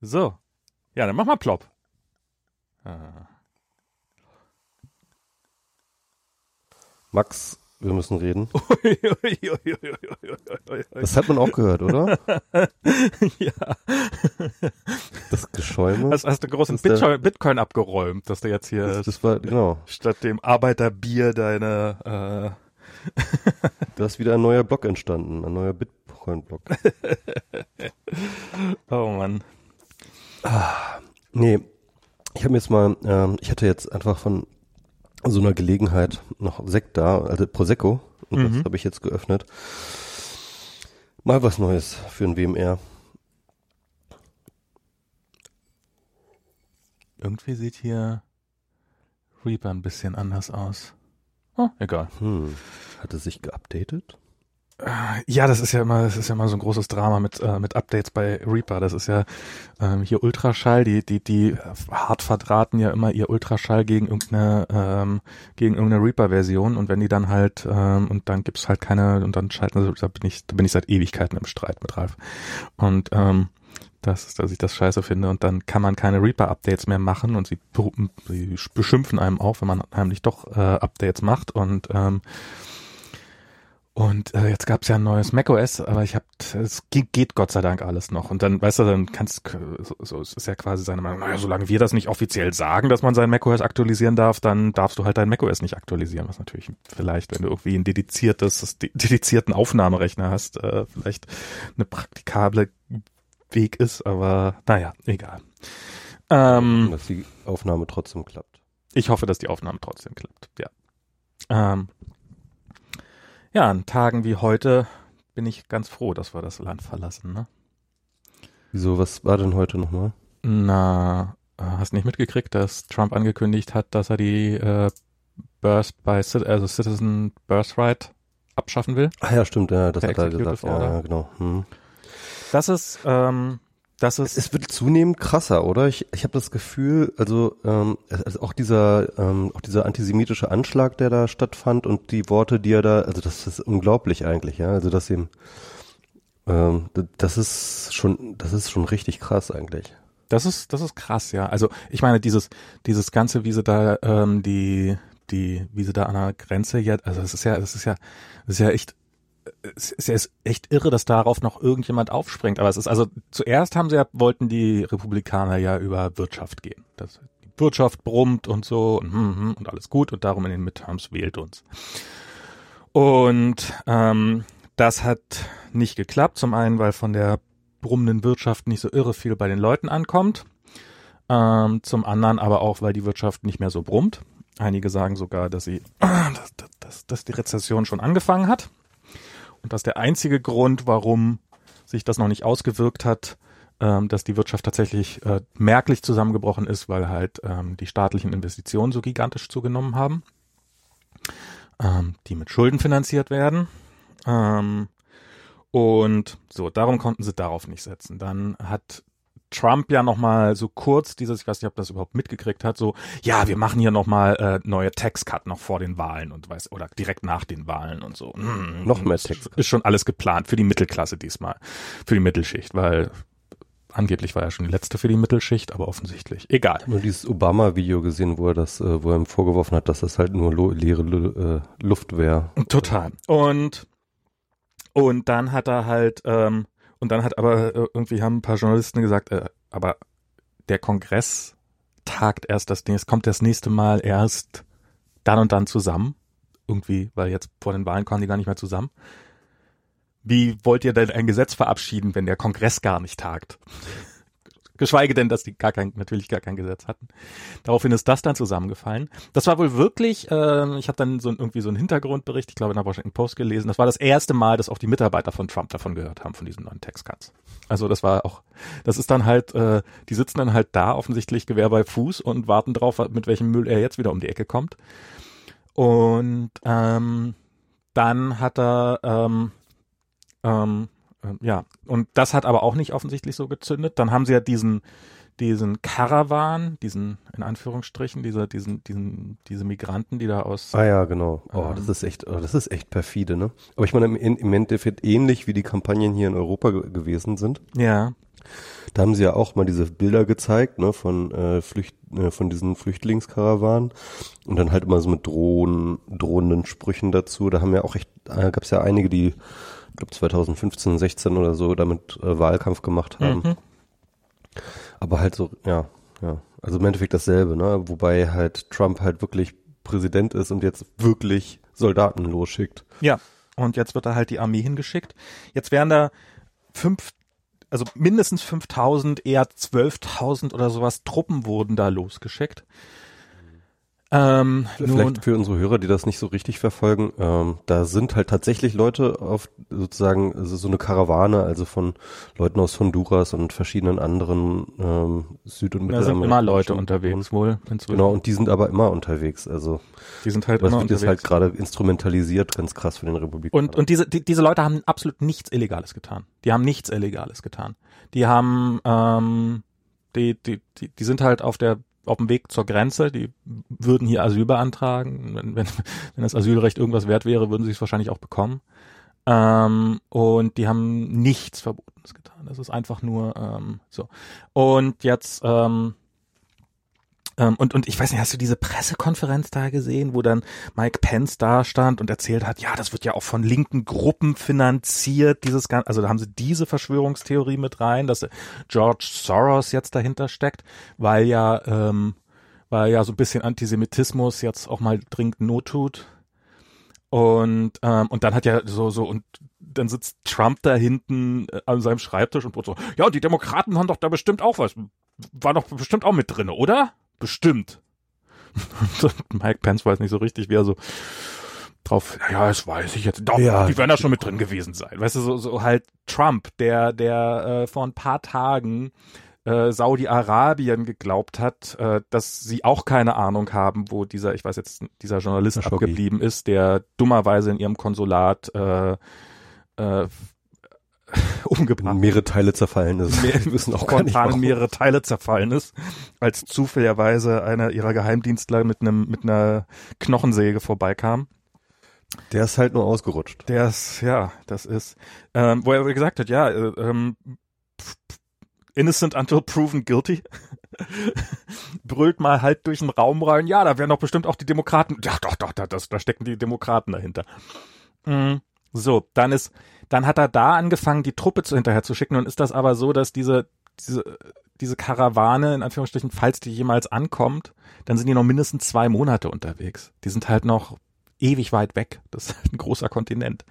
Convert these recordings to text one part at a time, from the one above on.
So. Ja, dann mach mal plopp. Ah. Max, wir müssen reden. Das hat man auch gehört, oder? ja. Das Geschäume. Hast, hast du großen Das ist der- Bitcoin, Bitcoin abgeräumt, dass du jetzt hier Das, das war, genau. statt dem Arbeiterbier deine Da ist wieder ein neuer Block entstanden, ein neuer Bitcoin-Block. äh, Oh Mann. Nee, ich habe jetzt mal, ähm, ich hatte jetzt einfach von so einer Gelegenheit noch Sekt da, also Prosecco, und Mhm. das habe ich jetzt geöffnet. Mal was Neues für ein WMR. Irgendwie sieht hier Reaper ein bisschen anders aus. Oh, egal. Hm, hat es sich geupdatet? Ja, das ist ja immer, das ist ja immer so ein großes Drama mit äh, mit Updates bei Reaper. Das ist ja ähm, hier Ultraschall, die die die hart verdrahten ja immer ihr Ultraschall gegen irgendeine ähm, gegen irgendeine Reaper-Version. Und wenn die dann halt ähm, und dann gibt's halt keine und dann schalten da bin ich da bin ich seit Ewigkeiten im Streit mit Ralf. Und ähm, dass, dass ich das scheiße finde. Und dann kann man keine Reaper-Updates mehr machen. Und sie, sie beschimpfen einem auch, wenn man heimlich doch äh, Updates macht. Und ähm, und äh, jetzt gab's ja ein neues macOS, aber ich habe es geht, Gott sei Dank alles noch. Und dann, weißt du, dann kannst so, so es ist ja quasi seine Meinung, naja, solange wir das nicht offiziell sagen, dass man sein macOS aktualisieren darf, dann darfst du halt dein macOS nicht aktualisieren, was natürlich vielleicht, wenn du irgendwie ein dediziertes, de- dedizierten Aufnahmerechner hast, äh, vielleicht eine praktikable Weg ist, aber naja, egal. Ähm, Dass die Aufnahme trotzdem klappt. ich hoffe, dass die Aufnahme trotzdem klappt, ja. Ähm, ja, an Tagen wie heute bin ich ganz froh, dass wir das Land verlassen, ne? Wieso, was war denn heute nochmal? Na, äh, hast nicht mitgekriegt, dass Trump angekündigt hat, dass er die äh, Birth by also Citizen Birthright abschaffen will? Ah ja, stimmt, ja, das hat er gesagt. Ja, genau. Hm. Das ist, ähm, das ist, Es wird zunehmend krasser, oder? Ich, ich habe das Gefühl, also, ähm, also auch dieser, ähm, auch dieser antisemitische Anschlag, der da stattfand und die Worte, die er da, also das ist unglaublich eigentlich, ja. Also dass ihm, ähm, das ist schon, das ist schon richtig krass eigentlich. Das ist, das ist krass, ja. Also ich meine, dieses, dieses Ganze, wie sie da, ähm, die, die, wie sie da an der Grenze jetzt, also es ist ja, es ist ja, es ist ja echt, es ist ja echt irre, dass darauf noch irgendjemand aufspringt. Aber es ist also, zuerst haben sie ja, wollten die Republikaner ja über Wirtschaft gehen. Das, die Wirtschaft brummt und so und, hm, hm, und alles gut und darum in den Midterms wählt uns. Und ähm, das hat nicht geklappt. Zum einen, weil von der brummenden Wirtschaft nicht so irre viel bei den Leuten ankommt. Ähm, zum anderen aber auch, weil die Wirtschaft nicht mehr so brummt. Einige sagen sogar, dass sie, dass, dass, dass die Rezession schon angefangen hat. Und dass der einzige Grund, warum sich das noch nicht ausgewirkt hat, ähm, dass die Wirtschaft tatsächlich äh, merklich zusammengebrochen ist, weil halt ähm, die staatlichen Investitionen so gigantisch zugenommen haben, ähm, die mit Schulden finanziert werden. Ähm, und so, darum konnten sie darauf nicht setzen. Dann hat Trump ja noch mal so kurz dieses, ich weiß nicht, ob das überhaupt mitgekriegt hat, so, ja, wir machen hier noch mal äh, neue Tax Cut noch vor den Wahlen und weiß oder direkt nach den Wahlen und so. Hm, Noch mehr ist- Tax Cut. Ist schon alles geplant für die Mittelklasse diesmal, für die Mittelschicht, weil angeblich war ja schon die letzte für die Mittelschicht, aber offensichtlich egal. Nur dieses Obama-Video gesehen, wo er das, äh, wo er ihm vorgeworfen hat, dass das halt nur leere äh, Luft wäre. Total. Und und dann hat er halt ähm, und dann hat aber äh, irgendwie haben ein paar Journalisten gesagt, äh, aber der Kongress tagt erst das Ding, es kommt das nächste Mal erst dann und dann zusammen. Irgendwie, weil jetzt vor den Wahlen kommen die gar nicht mehr zusammen. Wie wollt ihr denn ein Gesetz verabschieden, wenn der Kongress gar nicht tagt? Geschweige denn, dass die gar kein, natürlich gar kein Gesetz hatten. Daraufhin ist das dann zusammengefallen. Das war wohl wirklich, äh, ich habe dann so ein, irgendwie so einen Hintergrundbericht, ich glaube in der Washington Post gelesen. Das war das erste Mal, dass auch die Mitarbeiter von Trump davon gehört haben, von diesen neuen Tax Cuts. Also das war auch, das ist dann halt, äh, die sitzen dann halt da, offensichtlich Gewehr bei Fuß und warten drauf, mit welchem Müll er jetzt wieder um die Ecke kommt. Und ähm, dann hat er, ähm, ähm, ja, und das hat aber auch nicht offensichtlich so gezündet. Dann haben sie ja diesen, diesen Karawan, diesen, in Anführungsstrichen, diese, diesen, diesen, diese Migranten, die da aus. Ah ja, genau. Oh, Ähm. das ist echt, oh, das ist echt perfide, ne? Aber ich meine, im, im Endeffekt ähnlich wie die Kampagnen hier in Europa ge gewesen sind. Ja. Da haben sie ja auch mal diese Bilder gezeigt, ne, von äh, Flücht, äh, von diesen Flüchtlingskarawanen und dann halt immer so mit Drohnen, drohenden Sprüchen dazu. Da haben ja auch echt, äh, gab es ja einige, die, glaube 2015, 16 oder so, damit äh, Wahlkampf gemacht haben. Mhm. Aber halt so, ja, ja. Also im Endeffekt dasselbe, ne? Wobei halt Trump halt wirklich Präsident ist und jetzt wirklich Soldaten losschickt. Ja. Und jetzt wird da halt die Armee hingeschickt. Jetzt wären da fünf, also mindestens 5000, eher 12.000 oder sowas Truppen wurden da losgeschickt. Ähm, Vielleicht für unsere Hörer, die das nicht so richtig verfolgen, ähm, da sind halt tatsächlich Leute auf sozusagen also so eine Karawane, also von Leuten aus Honduras und verschiedenen anderen ähm, Süd- und da sind immer Leute unterwegs wohl. Genau, und die sind aber immer unterwegs. Also Die sind halt das immer wird jetzt halt gerade instrumentalisiert, ganz krass für den Republikanern. Und, und diese, die, diese Leute haben absolut nichts Illegales getan. Die haben nichts Illegales getan. Die haben, ähm, die, die, die, die sind halt auf der auf dem Weg zur Grenze, die würden hier Asyl beantragen. Wenn, wenn, wenn das Asylrecht irgendwas wert wäre, würden sie es wahrscheinlich auch bekommen. Ähm, und die haben nichts Verbotenes getan. Das ist einfach nur ähm, so. Und jetzt ähm, und, und ich weiß nicht, hast du diese Pressekonferenz da gesehen, wo dann Mike Pence da stand und erzählt hat, ja, das wird ja auch von linken Gruppen finanziert, dieses Gan also da haben sie diese Verschwörungstheorie mit rein, dass George Soros jetzt dahinter steckt, weil ja, ähm, weil ja so ein bisschen Antisemitismus jetzt auch mal dringend Not tut. Und, ähm, und dann hat ja so, so, und dann sitzt Trump da hinten äh, an seinem Schreibtisch und so, ja, die Demokraten haben doch da bestimmt auch was, war doch bestimmt auch mit drinne, oder? Bestimmt. Mike Pence weiß nicht so richtig, wie er so drauf, ja, das weiß ich jetzt. Doch, Ja. die werden da schon mit drin gewesen sein. Weißt du, so, so halt Trump, der, der äh, vor ein paar Tagen äh, Saudi-Arabien geglaubt hat, äh, dass sie auch keine Ahnung haben, wo dieser, ich weiß jetzt, dieser Journalist abgeblieben ist, der dummerweise in ihrem Konsulat äh, äh, umgebracht mehrere Teile zerfallen ist. Mehr- Wir wissen auch gar nicht, warum. mehrere Teile zerfallen ist, als zufälligerweise einer ihrer Geheimdienstler mit einem mit einer Knochensäge vorbeikam. Der ist halt nur ausgerutscht. Der ist, ja, das ist, ähm, wo er gesagt hat, ja, äh, ähm, innocent until proven guilty. Brüllt mal halt durch den Raum rein, ja, da wären doch bestimmt auch die Demokraten. Ja, doch, doch, da, das, da stecken die Demokraten dahinter. Mm, So, dann ist, dann hat er da angefangen, die Truppe zu hinterher zu schicken. Nun ist das aber so, dass diese, diese, diese Karawane, in Anführungsstrichen, falls die jemals ankommt, dann sind die noch mindestens zwei Monate unterwegs. Die sind halt noch ewig weit weg. Das ist halt ein großer Kontinent.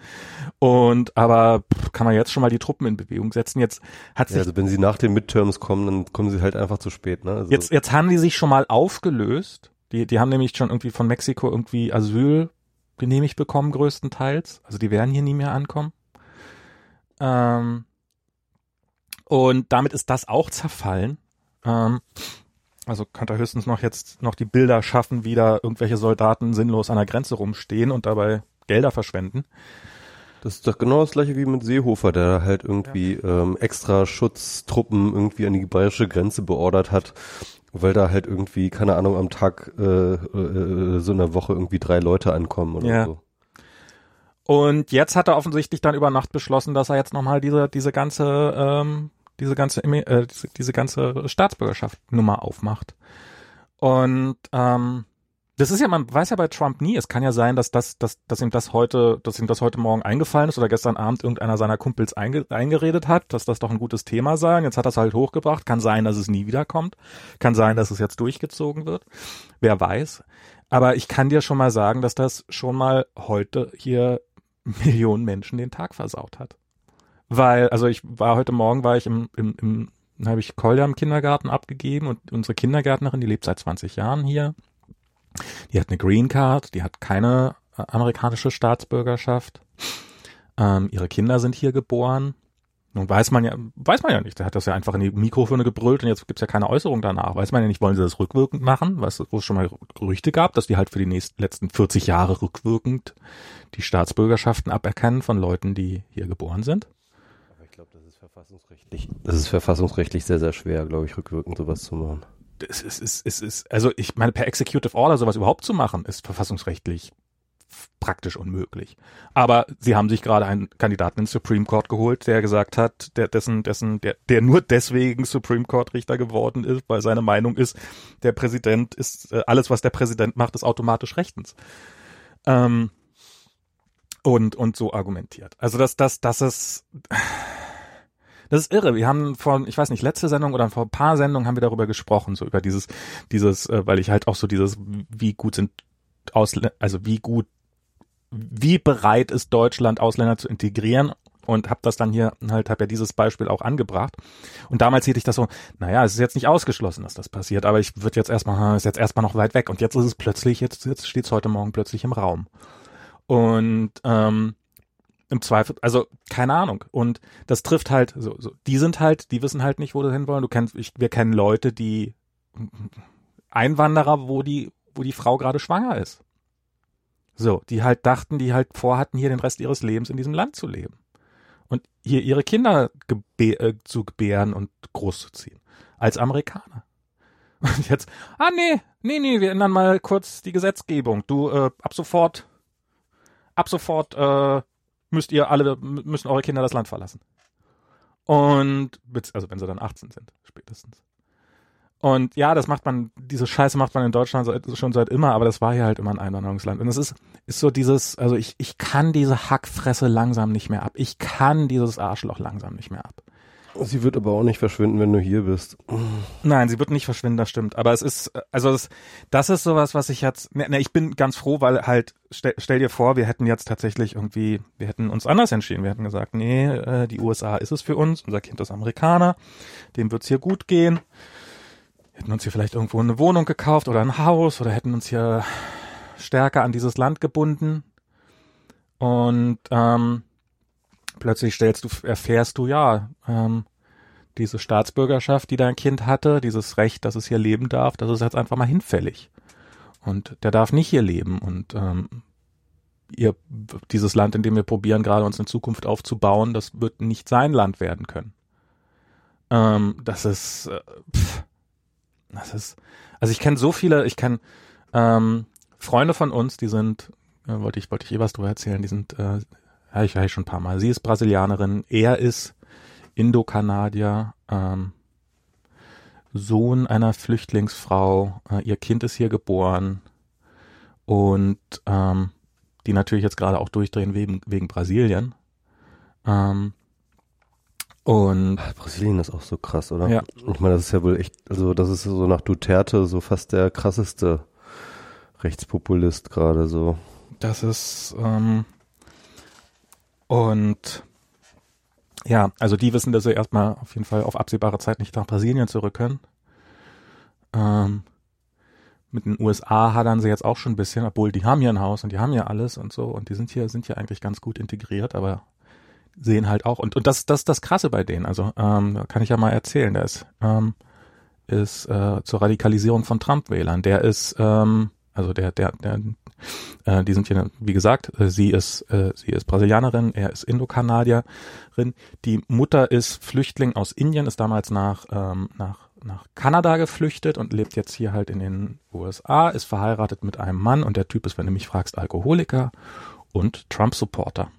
Und aber kann man jetzt schon mal die Truppen in Bewegung setzen. Jetzt hat Ja, sich also wenn sie nach den Midterms kommen, dann kommen sie halt einfach zu spät. Ne? Also, Jetzt, jetzt haben die sich schon mal aufgelöst. Die, die haben nämlich schon irgendwie von Mexiko irgendwie Asyl genehmigt bekommen, größtenteils. Also die werden hier nie mehr ankommen. Ähm, und damit ist das auch zerfallen. Ähm, also könnte er höchstens noch jetzt noch die Bilder schaffen, wie da irgendwelche Soldaten sinnlos an der Grenze rumstehen und dabei Gelder verschwenden. Das ist doch genau das gleiche wie mit Seehofer, der halt irgendwie ähm, extra Schutztruppen irgendwie an die bayerische Grenze beordert hat, weil da halt irgendwie, keine Ahnung, am Tag äh, äh, so in der Woche irgendwie drei Leute ankommen oder Ja. so. Und jetzt hat er offensichtlich dann über Nacht beschlossen, dass er jetzt nochmal diese, diese ganze, ähm, diese ganze, äh, diese, diese ganze Staatsbürgerschaft-Nummer aufmacht. Und ähm, das ist ja, man weiß ja bei Trump nie. Es kann ja sein, dass das, dass, dass ihm das heute, dass ihm das heute Morgen eingefallen ist oder gestern Abend irgendeiner seiner Kumpels einge, eingeredet hat, dass das doch ein gutes Thema sei. Und jetzt hat er es halt hochgebracht. Kann sein, dass es nie wiederkommt. Kann sein, dass es jetzt durchgezogen wird. Wer weiß. Aber ich kann dir schon mal sagen, dass das schon mal heute hier Millionen Menschen den Tag versaut hat. Weil, also ich war heute Morgen, war ich im, im, im habe ich Kolja im Kindergarten abgegeben und unsere Kindergärtnerin, die lebt seit 20 Jahren hier, die hat eine Green Card, die hat keine äh, amerikanische Staatsbürgerschaft. Ähm, ihre Kinder sind hier geboren. Nun weiß man ja, weiß man ja nicht. Der hat das ja einfach in die Mikrofone gebrüllt und jetzt gibt's ja keine Äußerung danach. Weiß man ja nicht, wollen sie das rückwirkend machen, was, wo es schon mal Gerüchte gab, dass die halt für die nächsten, letzten 40 Jahre rückwirkend die Staatsbürgerschaften aberkennen von Leuten, die hier geboren sind. Aber ich glaube, das ist verfassungsrechtlich. Das ist verfassungsrechtlich sehr, sehr schwer, glaube ich, rückwirkend sowas zu machen. Es ist, es ist, es ist, also ich meine, per Executive Order sowas überhaupt zu machen, ist verfassungsrechtlich praktisch unmöglich. Aber sie haben sich gerade einen Kandidaten ins Supreme Court geholt, der gesagt hat, der dessen, dessen, der, der nur deswegen Supreme Court Richter geworden ist, weil seine Meinung ist, der Präsident ist, äh, alles was der Präsident macht, ist automatisch rechtens. Ähm, und, und so argumentiert. Also das, das, das ist, das ist irre. Wir haben vor, ich weiß nicht, letzte Sendung oder vor ein paar Sendungen haben wir darüber gesprochen, so über dieses, dieses, äh, weil ich halt auch so dieses, wie gut sind Ausländer, also wie gut, wie bereit ist Deutschland, Ausländer zu integrieren und habe das dann hier halt, habe ja dieses Beispiel auch angebracht. Und damals hielt ich das so, naja, es ist jetzt nicht ausgeschlossen, dass das passiert, aber ich würde jetzt erstmal, ist jetzt erstmal noch weit weg. Und jetzt ist es plötzlich, jetzt, jetzt steht es heute Morgen plötzlich im Raum. Und ähm, im Zweifel, also keine Ahnung. Und das trifft halt, so, so, die sind halt, die wissen halt nicht, wo sie hinwollen. Du kennst, ich, wir kennen Leute, die Einwanderer, wo die, wo die Frau gerade schwanger ist. So, die halt dachten, die halt vorhatten, hier den Rest ihres Lebens in diesem Land zu leben. Und hier ihre Kinder gebä äh, zu gebären und großzuziehen. Als Amerikaner. Und jetzt, ah nee, nee, nee, wir ändern mal kurz die Gesetzgebung. Du, äh, ab sofort, ab sofort, äh, müsst ihr alle, müssen eure Kinder das Land verlassen. Und, also wenn sie dann 18 sind, spätestens. Und ja, das macht man, diese Scheiße macht man in Deutschland seit, schon seit immer, aber das war hier halt immer ein Einwanderungsland. Und es ist, ist so dieses, also ich, ich kann diese Hackfresse langsam nicht mehr ab. Ich kann dieses Arschloch langsam nicht mehr ab. Sie wird aber auch nicht verschwinden, wenn du hier bist. Nein, sie wird nicht verschwinden, das stimmt. Aber es ist, also das, das ist sowas, was ich jetzt, ne, ne, ich bin ganz froh, weil halt, stell, stell dir vor, wir hätten jetzt tatsächlich irgendwie, wir hätten uns anders entschieden. Wir hätten gesagt, nee, äh, die USA ist es für uns, unser Kind ist Amerikaner, dem wird's hier gut gehen. Hätten uns hier vielleicht irgendwo eine Wohnung gekauft oder ein Haus oder hätten uns hier stärker an dieses Land gebunden. Und ähm, plötzlich stellst du, erfährst du, ja, ähm, diese Staatsbürgerschaft, die dein Kind hatte, dieses Recht, dass es hier leben darf, das ist jetzt einfach mal hinfällig. Und der darf nicht hier leben. Und ähm, ihr, dieses Land, in dem wir probieren, gerade uns in Zukunft aufzubauen, das wird nicht sein Land werden können. Ähm, das ist, äh, pff, das ist, also ich kenne so viele, ich kenne ähm, Freunde von uns, die sind, äh, wollte ich, wollte ich eh was drüber erzählen, die sind äh, ja, ich weiß schon ein paar Mal. Sie ist Brasilianerin, er ist Indo-Kanadier, ähm, Sohn einer Flüchtlingsfrau. Äh, ihr Kind ist hier geboren und ähm, die natürlich jetzt gerade auch durchdrehen wegen, wegen Brasilien. Ähm, und Brasilien ist auch so krass, oder? Ja. Ich meine, das ist ja wohl echt, also das ist so nach Duterte so fast der krasseste Rechtspopulist gerade so. Das ist ähm, und ja, also die wissen, dass sie erstmal auf jeden Fall auf absehbare Zeit nicht nach Brasilien zurück können. Ähm, mit den USA hadern sie jetzt auch schon ein bisschen, obwohl die haben hier ein Haus und die haben ja alles und so und die sind hier, sind hier eigentlich ganz gut integriert, aber sehen halt auch und, und das, das das Krasse bei denen. Also ähm, kann ich ja mal erzählen, der ist, ähm, ist äh, zur Radikalisierung von Trump-Wählern. Der ist, ähm, also der, der, der, äh, die sind hier, wie gesagt, äh, sie ist, äh, sie ist Brasilianerin, er ist Indokanadierin. Die Mutter ist Flüchtling aus Indien, ist damals nach, ähm, nach, nach Kanada geflüchtet und lebt jetzt hier halt in den USA, ist verheiratet mit einem Mann und der Typ ist, wenn du mich fragst, Alkoholiker und Trump-Supporter.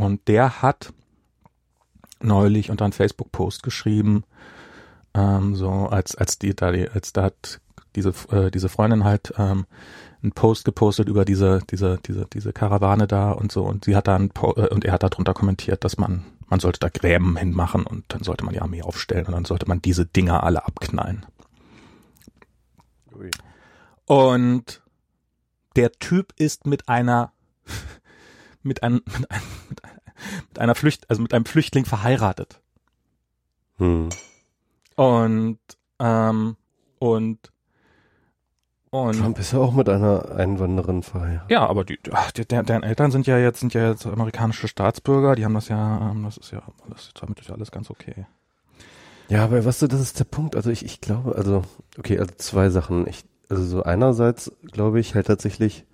Und der hat neulich unter einen Facebook-Post geschrieben, ähm, so als als die da die, als da hat diese äh, diese Freundin halt ähm, einen Post gepostet über diese, diese, diese, diese Karawane da und so und sie hat dann äh, und er hat darunter kommentiert, dass man, man sollte da Gräben hinmachen und dann sollte man die Armee aufstellen und dann sollte man diese Dinger alle abknallen. Ui. Und der Typ ist mit einer mit einem mit, einem, mit einer Flücht also mit einem Flüchtling verheiratet. Hm. Und ähm, und und Trump ist ja auch mit einer Einwanderin verheiratet. Ja, aber die, ach, die, deren Eltern sind ja jetzt sind ja jetzt amerikanische Staatsbürger. Die haben das ja, ähm, das ist ja, das ist damit ist ja alles ganz okay. Ja, aber weißt du, das ist der Punkt. Also ich, ich glaube, also okay, also zwei Sachen. Ich, also so einerseits glaube ich halt tatsächlich,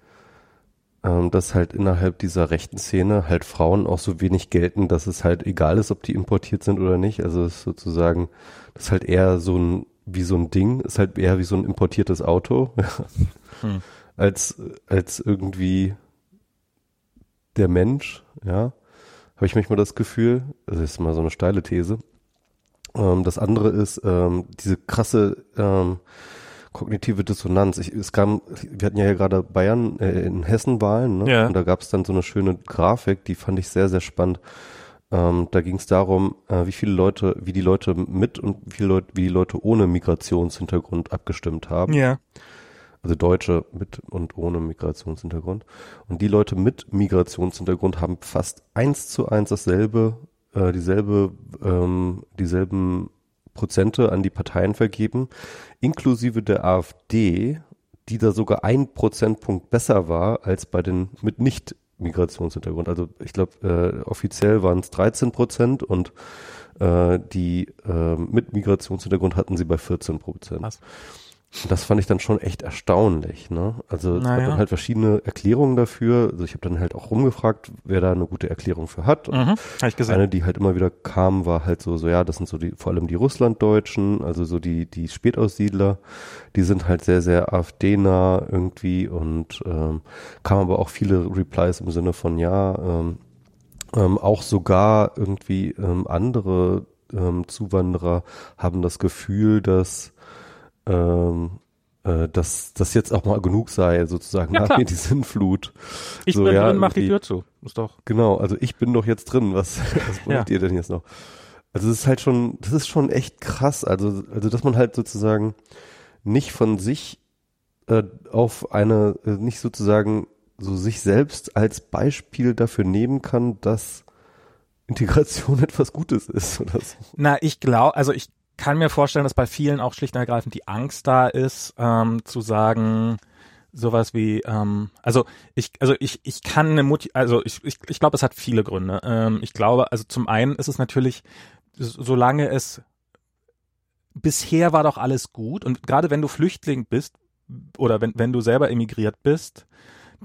ähm, dass halt innerhalb dieser rechten Szene halt Frauen auch so wenig gelten, dass es halt egal ist, ob die importiert sind oder nicht. Also es ist sozusagen, das ist halt eher so ein, wie so ein Ding, ist halt eher wie so ein importiertes Auto, hm. als, als irgendwie der Mensch, ja. Habe ich manchmal das Gefühl, das ist mal so eine steile These. Ähm, das andere ist ähm, diese krasse ähm, kognitive Dissonanz. Ich, es kam, wir hatten ja gerade Bayern äh, in Hessen Wahlen, ne? Ja. Und da gab es dann so eine schöne Grafik, die fand ich sehr, sehr spannend. Ähm, da ging es darum, äh, wie viele Leute, wie die Leute mit und wie viele Leute, wie die Leute ohne Migrationshintergrund abgestimmt haben. Ja. Also Deutsche mit und ohne Migrationshintergrund. Und die Leute mit Migrationshintergrund haben fast eins zu eins dasselbe, äh, dieselbe, ähm, dieselben Prozente an die Parteien vergeben, inklusive der AfD, die da sogar ein Prozentpunkt besser war als bei den mit nicht Migrationshintergrund. Also ich glaube, äh, offiziell waren es 13 Prozent und äh, die äh, mit Migrationshintergrund hatten sie bei 14 Prozent. Das fand ich dann schon echt erstaunlich. Ne? Also es Naja. gab dann halt verschiedene Erklärungen dafür. Also ich habe dann halt auch rumgefragt, wer da eine gute Erklärung für hat. Und Mhm. Habe ich gesehen. eine, die halt immer wieder kam, war halt so, so ja, das sind so die, vor allem die Russlanddeutschen, also so die, die Spätaussiedler, die sind halt sehr, sehr AfD-nah irgendwie und ähm, kam aber auch viele Replies im Sinne von ja, ähm, ähm, auch sogar irgendwie ähm, andere ähm, Zuwanderer haben das Gefühl, dass ähm, äh, dass das jetzt auch mal genug sei, sozusagen Ja, nach klar. mir die Sinnflut. ich so, bin ja, drin, mach die Tür zu. Ist doch. Genau, also ich bin doch jetzt drin. Was, was wollt ihr denn jetzt noch? Also es ist halt schon, das ist schon echt krass. Also, also dass man halt sozusagen nicht von sich äh, auf eine, äh, nicht sozusagen so sich selbst als Beispiel dafür nehmen kann, dass Integration etwas Gutes ist oder so. Na, ich glaube, also ich kann mir vorstellen, dass bei vielen auch schlicht und ergreifend die Angst da ist, ähm, zu sagen, sowas wie, ähm, also ich, also ich, ich kann eine Mutti, also ich, ich, ich glaube, es hat viele Gründe. Ähm, ich glaube, also zum einen ist es natürlich, solange es bisher war doch alles gut und gerade wenn du Flüchtling bist oder wenn, wenn du selber emigriert bist,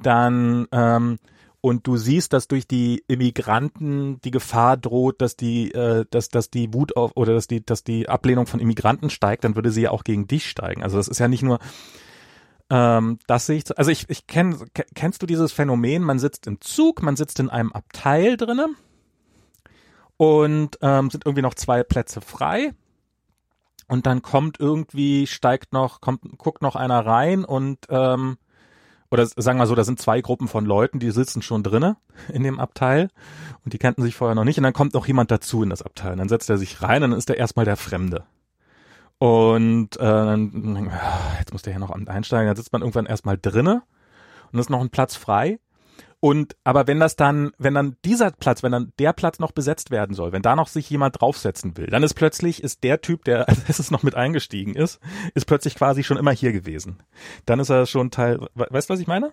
dann ähm, und du siehst, dass durch die Immigranten die Gefahr droht, dass die, äh, dass, dass die Wut auf oder dass die, dass die Ablehnung von Immigranten steigt, dann würde sie ja auch gegen dich steigen. Also das ist ja nicht nur, ähm, das sehe ich, also ich, ich kenn, ke- kennst du dieses Phänomen? Man sitzt im Zug, man sitzt in einem Abteil drinne und ähm, sind irgendwie noch zwei Plätze frei. Und dann kommt irgendwie, steigt noch, kommt, guckt noch einer rein und ähm, oder sagen wir so, da sind zwei Gruppen von Leuten, die sitzen schon drinne in dem Abteil und die kannten sich vorher noch nicht und dann kommt noch jemand dazu in das Abteil. Und dann setzt er sich rein und dann ist er erstmal der Fremde. Und äh, dann, jetzt muss der hier noch einsteigen, dann sitzt man irgendwann erstmal drinne und ist noch ein Platz frei. Und aber wenn das dann, wenn dann dieser Platz, wenn dann der Platz noch besetzt werden soll, wenn da noch sich jemand draufsetzen will, dann ist plötzlich ist der Typ, der als erstes noch mit eingestiegen ist, ist plötzlich quasi schon immer hier gewesen. Dann ist er schon Teil. we- Weißt du, was ich meine?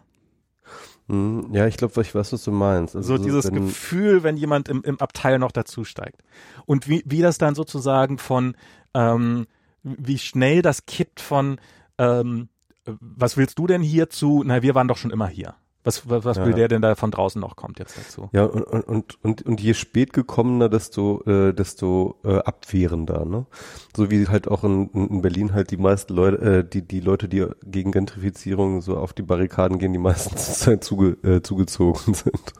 Hm, ja, ich glaube, ich weiß, was du meinst. Also so dieses wenn- Gefühl, wenn jemand im, im Abteil noch dazu steigt. Und wie, wie das dann sozusagen von, ähm, wie schnell das kippt von, ähm, was willst du denn hier zu, na, wir waren doch schon immer hier. Was, was, was will Ja. der denn da von draußen noch kommt jetzt dazu? Ja, und, und, und, und, je spät gekommener, desto, äh, desto äh, abwehrender, ne? So wie halt auch in, in Berlin halt die meisten Leute, äh, die, die Leute, die gegen Gentrifizierung so auf die Barrikaden gehen, die meistens sozusagen zuge, äh, zugezogen sind.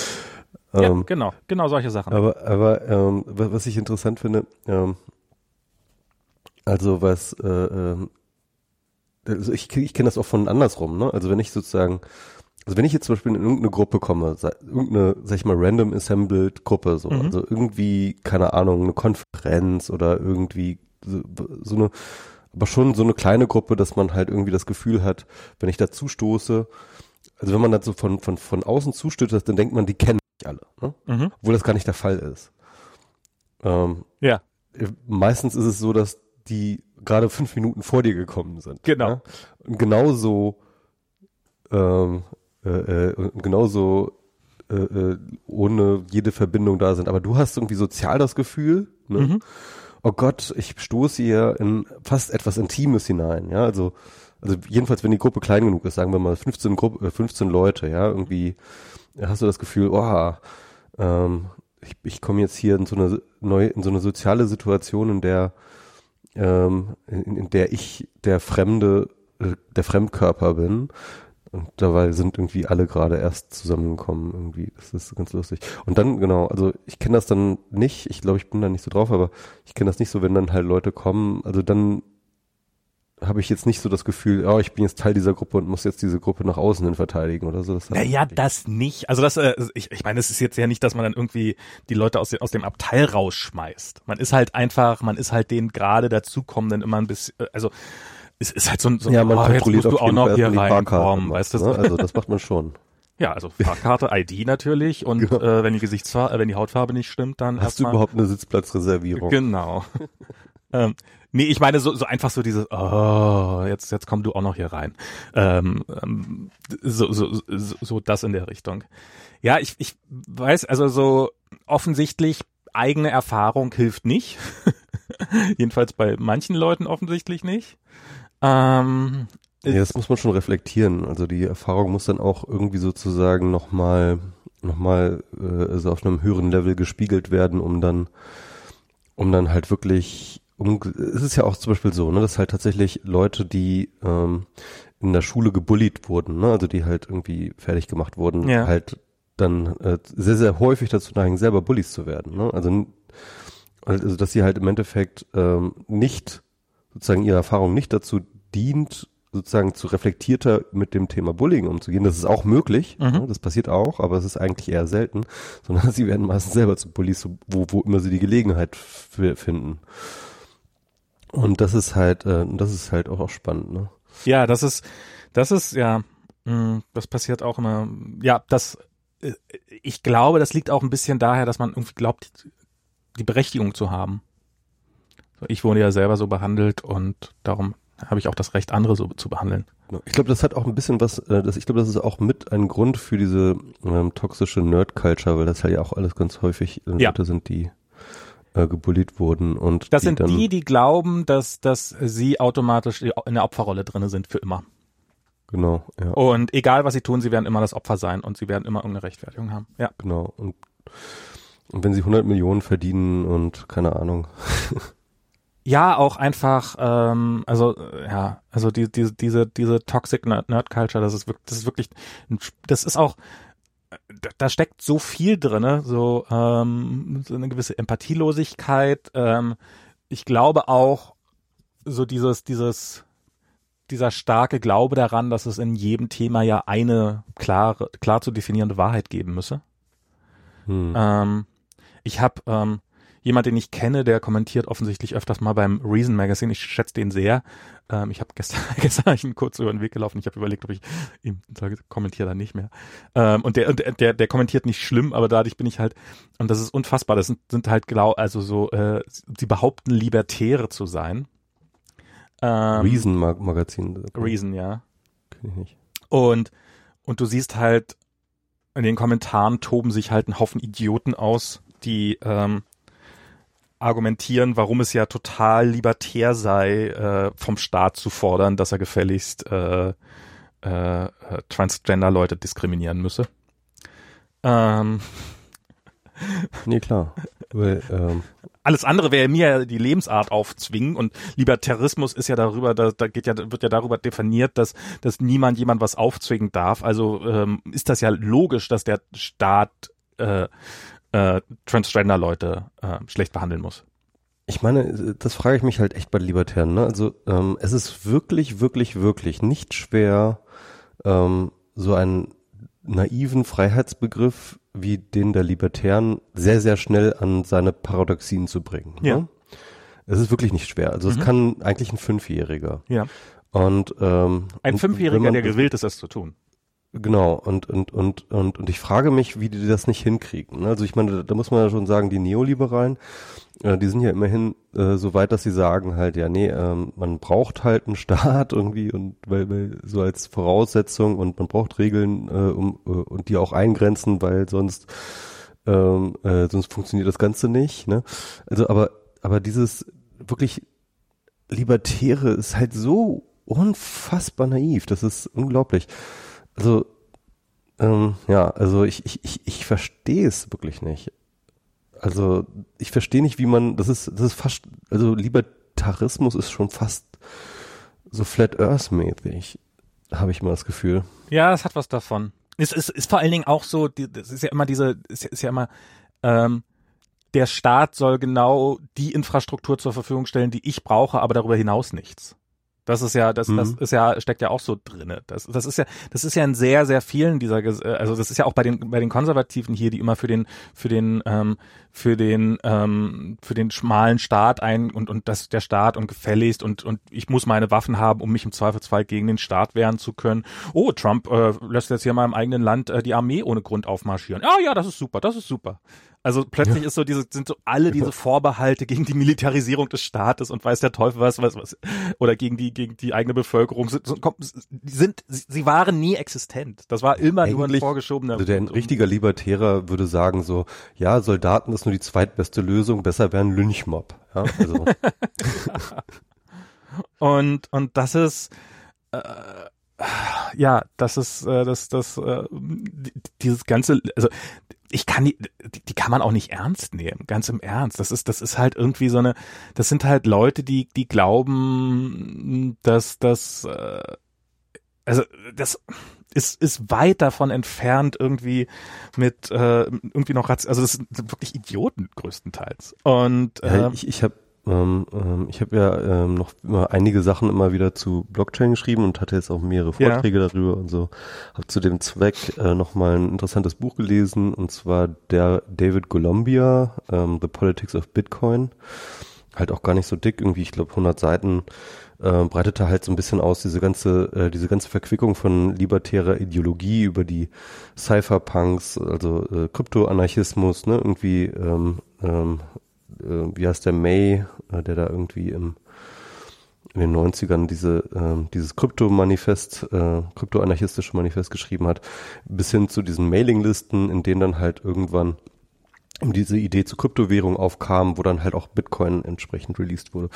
ja, Ähm, genau, genau solche Sachen. aber, aber ähm, wa- was ich interessant finde, ähm, also was, äh, ähm, also ich, ich kenne das auch von andersrum, ne? Also wenn ich sozusagen, also wenn ich jetzt zum Beispiel in irgendeine Gruppe komme, irgendeine, sag ich mal, random assembled Gruppe, so, Mhm. also irgendwie, keine Ahnung, eine Konferenz oder irgendwie so, so eine, aber schon so eine kleine Gruppe, dass man halt irgendwie das Gefühl hat, wenn ich dazu stoße, also wenn man da so von, von, von außen zustößt, dann denkt man, die kennen mich alle, ne? Mhm. obwohl das gar nicht der Fall ist. Ähm, Ja, äh, meistens ist es so, dass die gerade fünf Minuten vor dir gekommen sind. Genau. Ja? Und genauso, ähm, äh, äh, genauso äh, äh, ohne jede Verbindung da sind. Aber du hast irgendwie sozial das Gefühl, ne? Mhm. oh Gott, ich stoße hier in fast etwas Intimes hinein. Ja, also also jedenfalls, wenn die Gruppe klein genug ist, sagen wir mal 15, Gruppe, 15 äh, Leute, ja, irgendwie hast du das Gefühl, oh, ähm, ich, ich komme jetzt hier in so eine neue, in so eine soziale Situation, in der, ähm, in, in der ich der Fremde, äh, der Fremdkörper bin. Und dabei sind irgendwie alle gerade erst zusammengekommen irgendwie. Das ist ganz lustig. Und dann, genau, also ich kenne das dann nicht, ich glaube, ich bin da nicht so drauf, aber ich kenne das nicht so, wenn dann halt Leute kommen, also dann habe ich jetzt nicht so das Gefühl, oh, ich bin jetzt Teil dieser Gruppe und muss jetzt diese Gruppe nach außen hin verteidigen oder so. Das naja, das nicht. Also das, äh, ich, ich meine, es ist jetzt ja nicht, dass man dann irgendwie die Leute aus, dem aus dem Abteil rausschmeißt. Man ist halt einfach, man ist halt den gerade dazukommenden immer ein bisschen, äh, also es ist halt so, so ja, man oh, jetzt musst du auch noch hier reinkommen, weißt du? Ne? Also das macht man schon. Ja, also Fahrkarte, ID natürlich und genau. äh, wenn die Gesichtsfarbe, äh, wenn die Hautfarbe nicht stimmt, dann hast du überhaupt eine Sitzplatzreservierung? Genau. ähm, Nee, ich meine so, so einfach so dieses, oh, jetzt, jetzt komm du auch noch hier rein. Ähm, ähm, so, so, so, so das in der Richtung. Ja, ich, ich weiß, also so offensichtlich eigene Erfahrung hilft nicht. Jedenfalls bei manchen Leuten offensichtlich nicht. Ähm, ja, das muss man schon reflektieren. Also die Erfahrung muss dann auch irgendwie sozusagen nochmal noch mal, äh, also auf einem höheren Level gespiegelt werden, um dann um dann halt wirklich um, es ist ja auch zum Beispiel so, ne, dass halt tatsächlich Leute, die ähm, in der Schule gebullied wurden, ne, also die halt irgendwie fertig gemacht wurden, ja. halt dann äh, sehr, sehr häufig dazu neigen, selber Bullies zu werden. Ne? Also, also dass sie halt im Endeffekt ähm, nicht, sozusagen ihre Erfahrung nicht dazu dient, sozusagen zu reflektierter mit dem Thema Bullying umzugehen. Das ist auch möglich, mhm. ne? das passiert auch, aber es ist eigentlich eher selten, sondern sie werden meistens selber zu Bullies, wo, wo immer sie die Gelegenheit finden. Und das ist halt, äh, das ist halt auch, auch spannend, ne? Ja, das ist, das ist, ja, mh, mm, das passiert auch immer. Ja, das, äh, ich glaube, das liegt auch ein bisschen daher, dass man irgendwie glaubt, die Berechtigung zu haben. Ich wurde ja selber so behandelt und darum habe ich auch das Recht, andere so zu behandeln. Ich glaube, das hat auch ein bisschen was, äh, das, ich glaube, das ist auch mit ein Grund für diese ähm, toxische Nerd-Culture, weil das halt ja auch alles ganz häufig äh, Leute sind, die äh, gebullied wurden und das sind die, die glauben, dass dass sie automatisch in der Opferrolle drinne sind für immer. Genau. Ja. Und egal was sie tun, sie werden immer das Opfer sein und sie werden immer irgendeine Rechtfertigung haben. Ja. Genau. Und, und wenn sie 100 Millionen verdienen und keine Ahnung. ja, auch einfach, ähm, also ja, also die, die, diese diese toxic Nerd, Nerd Culture, das ist wirklich, das ist wirklich, das ist auch da steckt so viel drinne, so, ähm, so eine gewisse Empathielosigkeit. Ähm, ich glaube auch so dieses, dieses, dieser starke Glaube daran, dass es in jedem Thema ja eine klare, klar zu definierende Wahrheit geben müsse. Hm. Ähm, ich habe ähm, jemand, den ich kenne, der kommentiert offensichtlich öfters mal beim Reason Magazine. Ich schätze den sehr. Ähm, ich habe gestern, gestern ich ihn kurz über den Weg gelaufen. Ich habe überlegt, ob ich ihm sage, kommentiere dann nicht mehr. Ähm, und der, der, der, der kommentiert nicht schlimm, aber dadurch bin ich halt, und das ist unfassbar. Das sind, sind halt genau, also so, äh, sie behaupten Libertäre zu sein. Ähm, Reason Magazin. Reason, ja. Kenn ich nicht. Und, und du siehst halt, in den Kommentaren toben sich halt ein Haufen Idioten aus, die ähm, argumentieren, warum es ja total libertär sei, äh, vom Staat zu fordern, dass er gefälligst äh, äh, Transgender-Leute diskriminieren müsse. Ähm. Nee, klar. Weil, ähm, alles andere wäre mir die Lebensart aufzwingen und Libertarismus ist ja darüber, da, da geht ja, wird ja darüber definiert, dass, dass niemand jemand was aufzwingen darf. Also ähm, ist das ja logisch, dass der Staat äh, äh, Transgender-Leute äh, schlecht behandeln muss. Ich meine, das frage ich mich halt echt bei Libertären. Ne? Also ähm, es ist wirklich, wirklich, wirklich nicht schwer, ähm, so einen naiven Freiheitsbegriff wie den der Libertären sehr, sehr schnell an seine Paradoxien zu bringen. Ne? Ja. Es ist wirklich nicht schwer. Also mhm. es kann eigentlich ein Fünfjähriger. Ja. Und ähm, ein Fünfjähriger, der gewillt ist, das zu tun. Genau, und, und, und, und, und ich frage mich, wie die das nicht hinkriegen. Also ich meine, da muss man ja schon sagen, die Neoliberalen, äh, die sind ja immerhin äh, so weit, dass sie sagen halt, ja, nee, ähm, man braucht halt einen Staat irgendwie und weil, weil so als Voraussetzung und man braucht Regeln äh, um, äh, und die auch eingrenzen, weil sonst ähm, äh, sonst funktioniert das Ganze nicht. Ne? Also aber aber dieses wirklich Libertäre ist halt so unfassbar naiv. Das ist unglaublich. Also, ähm, ja, also ich, ich, ich, ich verstehe es wirklich nicht. Also, ich verstehe nicht, wie man, das ist, das ist fast, also Libertarismus ist schon fast so Flat Earth mäßig, habe ich mal das Gefühl. Ja, es hat was davon. Es ist, ist vor allen Dingen auch so, das ist ja immer diese, ist, ist ja immer, ähm, der Staat soll genau die Infrastruktur zur Verfügung stellen, die ich brauche, aber darüber hinaus nichts. Das ist ja, das, mhm. das ist ja, steckt ja auch so drinne. Das, das ist ja, das ist ja in sehr, sehr vielen dieser, also das ist ja auch bei den, bei den Konservativen hier, die immer für den, für den, ähm, für den, ähm, für den schmalen Staat ein und und das der Staat und gefälligst und und ich muss meine Waffen haben, um mich im Zweifelsfall gegen den Staat wehren zu können. Oh, Trump äh, lässt jetzt hier mal im eigenen Land äh, die Armee ohne Grund aufmarschieren. Ah ja, das ist super, das ist super. Also plötzlich ist so diese, sind so alle diese Vorbehalte gegen die Militarisierung des Staates und weiß der Teufel was, was, was oder gegen die, gegen die eigene Bevölkerung sind, sind, sie waren nie existent. Das war immer Eigentlich, nur ein vorgeschobener. Also der ein richtiger Libertärer würde sagen so, ja, Soldaten ist nur die zweitbeste Lösung, besser wäre ein Lynchmob. Ja, also. und, und das ist, äh, ja, das ist äh, das das äh, dieses ganze also ich kann die, die kann man auch nicht ernst nehmen, ganz im Ernst. Das ist, das ist halt irgendwie so eine, das sind halt Leute, die, die glauben, dass das, äh, also das ist, ist weit davon entfernt irgendwie mit äh, irgendwie noch, also das sind wirklich Idioten größtenteils. Und äh, ja, ich, ich habe ähm, ähm, ich habe ja ähm, noch immer einige Sachen immer wieder zu Blockchain geschrieben und hatte jetzt auch mehrere Vorträge ja. darüber und so. Habe zu dem Zweck äh, nochmal ein interessantes Buch gelesen und zwar der David Columbia, ähm, The Politics of Bitcoin. Halt auch gar nicht so dick, irgendwie, ich glaube 100 Seiten, äh, breitete halt so ein bisschen aus, diese ganze, äh, diese ganze Verquickung von libertärer Ideologie über die Cypherpunks, also äh, Kryptoanarchismus, ne, irgendwie ähm, ähm, äh, wie heißt der May, äh, der da irgendwie im in den 90ern diese, äh, dieses Krypto-Manifest, äh, krypto-anarchistische Manifest geschrieben hat, bis hin zu diesen Mailinglisten, in denen dann halt irgendwann diese Idee zur Kryptowährung aufkam, wo dann halt auch Bitcoin entsprechend released wurde.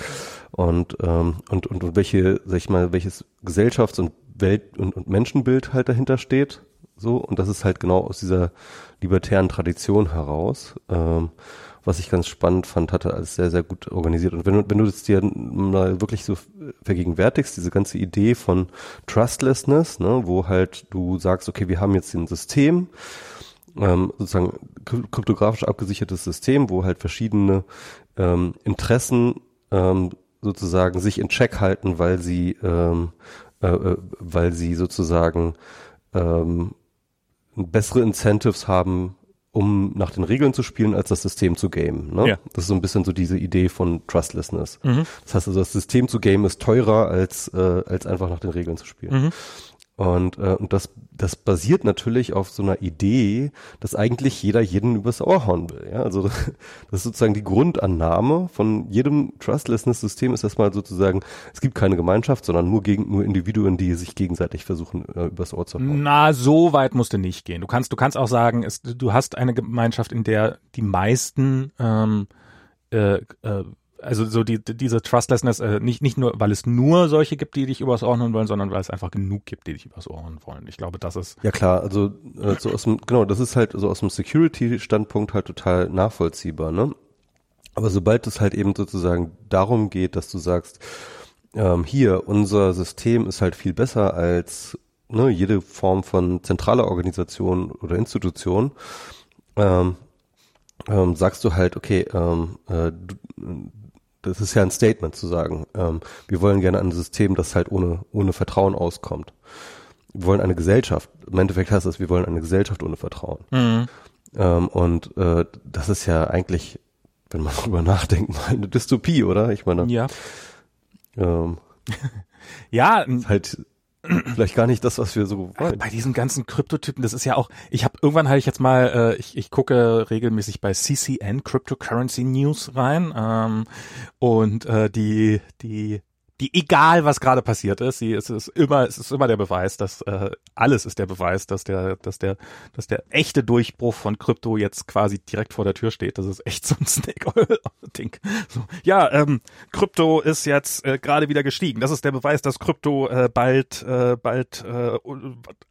Und, ähm, und, und, und welche, sag ich mal, welches Gesellschafts- und Welt- und, und Menschenbild halt dahinter steht. So, und das ist halt genau aus dieser libertären Tradition heraus. Ähm, was ich ganz spannend fand, hatte alles sehr, sehr gut organisiert. Und wenn du, wenn du das dir mal wirklich so vergegenwärtigst, diese ganze Idee von Trustlessness, ne, wo halt du sagst, okay, wir haben jetzt ein System, ähm, sozusagen kryptografisch abgesichertes System, wo halt verschiedene ähm, Interessen ähm, sozusagen sich in Check halten, weil sie, ähm, äh, äh weil sie sozusagen ähm, bessere Incentives haben, um nach den Regeln zu spielen, als das System zu gamen. Ne? Ja. Das ist so ein bisschen so diese Idee von Trustlessness. Mhm. Das heißt also, das System zu gamen ist teurer, als, äh, als einfach nach den Regeln zu spielen. Mhm. Und, äh, und das, das basiert natürlich auf so einer Idee, dass eigentlich jeder jeden übers Ohr hauen will. Ja? Also das ist sozusagen die Grundannahme von jedem Trustlessness-System ist erstmal sozusagen, es gibt keine Gemeinschaft, sondern nur gegen nur Individuen, die sich gegenseitig versuchen, äh, übers Ohr zu hauen. Na, so weit musst du nicht gehen. Du kannst, du kannst auch sagen, es, du hast eine Gemeinschaft, in der die meisten ähm, äh, äh, also so die, diese Trustlessness, äh, nicht, nicht nur, weil es nur solche gibt, die dich übers Ohr hauen wollen, sondern weil es einfach genug gibt, die dich übers Ohr hauen wollen. Ich glaube, das ist. Ja klar, also äh, so aus dem, genau, das ist halt so aus dem Security-Standpunkt halt total nachvollziehbar, ne? Aber sobald es halt eben sozusagen darum geht, dass du sagst, ähm, hier, unser System ist halt viel besser als ne, jede Form von zentraler Organisation oder Institution, ähm, ähm, sagst du halt, okay, ähm, äh, du, das ist ja ein Statement zu sagen, ähm, wir wollen gerne ein System, das halt ohne, ohne Vertrauen auskommt. Wir wollen eine Gesellschaft. Im Endeffekt heißt das, wir wollen eine Gesellschaft ohne Vertrauen. Mhm. Ähm, und äh, das ist ja eigentlich, wenn man drüber nachdenkt, mal eine Dystopie, oder? Ich meine. Ja. Ähm, ja. Halt vielleicht gar nicht das, was wir so wollen. Bei diesen ganzen Kryptotypen, das ist ja auch, ich habe irgendwann hatte ich jetzt mal, äh, ich, ich gucke regelmäßig bei CCN Cryptocurrency News rein ähm, und äh, die die die egal was gerade passiert ist, sie es ist immer es ist immer der Beweis, dass äh, alles ist der Beweis, dass der dass der dass der echte Durchbruch von Krypto jetzt quasi direkt vor der Tür steht. Das ist echt so ein Snake Oil Ding. So, ja, ähm, Krypto ist jetzt äh, gerade wieder gestiegen. Das ist der Beweis, dass Krypto äh, bald äh, bald äh,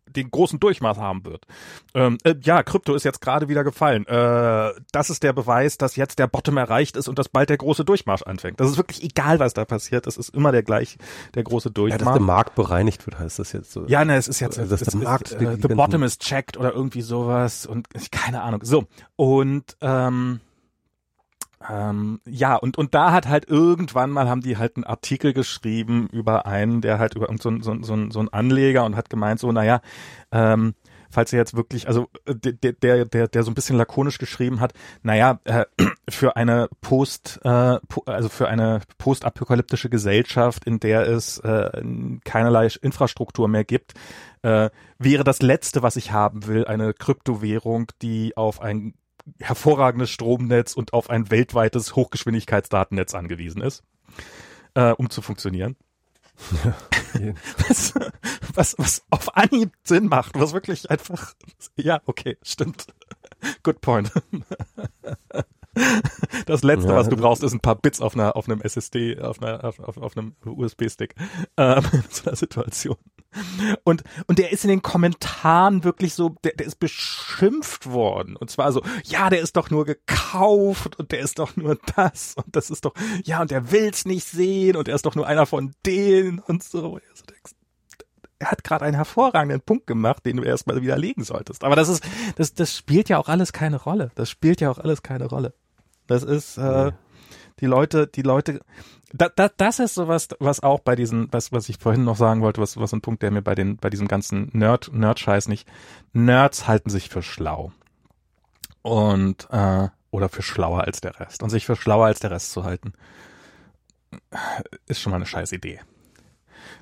den großen Durchmaß haben wird. Ähm, äh, ja, Krypto ist jetzt gerade wieder gefallen. Äh, das ist der Beweis, dass jetzt der Bottom erreicht ist und dass bald der große Durchmarsch anfängt. Das ist wirklich egal, was da passiert. Es ist immer der gleich, der große Durchmarsch. Ja, dass der Markt bereinigt wird, heißt das jetzt so. Ja, ne, es ist jetzt, also, dass der Markt, ist, äh, the bottom is checked oder irgendwie sowas und keine Ahnung. So und ähm, ähm, ja, und, und da hat halt irgendwann mal haben die halt einen Artikel geschrieben über einen, der halt über so, so, so, so ein Anleger und hat gemeint, so, naja, ähm, falls er jetzt wirklich, also äh, der, der, der, der so ein bisschen lakonisch geschrieben hat, naja, äh, für eine Post, äh, also für eine postapokalyptische Gesellschaft, in der es äh, keinerlei Infrastruktur mehr gibt, äh, wäre das Letzte, was ich haben will, eine Kryptowährung, die auf ein hervorragendes Stromnetz und auf ein weltweites Hochgeschwindigkeitsdatennetz angewiesen ist, äh, um zu funktionieren. Ja, was, was, was auf Anhieb Sinn macht, was wirklich einfach, ja, okay, stimmt. Good point. Das letzte, ja. was du brauchst, ist ein paar Bits auf einer, auf einem SSD, auf einer, auf, auf, auf einem USB-Stick, ähm, in so einer Situation. Und, und der ist in den Kommentaren wirklich so, der, der ist beschimpft worden. Und zwar so, ja, der ist doch nur gekauft und der ist doch nur das und das ist doch, ja, und der will's nicht sehen und er ist doch nur einer von denen und so. Er hat gerade einen hervorragenden Punkt gemacht, den du erstmal widerlegen solltest. Aber das ist, das, das spielt ja auch alles keine Rolle. Das spielt ja auch alles keine Rolle. Das ist, äh, die Leute, die Leute, da, da, das ist sowas, was auch bei diesen, was, was ich vorhin noch sagen wollte, was, was ein Punkt, der mir bei den, bei diesem ganzen Nerd, Nerd-Scheiß nicht, Nerds halten sich für schlau. Und, äh, oder für schlauer als der Rest. Und sich für schlauer als der Rest zu halten, ist schon mal eine scheiß Idee.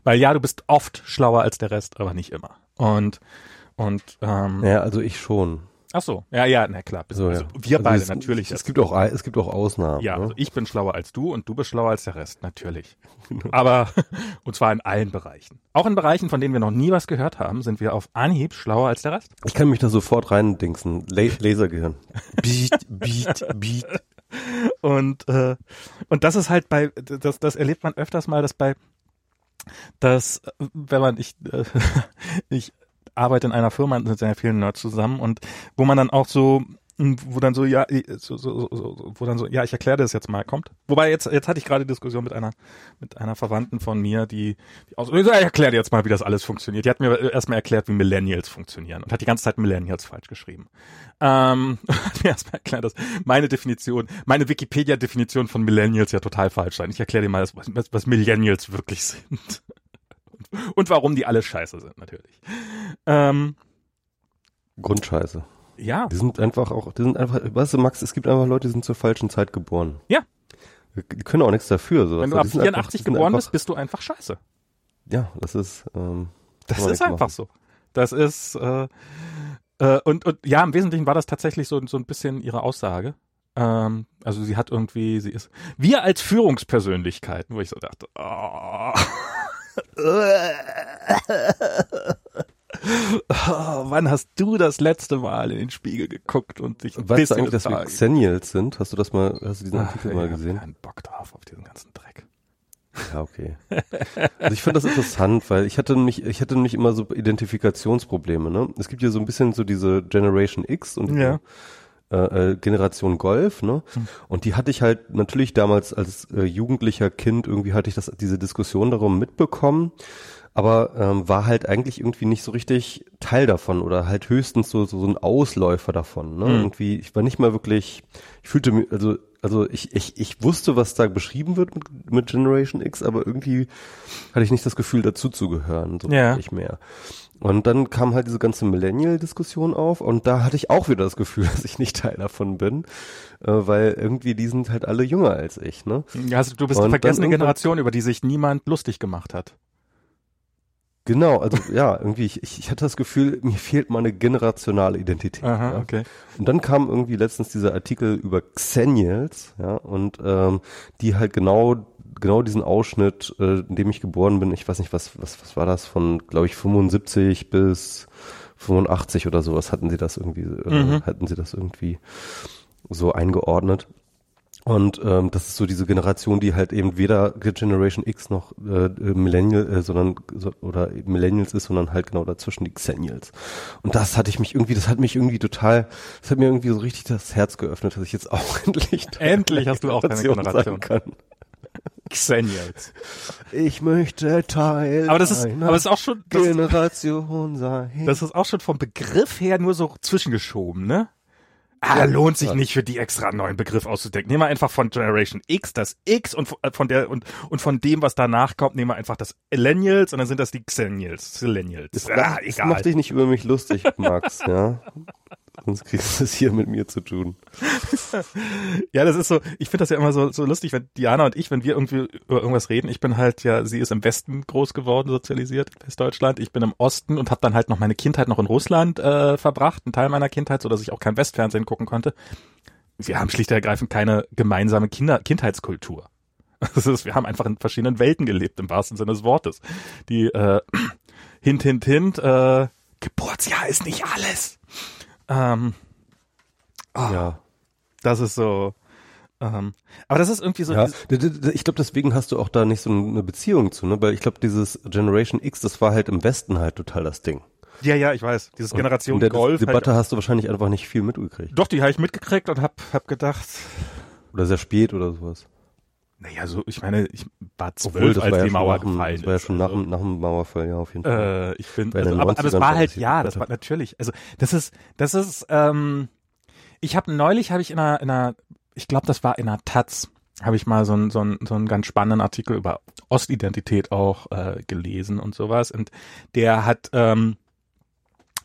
Weil ja, du bist oft schlauer als der Rest, aber nicht immer. Und, und, ähm, Ja, also ich schon. Ach so, ja, ja, na klar. So, also ja. wir also beide es, natürlich. Es gibt auch es gibt auch Ausnahmen. ja, ne? also ich bin schlauer als du und du bist schlauer als der Rest, natürlich. Aber und zwar in allen Bereichen. Auch in Bereichen, von denen wir noch nie was gehört haben, sind wir auf Anhieb schlauer als der Rest. Ich kann mich da sofort reindingsen. La Lasergehirn. Beat, beat, beat. Und äh, und das ist halt bei das das erlebt man öfters mal, dass bei dass äh, wenn man ich äh, ich arbeite in einer Firma mit sehr vielen Nerds zusammen und wo man dann auch so wo dann so ja so, so, so, wo dann so ja ich erkläre das jetzt mal kommt. Wobei jetzt jetzt hatte ich gerade Diskussion mit einer mit einer Verwandten von mir die, die aus ich erkläre dir jetzt mal wie das alles funktioniert. Die hat mir erstmal erklärt wie Millennials funktionieren und hat die ganze Zeit Millennials falsch geschrieben. Ähm, hat mir erstmal erklärt dass meine Definition meine Wikipedia Definition von Millennials ja total falsch sein ich erkläre dir mal was, was Millennials wirklich sind und warum die alle scheiße sind natürlich ähm, Grundscheiße. ja Die sind einfach auch, die sind einfach, weißt du, Max, es gibt einfach Leute, die sind zur falschen Zeit geboren. Ja. Die können auch nichts dafür. So. Wenn du ab die sind 84 einfach, geboren einfach, bist, bist du einfach scheiße. Ja, das ist, ähm, Das ist einfach machen. so. Das ist äh, äh, und und ja, im Wesentlichen war das tatsächlich so so ein bisschen ihre Aussage. Ähm, also sie hat irgendwie, sie ist wir als Führungspersönlichkeiten, wo ich so dachte, oh. Oh, wann hast du das letzte Mal in den Spiegel geguckt und dich ein Weißt du bisschen eigentlich, dass wir? Xennials sind? Hast du das mal, hast du diesen Ach, Artikel ich mal gesehen? keinen Bock drauf auf diesen ganzen Dreck. Ja, okay. Also ich finde das interessant, weil ich hatte nämlich, ich hatte nämlich immer so Identifikationsprobleme, ne? Es gibt ja so ein bisschen so diese Generation X und Ja. Äh, äh, Generation Golf, ne? Hm. Und die hatte ich halt natürlich damals als äh, jugendlicher Kind irgendwie hatte ich das diese Diskussion darum mitbekommen, aber ähm, war halt eigentlich irgendwie nicht so richtig Teil davon oder halt höchstens so so, so ein Ausläufer davon, ne? Hm. Irgendwie, ich war nicht mal wirklich, ich fühlte mich, also also ich, ich, ich wusste, was da beschrieben wird mit, mit Generation X, aber irgendwie hatte ich nicht das Gefühl, dazu zu gehören, so Ja. nicht mehr. Und dann kam halt diese ganze Millennial-Diskussion auf und da hatte ich auch wieder das Gefühl, dass ich nicht Teil davon bin, äh, weil irgendwie die sind halt alle jünger als ich, ne? Also du bist Und eine dann vergessene Generation, über die sich niemand lustig gemacht hat. Genau, also ja, irgendwie, ich, ich hatte das Gefühl, mir fehlt mal eine generationale Identität. ja. okay. Und dann kam irgendwie letztens dieser Artikel über Xennials, ja, und ähm, die halt genau genau diesen Ausschnitt, äh, in dem ich geboren bin, ich weiß nicht, was, was, was war das, von, glaube ich, 75 bis 85 oder sowas hatten sie das irgendwie, äh, Mhm. hatten sie das irgendwie so eingeordnet. Und ähm, das ist so diese Generation, die halt eben weder Generation X noch äh, Millennial, äh, sondern so, oder Millennials ist, sondern halt genau dazwischen die Xennials. Und das hatte ich mich irgendwie, das hat mich irgendwie total, das hat mir irgendwie so richtig das Herz geöffnet, dass ich jetzt auch endlich Endlich hast du auch deine Generation. kann. Xennials. Ich möchte Teil Aber das ist, aber das ist auch schon, das, Generation sein. das ist auch schon vom Begriff her nur so zwischengeschoben, ne? Ah, lohnt sich Ja. nicht für die extra einen neuen Begriff auszudenken. Nehmen wir einfach von Generation X das X und von- äh, von der und und von dem, was danach kommt, nehmen wir einfach das Millennials und dann sind das die Xennials, Millennials. Das, Ah, das egal. mach dich nicht über mich lustig, Max, ja. Sonst kriegst du es hier mit mir zu tun. Ja, das ist so, ich finde das ja immer so, so lustig, wenn Diana und ich, wenn wir irgendwie über irgendwas reden, ich bin halt ja, sie ist im Westen groß geworden, sozialisiert, in Westdeutschland, ich bin im Osten und habe dann halt noch meine Kindheit noch in Russland äh, verbracht, einen Teil meiner Kindheit, so dass ich auch kein Westfernsehen gucken konnte. Wir haben schlicht und ergreifend keine gemeinsame Kinder Kindheitskultur. Das ist, wir haben einfach in verschiedenen Welten gelebt, im wahrsten Sinne des Wortes. Die äh, hint, hint, hint, äh, Geburtsjahr ist nicht alles. Ähm, ah, Ja. das ist so. Ähm, aber das ist irgendwie so. Ja, ich glaube, deswegen hast du auch da nicht so eine Beziehung zu, ne? Weil ich glaube, dieses Generation X, das war halt im Westen halt total das Ding. ja, ja, ich weiß. Dieses Und Generation in der Golf. Debatte Halt, hast du wahrscheinlich einfach nicht viel mitgekriegt. doch, die habe ich mitgekriegt und hab, hab gedacht, Oder sehr spät oder sowas. Naja, so, ich meine, ich war zwölf, als war ja die Mauer nach dem- gefallen Das war ja ist. schon nach, also, dem- nach dem Mauerfall, ja, auf jeden Fall. äh, ich bin, Bei also, aber, aber das 90ern war halt, ja, das war natürlich, also das ist, das ist, ähm, ich habe neulich, habe ich in einer, in einer, ich glaube, das war in einer Taz, habe ich mal so einen, so, einen, so einen ganz spannenden Artikel über Ostidentität auch äh, gelesen und sowas und der hat, ähm,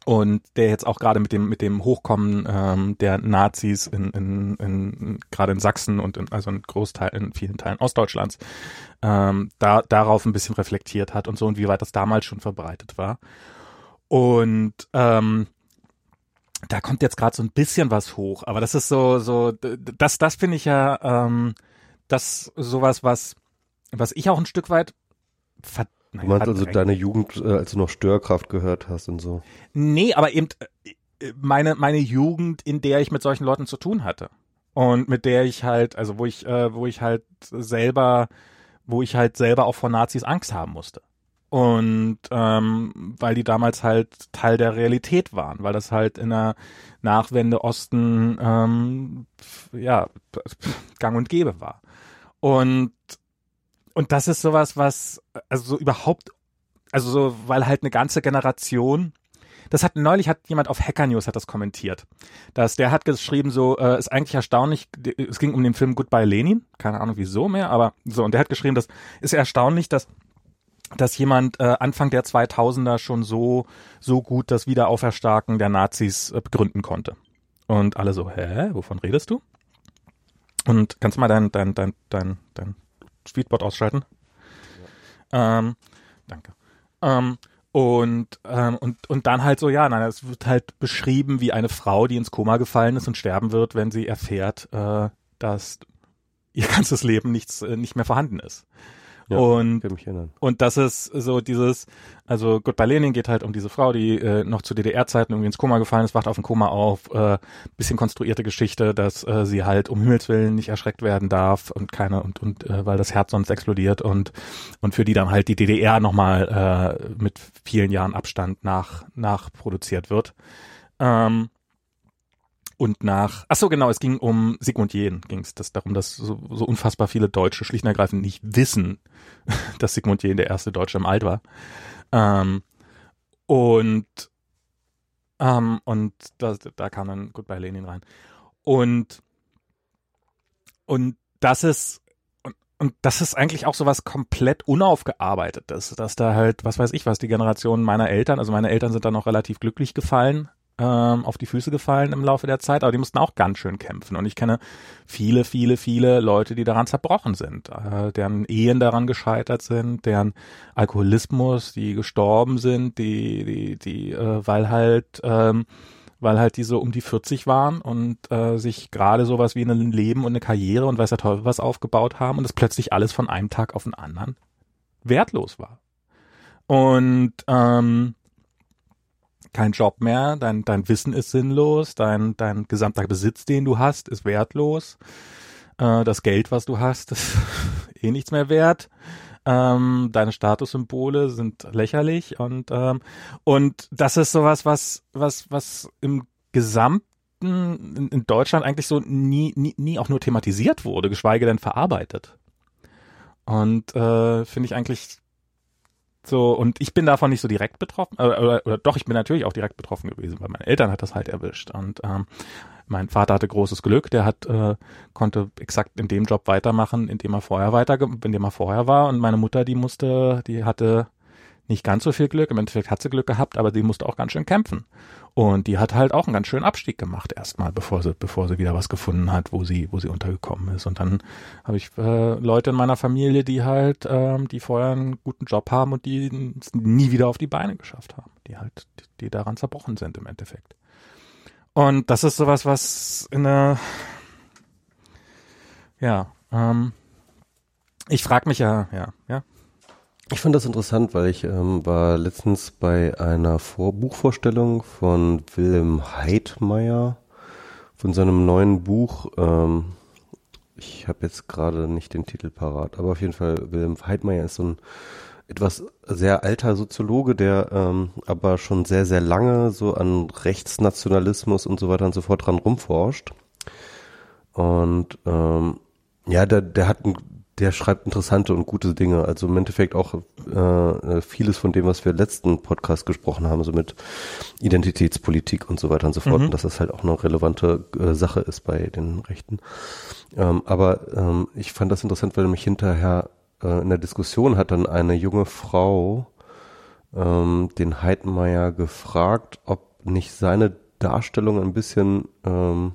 und der jetzt auch gerade mit dem mit dem Hochkommen ähm, der Nazis in, in, in gerade in Sachsen und in, also in Großteil in vielen Teilen Ostdeutschlands ähm, da darauf ein bisschen reflektiert hat und so und wie weit das damals schon verbreitet war. Und ähm, da kommt jetzt gerade so ein bisschen was hoch, aber das ist so so das das finde ich ja ähm, das sowas was was ich auch ein Stück weit ver Du meinst also deine Jugend, äh, als du noch Störkraft gehört hast und so. Nee, aber eben äh, meine, meine Jugend, in der ich mit solchen Leuten zu tun hatte. Und mit der ich halt, also wo ich, äh, wo ich halt selber, wo ich halt selber auch vor Nazis Angst haben musste. Und ähm, weil die damals halt Teil der Realität waren, weil das halt in der Nachwende Osten ähm, ja gang und gäbe war. Und und das ist sowas, was also so überhaupt also so, weil halt eine ganze Generation, das hat neulich hat jemand auf Hacker News hat das kommentiert, dass der hat geschrieben so, äh, ist eigentlich erstaunlich, es ging um den Film Goodbye Lenin, keine Ahnung wieso mehr, aber so und der hat geschrieben, das ist erstaunlich, dass dass jemand äh, Anfang der 2000er schon so so gut das Wiederauferstarken der Nazis äh, begründen konnte. Und alle so, hä, wovon redest du? Und kannst du mal dein dein dein dein dein Tweetbot ausschalten? Ähm, danke. Ähm, und, ähm, und, und dann halt so, ja, nein, es wird halt beschrieben wie eine Frau, die ins Koma gefallen ist und sterben wird, wenn sie erfährt, äh, dass ihr ganzes Leben nichts, äh, nicht mehr vorhanden ist. Ja, und und das ist so dieses, also Goodbye Lenin geht halt um diese Frau, die äh, noch zu DDR-Zeiten irgendwie ins Koma gefallen ist, wacht auf dem Koma auf, äh, bisschen konstruierte Geschichte, dass äh, sie halt um Himmels Willen nicht erschreckt werden darf und keine und und äh, weil das Herz sonst explodiert und und für die dann halt die DDR nochmal äh, mit vielen Jahren Abstand nach nachproduziert wird. Ähm, und nach, ach so genau, es ging um Sigmund Jähn, ging es das darum, dass so, so unfassbar viele Deutsche schlicht und ergreifend nicht wissen, dass Sigmund Jähn der erste Deutsche im Alt war. Ähm, und ähm, und da, da kam dann Goodbye Lenin rein. Und und das ist und, und das ist eigentlich auch so was komplett unaufgearbeitetes, dass da halt, was weiß ich was, die Generation meiner Eltern, also meine Eltern sind da noch relativ glücklich gefallen, ähm, auf die Füße gefallen im Laufe der Zeit, aber die mussten auch ganz schön kämpfen. Und ich kenne viele, viele, viele Leute, die daran zerbrochen sind, äh, deren Ehen daran gescheitert sind, deren Alkoholismus, die gestorben sind, die, die, die, äh, weil halt, ähm, weil halt die so um die 40 waren und äh, sich gerade sowas wie ein Leben und eine Karriere und weiß der Teufel was aufgebaut haben und es plötzlich alles von einem Tag auf den anderen wertlos war. Und ähm, kein Job mehr, dein, dein Wissen ist sinnlos, dein, dein gesamter Besitz, den du hast, ist wertlos. Äh, das Geld, was du hast, ist eh nichts mehr wert. Ähm, deine Statussymbole sind lächerlich und ähm, und das ist sowas, was was was im Gesamten in, in Deutschland eigentlich so nie, nie nie auch nur thematisiert wurde, geschweige denn verarbeitet. Und äh, finde ich eigentlich so, und ich bin davon nicht so direkt betroffen, äh, oder, oder doch, ich bin natürlich auch direkt betroffen gewesen, weil meine Eltern hat das halt erwischt. Und ähm, mein Vater hatte großes Glück, der hat äh, konnte exakt in dem Job weitermachen, in dem er vorher weiter, in dem er vorher war. Und meine Mutter, die musste, die hatte nicht ganz so viel Glück. Im Endeffekt hat sie Glück gehabt, aber sie musste auch ganz schön kämpfen. Und die hat halt auch einen ganz schönen Abstieg gemacht erstmal, bevor sie, bevor sie wieder was gefunden hat, wo sie, wo sie untergekommen ist. Und dann habe ich äh, Leute in meiner Familie, die halt, ähm, die vorher einen guten Job haben und die nie wieder auf die Beine geschafft haben, die halt, die daran zerbrochen sind im Endeffekt. Und das ist sowas, was in der, ja, ähm, ich frage mich ja, ja, ja, ich fand das interessant, weil ich ähm, war letztens bei einer Vor Buchvorstellung von Wilhelm Heidmeier von seinem neuen Buch. Ähm, ich habe jetzt gerade nicht den Titel parat, aber auf jeden Fall Wilhelm Heidmeier ist so ein etwas sehr alter Soziologe, der ähm, aber schon sehr, sehr lange so an Rechtsnationalismus und so weiter und so fort dran rumforscht. Und ähm, ja, der, der hat ein der schreibt interessante und gute Dinge. Also im Endeffekt auch äh, vieles von dem, was wir letzten Podcast gesprochen haben, so mit Identitätspolitik und so weiter und so fort. Mhm. Und dass das halt auch eine relevante äh, Sache ist bei den Rechten. Ähm, aber ähm, ich fand das interessant, weil mich hinterher äh, in der Diskussion hat dann eine junge Frau ähm, den Heidmeier gefragt, ob nicht seine Darstellung ein bisschen, ähm,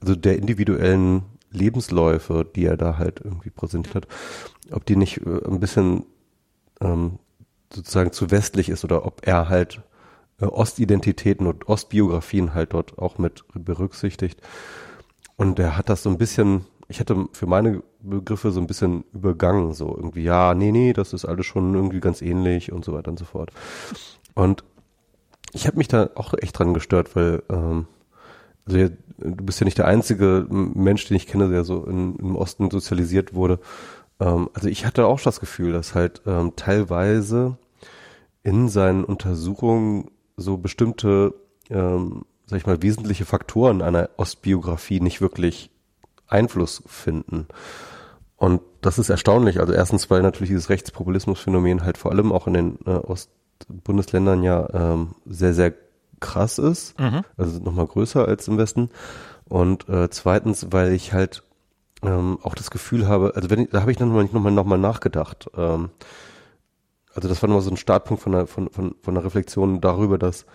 also der individuellen Lebensläufe, die er da halt irgendwie präsentiert hat, ob die nicht äh, ein bisschen ähm, sozusagen zu westlich ist oder ob er halt äh, Ostidentitäten und Ostbiografien halt dort auch mit berücksichtigt. Und er hat das so ein bisschen, ich hätte für meine Begriffe so ein bisschen übergangen, so irgendwie, ja, nee, nee, das ist alles schon irgendwie ganz ähnlich und so weiter und so fort. Und ich habe mich da auch echt dran gestört, weil ähm, also du bist ja nicht der einzige Mensch, den ich kenne, der so in, im Osten sozialisiert wurde. Ähm, also ich hatte auch das Gefühl, dass halt ähm, teilweise in seinen Untersuchungen so bestimmte, ähm, sag ich mal, wesentliche Faktoren einer Ostbiografie nicht wirklich Einfluss finden. Und das ist erstaunlich. Also erstens, weil natürlich dieses Rechtspopulismusphänomen halt vor allem auch in den äh, Ostbundesländern ja ähm, sehr, sehr krass ist, mhm. also nochmal größer als im Westen. Und äh, zweitens, weil ich halt ähm, auch das Gefühl habe, also wenn ich, da habe ich nochmal noch mal, noch mal nachgedacht. Ähm, also das war nochmal so ein Startpunkt von der, von, von, von der Reflexion darüber, dass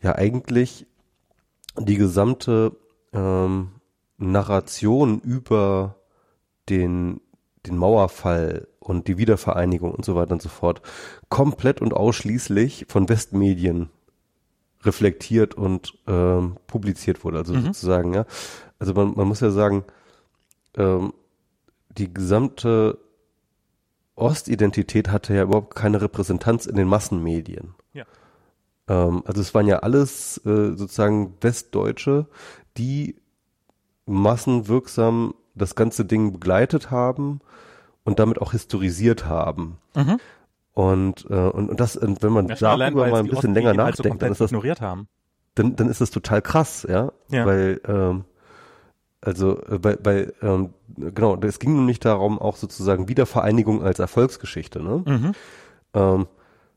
ja eigentlich die gesamte ähm, Narration über den, den Mauerfall und die Wiedervereinigung und so weiter und so fort komplett und ausschließlich von Westmedien reflektiert und ähm, publiziert wurde. Also mhm. sozusagen, ja. Also man, man muss ja sagen, ähm, die gesamte Ostidentität hatte ja überhaupt keine Repräsentanz in den Massenmedien. Ja. Ähm, also es waren ja alles äh, sozusagen Westdeutsche, die massenwirksam das ganze Ding begleitet haben und damit auch historisiert haben. Mhm. Und, äh, und, und das, wenn man ja, darüber mal ein bisschen länger nachdenkt, halt so dann ist das ignoriert haben. Dann, dann ist das total krass, ja, ja. weil ähm, also äh, bei, bei ähm, genau, es ging nun nicht darum, auch sozusagen Wiedervereinigung als Erfolgsgeschichte, ne? Mhm. Ähm,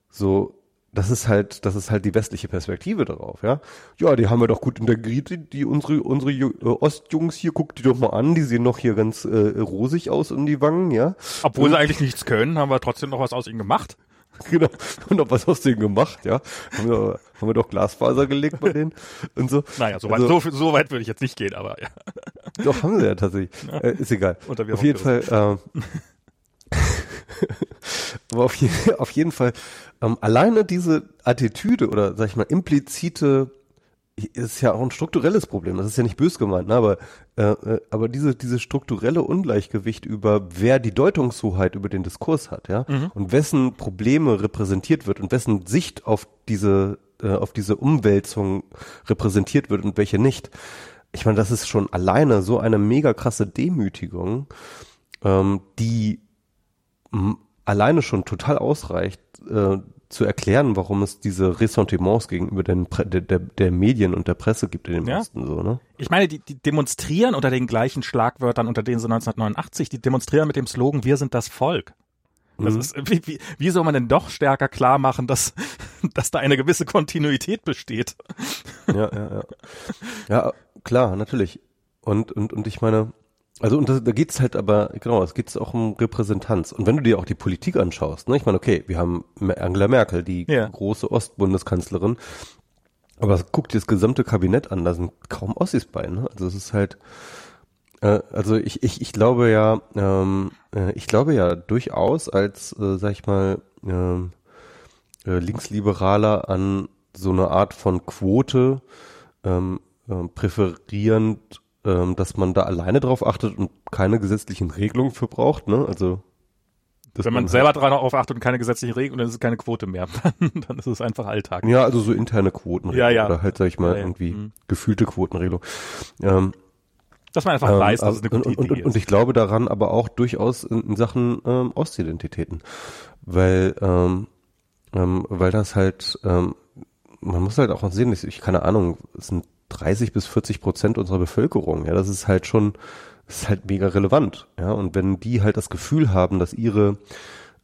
so das ist halt, das ist halt die westliche Perspektive darauf, ja. Ja, die haben wir doch gut integriert, die, die unsere, unsere äh, Ostjungs hier, guckt die doch mal an, die sehen noch hier ganz äh, rosig aus um die Wangen, ja. Obwohl und, sie eigentlich nichts können, haben wir trotzdem noch was aus ihnen gemacht. Genau, und noch was aus denen gemacht, ja. Haben wir, haben wir doch Glasfaser gelegt bei denen und so. Naja, so weit, also, so, so weit würde ich jetzt nicht gehen, aber ja. Doch, haben sie ja tatsächlich. Äh, ist egal. Auf jeden Fall, ähm, aber auf, je, auf jeden Fall, ähm, alleine diese Attitüde oder sag ich mal implizite ist ja auch ein strukturelles Problem. Das ist ja nicht bös gemeint, ne? aber äh, äh, aber diese diese strukturelle Ungleichgewicht über wer die Deutungshoheit über den Diskurs hat, ja, mhm. und wessen Probleme repräsentiert wird und wessen Sicht auf diese äh, auf diese Umwälzung repräsentiert wird und welche nicht. Ich meine, das ist schon alleine so eine mega krasse Demütigung, ähm, die alleine schon total ausreicht, äh, zu erklären, warum es diese Ressentiments gegenüber den der, der, der Medien und der Presse gibt in den ja. Osten so, ne? Ich meine, die, die demonstrieren unter den gleichen Schlagwörtern, unter denen sie 1989, die demonstrieren mit dem Slogan, wir sind das Volk. Das mhm. ist, wie, wie, wie soll man denn doch stärker klar machen, dass, dass da eine gewisse Kontinuität besteht? Ja, ja, ja. Ja, klar, natürlich. Und, und, und ich meine, also und das, da geht's halt aber, genau, es geht auch um Repräsentanz. Und wenn du dir auch die Politik anschaust, ne, ich meine, okay, wir haben Angela Merkel, die ja. große Ostbundeskanzlerin, aber guck dir das gesamte Kabinett an, da sind kaum Ossis bei, ne? Also es ist halt, äh, also ich, ich, ich glaube ja, ähm, äh, ich glaube ja durchaus als, äh, sag ich mal, ähm, äh, Linksliberaler an so eine Art von Quote ähm, äh, präferierend ähm, dass man da alleine drauf achtet und keine gesetzlichen Regelungen für braucht, ne? Also wenn man, man selber halt darauf achtet und keine gesetzlichen Regelungen, dann ist es keine Quote mehr. dann ist es einfach Alltag. Ja, also so interne Quoten ja, ja. oder halt, sag ich mal, ja, irgendwie mhm. gefühlte Quotenregelung. Ähm, dass man einfach ähm, weiß, dass es eine gute und, Idee und, ist. Und ich glaube daran aber auch durchaus in, in Sachen ähm, Ostidentitäten. Weil, ähm, ähm, weil das halt, ähm, man muss halt auch sehen, ich, ich keine Ahnung, es sind 30 bis 40 Prozent unserer Bevölkerung. Ja, das ist halt schon, ist halt mega relevant. Ja, und wenn die halt das Gefühl haben, dass ihre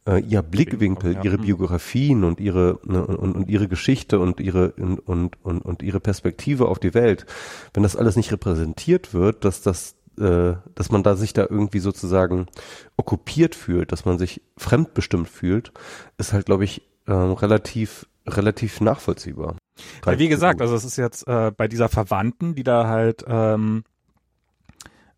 äh, ihr Blickwinkel, ihre Biografien und ihre ne, und, und ihre Geschichte und ihre und, und, und, und ihre Perspektive auf die Welt, wenn das alles nicht repräsentiert wird, dass das äh, dass man da sich da irgendwie sozusagen okkupiert fühlt, dass man sich fremdbestimmt fühlt, ist halt, glaube ich, äh, relativ relativ nachvollziehbar. Ja, wie gesagt, also es ist jetzt äh, bei dieser Verwandten, die da halt ähm,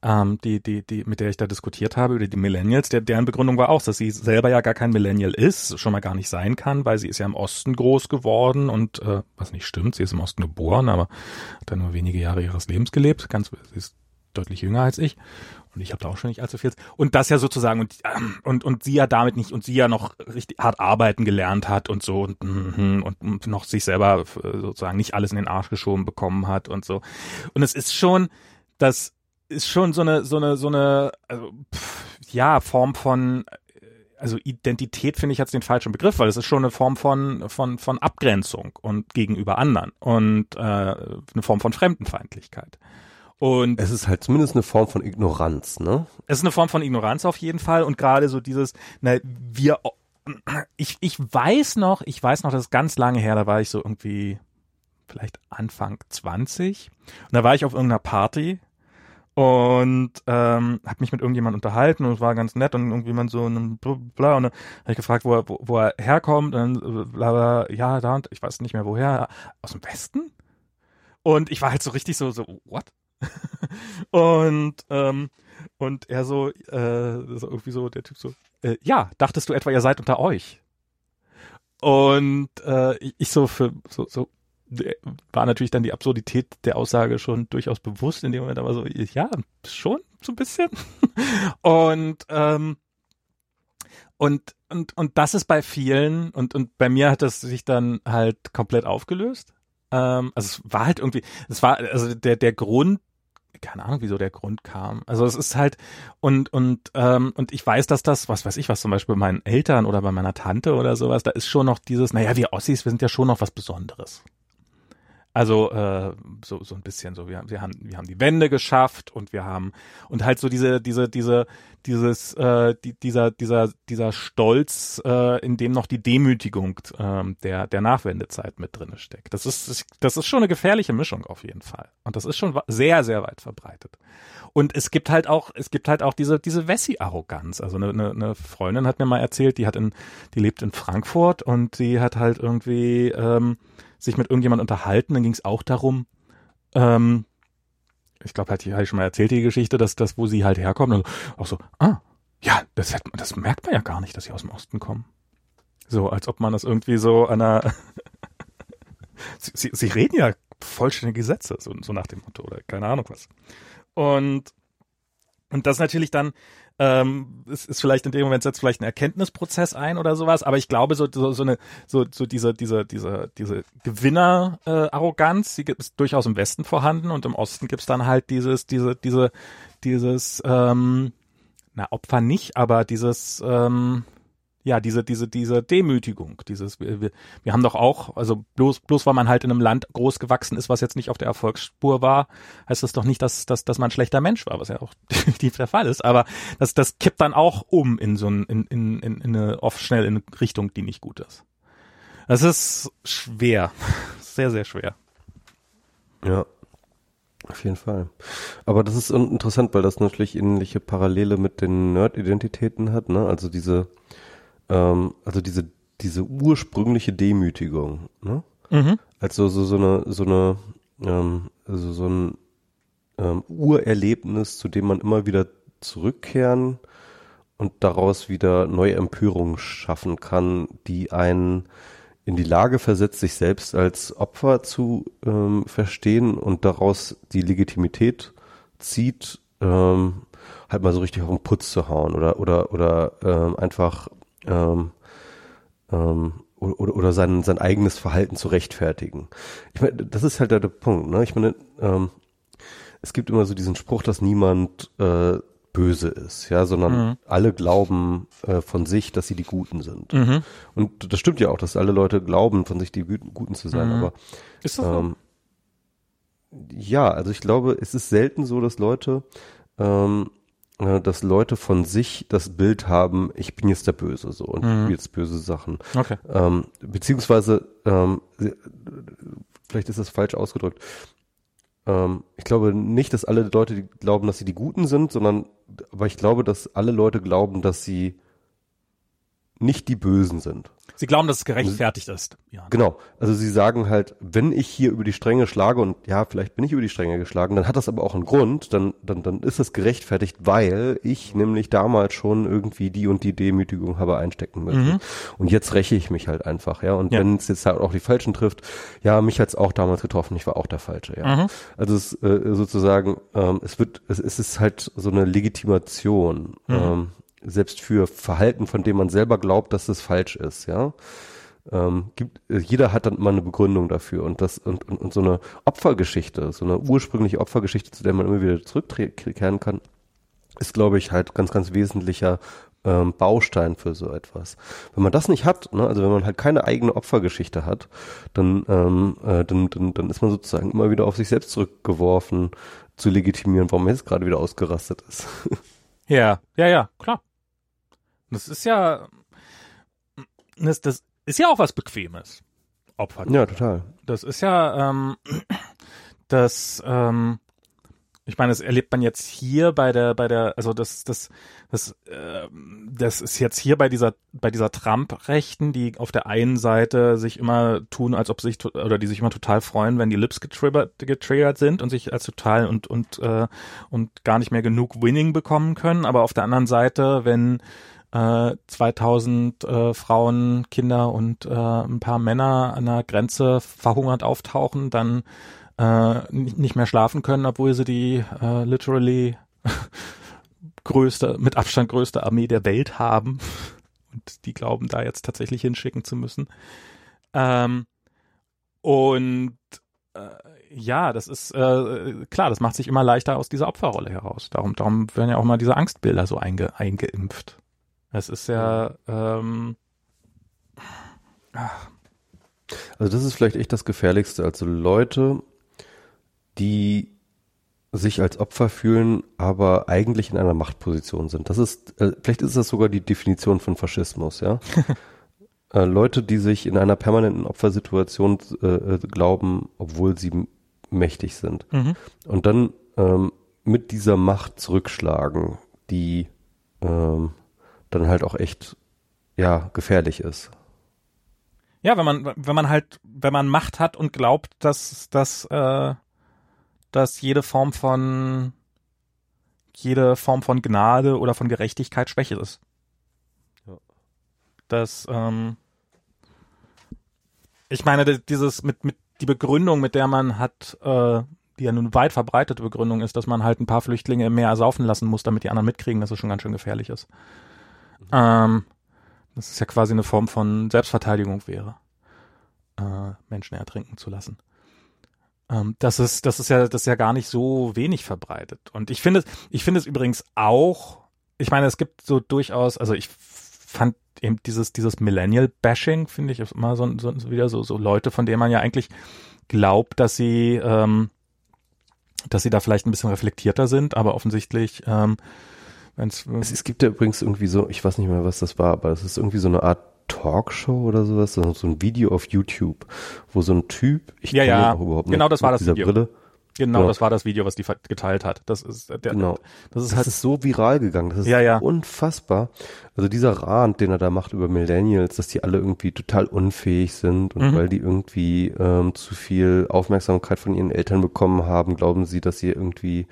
ähm, die, die, die, mit der ich da diskutiert habe, über die Millennials, der, deren Begründung war auch, dass sie selber ja gar kein Millennial ist, schon mal gar nicht sein kann, weil sie ist ja im Osten groß geworden und äh, was nicht stimmt, sie ist im Osten geboren, aber hat dann nur wenige Jahre ihres Lebens gelebt, ganz, sie ist deutlich jünger als ich und ich habe da auch schon nicht allzu viel. Und das ja sozusagen und und und sie ja damit nicht und sie ja noch richtig hart arbeiten gelernt hat und so und mhm, und, und noch sich selber äh, sozusagen nicht alles in den Arsch geschoben bekommen hat und so. Und es ist schon das ist schon so eine so eine so eine also, pff, ja Form von also Identität finde ich jetzt den falschen Begriff, weil es ist schon eine Form von von von Abgrenzung und gegenüber anderen und äh, eine Form von Fremdenfeindlichkeit. Und es ist halt zumindest eine Form von Ignoranz, ne? Es ist eine Form von Ignoranz auf jeden Fall und gerade so dieses, na, wir, ich, ich weiß noch, ich weiß noch, das ist ganz lange her, da war ich so irgendwie vielleicht Anfang 20 und da war ich auf irgendeiner Party und ähm, habe mich mit irgendjemand unterhalten und es war ganz nett und irgendwie man so ein bla und dann habe ich gefragt, wo er, wo, wo er herkommt und dann bla, bla, ja da und ich weiß nicht mehr woher, aus dem Westen und ich war halt so richtig so so what und ähm, und er so, äh, irgendwie so der Typ so, äh, ja, dachtest du etwa, ihr seid unter euch? Und äh, ich so für so so war natürlich dann die Absurdität der Aussage schon durchaus bewusst in dem Moment, aber so ja schon so ein bisschen und ähm, und und und das ist bei vielen und und bei mir hat das sich dann halt komplett aufgelöst. Ähm, also es war halt irgendwie, es war also der der Grund keine Ahnung, wieso der Grund kam. Also es ist halt und und ähm, und ich weiß, dass das, was weiß ich, was zum Beispiel bei meinen Eltern oder bei meiner Tante oder sowas, da ist schon noch dieses, naja, wir Ossis, wir sind ja schon noch was Besonderes. Also äh, so so ein bisschen so wir, wir haben wir haben die Wände geschafft und wir haben und halt so diese diese diese dieses äh, die, dieser dieser dieser Stolz, äh, in dem noch die Demütigung äh, der der Nachwendezeit mit drinne steckt. Das ist das ist schon eine gefährliche Mischung auf jeden Fall und das ist schon sehr sehr weit verbreitet. Und es gibt halt auch es gibt halt auch diese diese Wessi-Arroganz. Also eine, eine, eine Freundin hat mir mal erzählt, die hat in die lebt in Frankfurt und die hat halt irgendwie ähm, sich mit irgendjemand unterhalten, dann ging es auch darum, ähm, ich glaube, habe ich schon mal erzählt, die Geschichte, dass das, wo sie halt herkommen, also auch so, ah, ja, das, hat, das merkt man ja gar nicht, dass sie aus dem Osten kommen. So, als ob man das irgendwie so einer, sie, sie, sie reden ja vollständige Gesetze, so, so nach dem Motto oder keine Ahnung was. Und und das natürlich dann ähm, ist, ist vielleicht in dem Moment setzt vielleicht ein Erkenntnisprozess ein oder sowas, aber ich glaube so so, so eine so so diese diese diese diese Gewinner äh, die gibt es durchaus im Westen vorhanden und im Osten gibt's dann halt dieses diese diese dieses ähm, na Opfer nicht, aber dieses ähm, ja, diese, diese, diese Demütigung, dieses, wir, wir haben doch auch, also bloß, bloß weil man halt in einem Land groß gewachsen ist, was jetzt nicht auf der Erfolgsspur war, heißt das doch nicht, dass, dass, dass man ein schlechter Mensch war, was ja auch definitiv der Fall ist, aber das, das kippt dann auch um in so ein, in, in, in, in eine, oft schnell in eine Richtung, die nicht gut ist. Das ist schwer. Sehr, sehr schwer. Ja. Auf jeden Fall. Aber das ist interessant, weil das natürlich ähnliche Parallele mit den Nerd-Identitäten hat, ne? Also diese, ähm, also diese, diese ursprüngliche Demütigung, ne? Mhm. Also so, so eine, so eine, ähm, also so ein ähm, Urerlebnis, zu dem man immer wieder zurückkehren und daraus wieder neue Empörungen schaffen kann, die einen in die Lage versetzt, sich selbst als Opfer zu ähm, verstehen und daraus die Legitimität zieht, ähm, halt mal so richtig auf den Putz zu hauen oder oder oder ähm, einfach ähm, ähm, oder, oder sein, sein eigenes Verhalten zu rechtfertigen. Ich meine, das ist halt der, der Punkt. Ne? Ich meine, ähm, es gibt immer so diesen Spruch, dass niemand äh, böse ist, ja, sondern mhm. alle glauben äh, von sich, dass sie die Guten sind. Mhm. Und das stimmt ja auch, dass alle Leute glauben, von sich die Guten zu sein. Mhm. Aber ist das so? Ähm, ja, also ich glaube, es ist selten so, dass Leute ähm, äh, dass Leute von sich das Bild haben, ich bin jetzt der Böse so und mhm. jetzt böse Sachen. Okay. Ähm, beziehungsweise, ähm, vielleicht ist das falsch ausgedrückt. Ähm, ich glaube nicht, dass alle Leute glauben, dass sie die Guten sind, sondern, aber ich glaube, dass alle Leute glauben, dass sie nicht die Bösen sind. Sie glauben, dass es gerechtfertigt ist. Ja. Genau. Also sie sagen halt, wenn ich hier über die Stränge schlage und ja, vielleicht bin ich über die Stränge geschlagen, dann hat das aber auch einen Grund, dann, dann, dann ist es gerechtfertigt, weil ich nämlich damals schon irgendwie die und die Demütigung habe einstecken müssen. Mhm. Und jetzt räche ich mich halt einfach, ja. Und ja. wenn es jetzt halt auch die Falschen trifft, ja, mich hat's auch damals getroffen, ich war auch der Falsche, ja. Mhm. Also es äh, sozusagen, ähm, es wird, es, es ist halt so eine Legitimation. Mhm. Ähm, selbst für Verhalten, von dem man selber glaubt, dass es falsch ist, ja. Ähm, gibt, jeder hat dann immer eine Begründung dafür und das und, und, und so eine Opfergeschichte, so eine ursprüngliche Opfergeschichte, zu der man immer wieder zurückkehren kann, ist, glaube ich, halt ganz, ganz wesentlicher ähm, Baustein für so etwas. Wenn man das nicht hat, ne, also wenn man halt keine eigene Opfergeschichte hat, dann, ähm, äh, dann, dann, dann ist man sozusagen immer wieder auf sich selbst zurückgeworfen, zu legitimieren, warum er jetzt gerade wieder ausgerastet ist. Ja, ja, ja, klar. Das ist ja, das, das ist ja auch was Bequemes. Opfer. Ja, total. Das ist ja, ähm, das, ähm, ich meine, das erlebt man jetzt hier bei der, bei der, also das, das, das, äh, das ist jetzt hier bei dieser, bei dieser Trump-Rechten, die auf der einen Seite sich immer tun, als ob sich oder die sich immer total freuen, wenn die Lips getriggert, getriggert sind und sich als total und und äh, und gar nicht mehr genug Winning bekommen können, aber auf der anderen Seite, wenn äh, 2000 äh, Frauen, Kinder und äh, ein paar Männer an der Grenze verhungert auftauchen, dann äh, nicht mehr schlafen können, obwohl sie die äh, literally größte, mit Abstand größte Armee der Welt haben und die glauben, da jetzt tatsächlich hinschicken zu müssen. Ähm, und äh, ja, das ist äh, klar, das macht sich immer leichter aus dieser Opferrolle heraus. Darum, darum werden ja auch mal diese Angstbilder so einge, eingeimpft. Es ist ja, ähm, also das ist vielleicht echt das Gefährlichste. Also Leute, die sich als Opfer fühlen, aber eigentlich in einer Machtposition sind. Das ist, äh, vielleicht ist das sogar die Definition von Faschismus, ja. äh, Leute, die sich in einer permanenten Opfersituation äh, äh glauben, obwohl sie mächtig sind. Mhm. Und dann ähm, mit dieser Macht zurückschlagen, die ähm, dann halt auch echt ja gefährlich ist. Ja, wenn man wenn man halt wenn man Macht hat und glaubt, dass dass äh, dass jede Form von jede Form von Gnade oder von Gerechtigkeit Schwäche ist. Ja. Das ähm, ich meine dieses mit mit die Begründung, mit der man hat, äh, die ja nun weit verbreitete Begründung ist, dass man halt ein paar Flüchtlinge im Meer ersaufen lassen muss, damit die anderen mitkriegen, dass es schon ganz schön gefährlich ist. Ähm, das ist ja quasi eine Form von Selbstverteidigung wäre, äh, Menschen ertrinken zu lassen. Ähm, das ist, das ist ja, das ist ja gar nicht so wenig verbreitet. Und ich finde, ich finde es übrigens auch, ich meine, es gibt so durchaus, also ich fand eben dieses, dieses Millennial-Bashing, finde ich, ist immer so, so, wieder so, so Leute, von denen man ja eigentlich glaubt, dass sie, ähm, dass sie da vielleicht ein bisschen reflektierter sind, aber offensichtlich, ähm, wenn's, es, es gibt ja übrigens irgendwie so, ich weiß nicht mehr, was das war, aber es ist irgendwie so eine Art Talkshow oder sowas, so, so ein Video auf YouTube, wo so ein Typ, ich ja, ja, überhaupt genau das war das Video. Brille, Genau, ja. das war das Video, was die geteilt hat. Das ist der, genau. Das ist das halt ist so viral gegangen. Das ist ja, ja. unfassbar. Also dieser Rand, den er da macht über Millennials, dass die alle irgendwie total unfähig sind und mhm. weil die irgendwie ähm, zu viel Aufmerksamkeit von ihren Eltern bekommen haben, glauben sie, dass sie irgendwie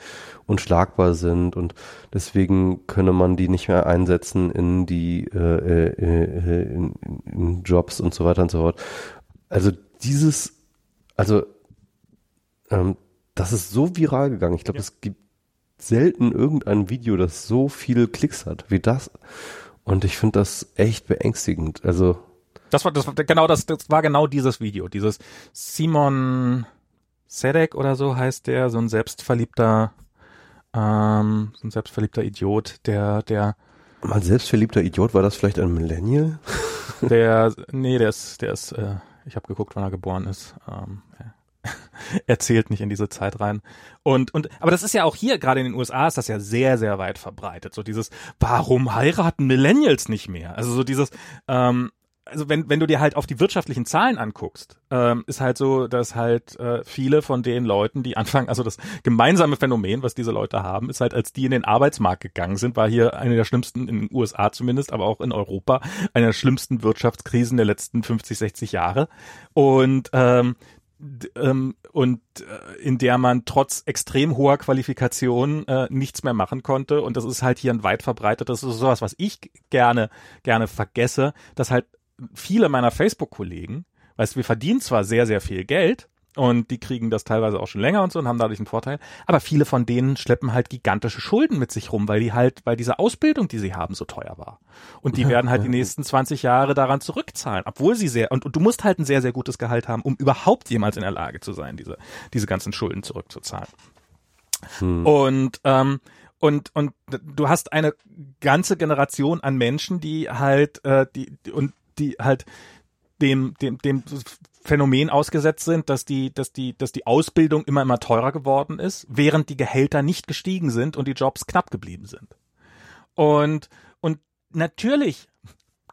unschlagbar sind und deswegen könne man die nicht mehr einsetzen in die äh, äh, äh in, in Jobs und so weiter und so fort. Also dieses, also ähm, das ist so viral gegangen. Ich glaube, ja. es gibt selten irgendein Video, das so viele Klicks hat wie das. Und ich finde das echt beängstigend. Also das war das war genau das, das war genau dieses Video, dieses Simon Sedek oder so heißt der, so ein selbstverliebter ähm, so ein selbstverliebter Idiot, der der mal selbstverliebter Idiot war das vielleicht ein Millennial? der nee, der ist der ist äh, ich habe geguckt, wann er geboren ist. Ähm, er zählt nicht in diese Zeit rein. Und, und, aber das ist ja auch hier, gerade in den USA ist das ja sehr, sehr weit verbreitet. So dieses, warum heiraten Millennials nicht mehr? Also so dieses, ähm, also wenn, wenn du dir halt auf die wirtschaftlichen Zahlen anguckst, ähm, ist halt so, dass halt äh, viele von den Leuten, die anfangen, also das gemeinsame Phänomen, was diese Leute haben, ist halt, als die in den Arbeitsmarkt gegangen sind, war hier eine der schlimmsten, in den USA zumindest, aber auch in Europa, eine der schlimmsten Wirtschaftskrisen der letzten 50, 60 Jahre. Und ähm, ähm, und äh, in der man trotz extrem hoher Qualifikation äh, nichts mehr machen konnte. Und das ist halt hier ein weit verbreitetes, das ist sowas, was ich gerne, gerne vergesse, dass halt viele meiner Facebook-Kollegen, weißt du, wir verdienen zwar sehr, sehr viel Geld, und die kriegen das teilweise auch schon länger und so und haben dadurch einen Vorteil. Aber viele von denen schleppen halt gigantische Schulden mit sich rum, weil die halt, weil diese Ausbildung, die sie haben, so teuer war. Und die werden halt die nächsten 20 Jahre daran zurückzahlen, obwohl sie sehr, und, und du musst halt ein sehr, sehr gutes Gehalt haben, um überhaupt jemals in der Lage zu sein, diese, diese ganzen Schulden zurückzuzahlen. Hm. Und, ähm, und und du hast eine ganze Generation an Menschen, die halt äh, die und die halt dem dem dem Phänomen ausgesetzt sind, dass die, dass die, dass die Ausbildung immer immer teurer geworden ist, während die Gehälter nicht gestiegen sind und die Jobs knapp geblieben sind. Und, und natürlich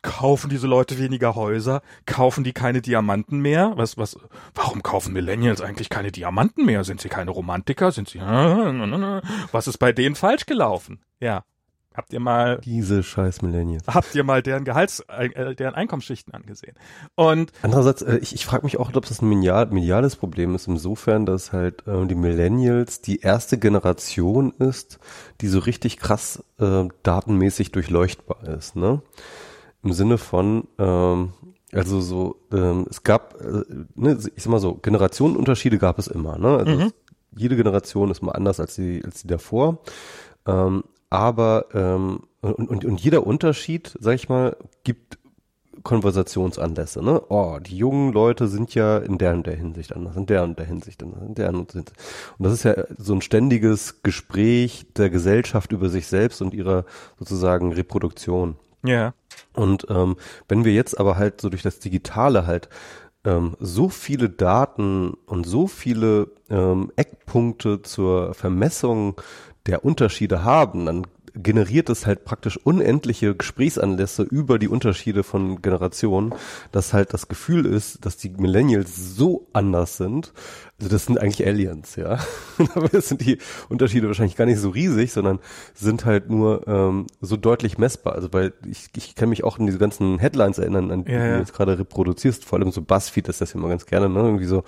kaufen diese Leute weniger Häuser, kaufen die keine Diamanten mehr? Was, was, warum kaufen Millennials eigentlich keine Diamanten mehr? Sind sie keine Romantiker? Sind sie, was ist bei denen falsch gelaufen? Ja. Habt ihr mal diese scheiß Millennials? Habt ihr mal deren Gehalts, äh, deren Einkommensschichten angesehen? Und andererseits, äh, ich, ich frage mich auch, ob das ein medial, mediales Problem ist, insofern, dass halt äh, die Millennials die erste Generation ist, die so richtig krass äh, datenmäßig durchleuchtbar ist, ne? Im Sinne von, ähm, also so, ähm, es gab, äh, ne, ich sag mal so, Generationenunterschiede gab es immer, ne? Also mhm. jede Generation ist mal anders als die, als die davor. Ähm, aber ähm, und, und, und jeder Unterschied, sag ich mal, gibt Konversationsanlässe, ne? Oh, die jungen Leute sind ja in der und der Hinsicht anders, in der und der Hinsicht anders, in der und der Hinsicht. Und das ist ja so ein ständiges Gespräch der Gesellschaft über sich selbst und ihrer sozusagen Reproduktion. Ja. Und ähm, wenn wir jetzt aber halt so durch das Digitale halt ähm, so viele Daten und so viele ähm, Eckpunkte zur Vermessung der Unterschiede haben, dann generiert es halt praktisch unendliche Gesprächsanlässe über die Unterschiede von Generationen, dass halt das Gefühl ist, dass die Millennials so anders sind. Also das sind eigentlich Aliens, ja. Aber das sind die Unterschiede wahrscheinlich gar nicht so riesig, sondern sind halt nur ähm, so deutlich messbar. Also weil ich, ich kann mich auch in diese ganzen Headlines erinnern, an die ja, ja. du jetzt gerade reproduzierst, vor allem so Buzzfeed, das ist das immer ganz gerne, ne? Irgendwie so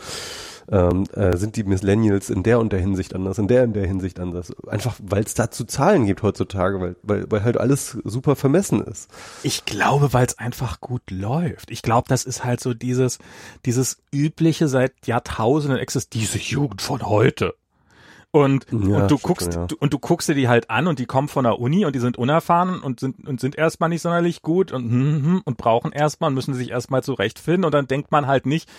ähm, äh, sind die Millennials in der und der Hinsicht anders, in der und der Hinsicht anders. Einfach, weil es dazu Zahlen gibt heutzutage, weil, weil, weil halt alles super vermessen ist. Ich glaube, weil es einfach gut läuft. Ich glaube, das ist halt so dieses, dieses übliche seit Jahrtausenden existiert, diese Jugend von heute. Und, ja, und du guckst ja. du, und du guckst dir die halt an und die kommen von der Uni und die sind unerfahren und sind und sind erstmal nicht sonderlich gut und hm, hm, und brauchen erstmal und müssen sich erstmal zurechtfinden und dann denkt man halt nicht,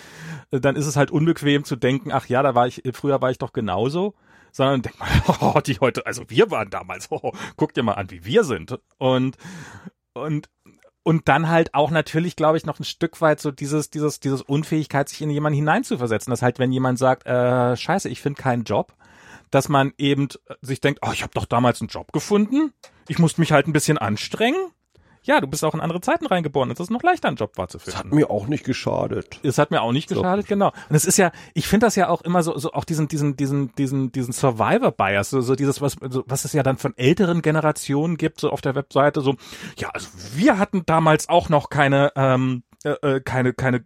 äh, dann ist es halt unbequem zu denken, ach ja, da war ich früher war ich doch genauso, sondern denkt man, oh, die heute, also wir waren damals, oh, guck dir mal an, wie wir sind und und und dann halt auch natürlich, glaube ich, noch ein Stück weit so dieses, dieses, dieses Unfähigkeit, sich in jemanden hineinzuversetzen. Das halt, wenn jemand sagt, äh, scheiße, ich finde keinen Job, dass man eben sich denkt, oh, ich habe doch damals einen Job gefunden, ich musste mich halt ein bisschen anstrengen. Ja, du bist auch in andere Zeiten reingeboren. Es ist noch leichter, einen Job war zu finden. Es hat mir auch nicht geschadet. Es hat mir auch nicht geschadet, so. genau. Und es ist ja, ich finde das ja auch immer so, so auch diesen, diesen, diesen, diesen, diesen Survivor-Bias, so, so dieses, was, so, was es ja dann von älteren Generationen gibt, so auf der Webseite, so, ja, also wir hatten damals auch noch keine, ähm, äh, äh keine, keine,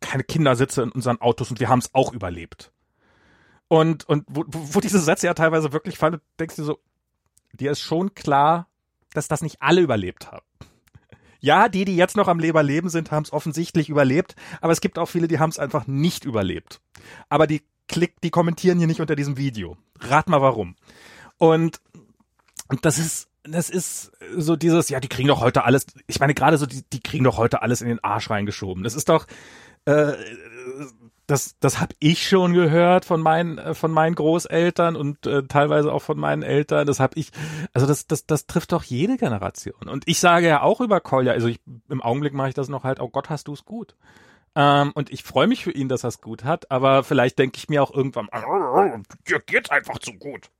keine Kindersitze in unseren Autos und wir haben es auch überlebt. Und, und wo, wo diese Sätze ja teilweise wirklich fallen, denkst du so, dir ist schon klar, dass das nicht alle überlebt haben. Ja, die, die jetzt noch am Leber leben sind, haben es offensichtlich überlebt, aber es gibt auch viele, die haben es einfach nicht überlebt. Aber die klick, die kommentieren hier nicht unter diesem Video. Rat mal warum. Und, und das ist, das ist so dieses, ja, die kriegen doch heute alles, ich meine gerade so, die, die kriegen doch heute alles in den Arsch reingeschoben. Das ist doch, äh, das, das habe ich schon gehört von meinen, äh, von meinen Großeltern und äh, teilweise auch von meinen Eltern. Das habe ich, also das, das, das trifft doch jede Generation. Und ich sage ja auch über Kolja, also ich, im Augenblick mache ich das noch halt, oh Gott, hast du es gut. Ähm, und ich freue mich für ihn, dass er es gut hat, aber vielleicht denke ich mir auch irgendwann, dir geht's einfach zu gut.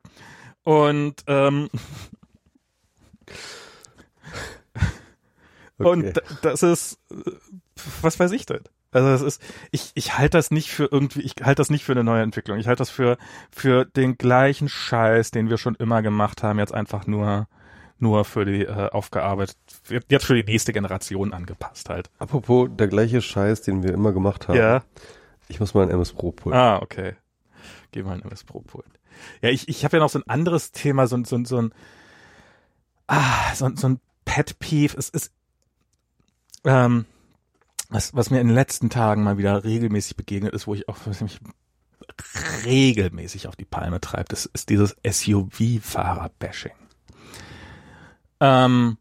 Und ähm, okay. und das ist, äh, was weiß ich denn? Also es ist, ich, ich halte das nicht für irgendwie, ich halte das nicht für eine neue Entwicklung. Ich halte das für, für den gleichen Scheiß, den wir schon immer gemacht haben, jetzt einfach nur, nur für die äh, aufgearbeitet, jetzt für die nächste Generation angepasst halt. Apropos der gleiche Scheiß, den wir immer gemacht haben. Ja. Ich muss mal ein MS Pro pullen. Ah, okay. Geh mal ein MS Pro pullen. Ja, ich, ich habe ja noch so ein anderes Thema, so, so, so ein, ah, so, so ein Pet Peeve. Es ist, ähm, was, was mir in den letzten Tagen mal wieder regelmäßig begegnet ist, wo ich auch mich regelmäßig auf die Palme treibt, ist, ist dieses SUV-Fahrer-Bashing. Ähm,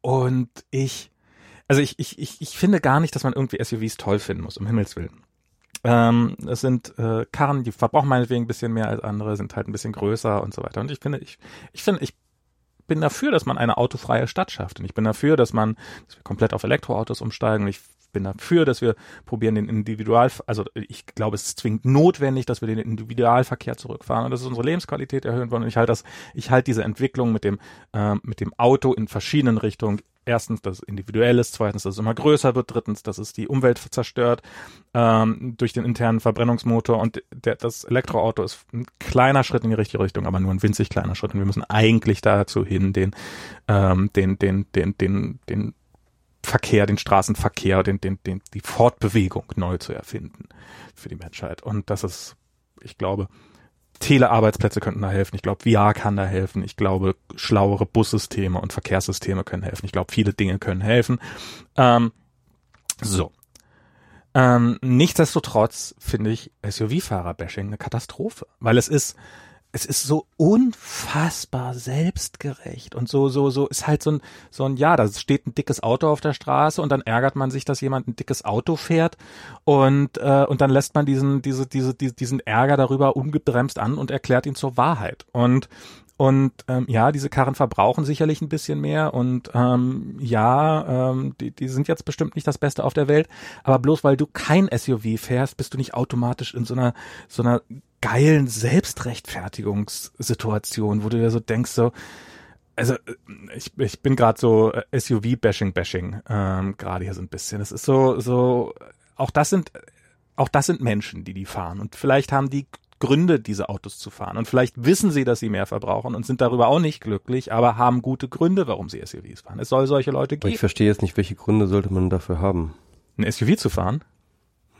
und ich, also ich, ich, ich, ich finde gar nicht, dass man irgendwie SUVs toll finden muss, um Himmels Willen. Ähm, es sind äh, Karren, die verbrauchen meinetwegen ein bisschen mehr als andere, sind halt ein bisschen größer und so weiter. Und ich finde, ich, ich finde, ich bin dafür, dass man eine autofreie Stadt schafft. Und ich bin dafür, dass man, dass wir komplett auf Elektroautos umsteigen. Und ich bin dafür, dass wir probieren, den Individual, also ich glaube, es ist zwingend notwendig, dass wir den Individualverkehr zurückfahren und dass unsere Lebensqualität erhöhen wollen. Und ich halte das, ich halte diese Entwicklung mit dem, äh, mit dem Auto in verschiedenen Richtungen erstens, dass es individuell ist, zweitens, dass es immer größer wird, drittens, dass es die Umwelt zerstört ähm, durch den internen Verbrennungsmotor und der, das Elektroauto ist ein kleiner Schritt in die richtige Richtung, aber nur ein winzig kleiner Schritt und wir müssen eigentlich dazu hin, den, ähm, den, den, den, den, den Verkehr, den Straßenverkehr, den, den, den, die Fortbewegung neu zu erfinden für die Menschheit. Und das ist, ich glaube, Telearbeitsplätze könnten da helfen. Ich glaube, VR kann da helfen. Ich glaube, schlauere Bussysteme und Verkehrssysteme können helfen. Ich glaube, viele Dinge können helfen. Ähm, so. Ähm, nichtsdestotrotz finde ich SUV-Fahrer-Bashing eine Katastrophe, weil es ist es ist so unfassbar selbstgerecht und so so so ist halt so ein so ein ja, da steht ein dickes Auto auf der Straße und dann ärgert man sich, dass jemand ein dickes Auto fährt und äh, und dann lässt man diesen diese diese diesen Ärger darüber ungebremst an und erklärt ihn zur Wahrheit. Und und ähm, ja, diese Karren verbrauchen sicherlich ein bisschen mehr und ähm, ja, ähm, die, die sind jetzt bestimmt nicht das Beste auf der Welt, aber bloß weil du kein SUV fährst, bist du nicht automatisch in so einer so einer geilen Selbstrechtfertigungssituation, wo du dir so denkst, so, also ich, ich bin gerade so äh, SUV-Bashing-Bashing ähm, gerade hier so ein bisschen. Es ist so, so, auch das sind, auch das sind Menschen, die die fahren und vielleicht haben die Gründe, diese Autos zu fahren. Und vielleicht wissen sie, dass sie mehr verbrauchen und sind darüber auch nicht glücklich, aber haben gute Gründe, warum sie SUVs fahren. Es soll solche Leute geben. Aber ich verstehe jetzt nicht, welche Gründe sollte man dafür haben? Ein SUV zu fahren?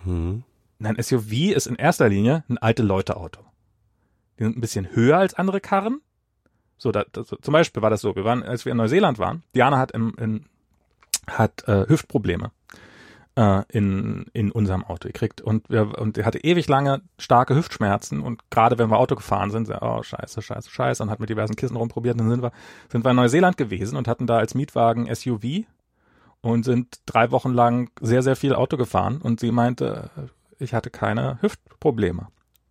Hm. Ein SUV ist in erster Linie ein alte Leute-Auto. Die sind ein bisschen höher als andere Karren. So, da, das, zum Beispiel war das so. Wir waren, als wir in Neuseeland waren, Diana hat im, in, hat äh, Hüftprobleme äh, in, in unserem Auto gekriegt. Und wir, und er hatte ewig lange starke Hüftschmerzen und gerade wenn wir Auto gefahren sind, oh scheiße, scheiße, scheiße, und hat mit diversen Kissen rumprobiert, dann sind wir, sind wir in Neuseeland gewesen und hatten da als Mietwagen SUV und sind drei Wochen lang sehr, sehr viel Auto gefahren und sie meinte, ich hatte keine Hüftprobleme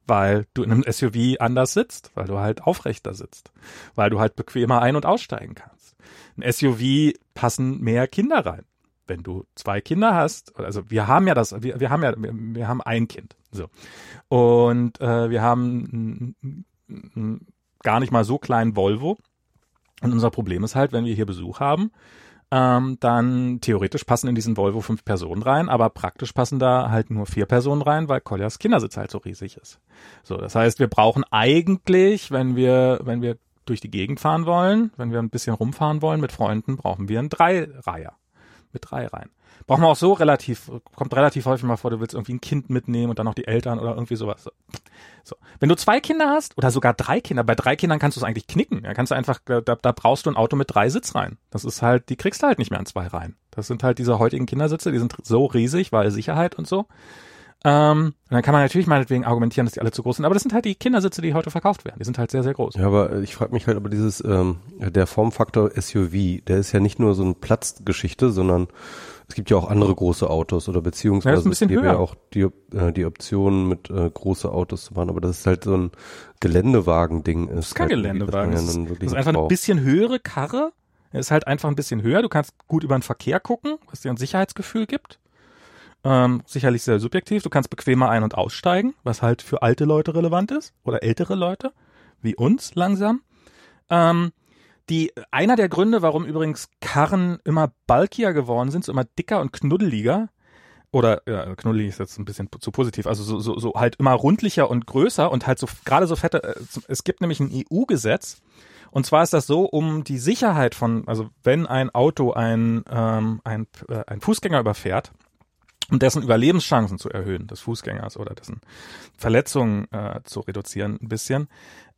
weil du in einem SUV anders sitzt, weil du halt aufrechter sitzt, weil du halt bequemer ein- und aussteigen kannst. Ein SUV passen mehr Kinder rein. Wenn du zwei Kinder hast, also wir haben ja das, wir, wir haben ja, wir, wir haben ein Kind, so und äh, wir haben gar nicht mal so kleinen Volvo und unser Problem ist halt, wenn wir hier Besuch haben, ähm, dann theoretisch passen in diesen Volvo fünf Personen rein, aber praktisch passen da halt nur vier Personen rein, weil Koljas Kindersitz halt so riesig ist. So, das heißt, wir brauchen eigentlich, wenn wir, wenn wir durch die Gegend fahren wollen, wenn wir ein bisschen rumfahren wollen mit Freunden, brauchen wir einen Dreireiher mit drei rein. Braucht man auch so relativ, kommt relativ häufig mal vor, du willst irgendwie ein Kind mitnehmen und dann noch die Eltern oder irgendwie sowas. So. Wenn du zwei Kinder hast oder sogar drei Kinder, bei drei Kindern kannst du es eigentlich knicken. Da kannst du einfach, da, da brauchst du ein Auto mit drei Sitzreihen. Das ist halt, die kriegst du halt nicht mehr an zwei Reihen. Das sind halt diese heutigen Kindersitze, die sind so riesig, weil Sicherheit und so. Ähm, dann kann man natürlich meinetwegen argumentieren, dass die alle zu groß sind, aber das sind halt die Kindersitze, die heute verkauft werden. Die sind halt sehr, sehr groß. Ja, aber ich frage mich halt, aber dieses, ähm, der Formfaktor SUV, der ist ja nicht nur so eine Platzgeschichte, sondern es gibt ja auch andere große Autos oder beziehungsweise ja, es gibt ja auch die, äh, die Option mit äh, große Autos zu fahren, aber das ist halt so ein Geländewagen-Ding. Das ist kein halt Geländewagen, das, ja das ist einfach braucht. eine bisschen höhere Karre. Ist halt einfach ein bisschen höher. Du kannst gut über den Verkehr gucken, was dir ein Sicherheitsgefühl gibt. Ähm, sicherlich sehr subjektiv. Du kannst bequemer ein- und aussteigen, was halt für alte Leute relevant ist oder ältere Leute, wie uns langsam. Ähm, die, einer der Gründe, warum übrigens Karren immer bulkier geworden sind, so immer dicker und knuddeliger, oder ja, knuddelig ist jetzt ein bisschen zu positiv, also so, so, so halt immer rundlicher und größer und halt so gerade so fette, äh, es gibt nämlich ein EU-Gesetz, und zwar ist das so, um die Sicherheit von, also wenn ein Auto ein, ähm, ein, äh, ein Fußgänger überfährt, um dessen Überlebenschancen zu erhöhen, des Fußgängers oder dessen Verletzungen äh, zu reduzieren ein bisschen,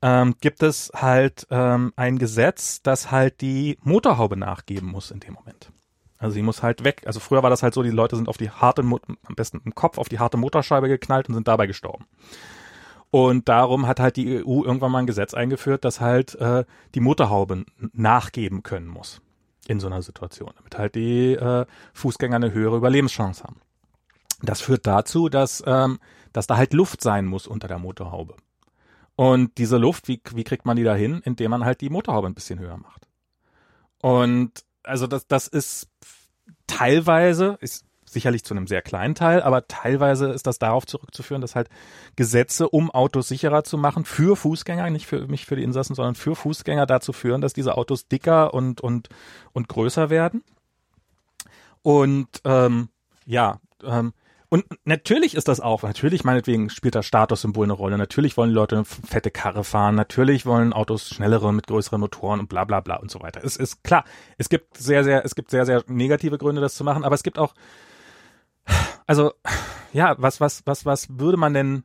ähm, gibt es halt ähm, ein Gesetz, das halt die Motorhaube nachgeben muss in dem Moment. Also sie muss halt weg. Also früher war das halt so, die Leute sind auf die harte, am besten im Kopf, auf die harte Motorscheibe geknallt und sind dabei gestorben. Und darum hat halt die EU irgendwann mal ein Gesetz eingeführt, dass halt äh, die Motorhaube nachgeben können muss in so einer Situation, damit halt die äh, Fußgänger eine höhere Überlebenschance haben. Das führt dazu, dass, ähm, dass da halt Luft sein muss unter der Motorhaube. Und diese Luft, wie, wie kriegt man die da hin? Indem man halt die Motorhaube ein bisschen höher macht. Und also das, das ist teilweise, ist sicherlich zu einem sehr kleinen Teil, aber teilweise ist das darauf zurückzuführen, dass halt Gesetze, um Autos sicherer zu machen, für Fußgänger, nicht für mich für die Insassen, sondern für Fußgänger dazu führen, dass diese Autos dicker und und und größer werden. Und ähm, ja, ähm, und natürlich ist das auch, natürlich meinetwegen spielt das Statussymbol eine Rolle. Natürlich wollen die Leute eine fette Karre fahren. Natürlich wollen Autos schnellere mit größeren Motoren und bla bla bla und so weiter. Es ist klar, es gibt sehr, sehr, es gibt sehr, sehr negative Gründe, das zu machen, aber es gibt auch, also, ja, was, was, was, was würde man denn,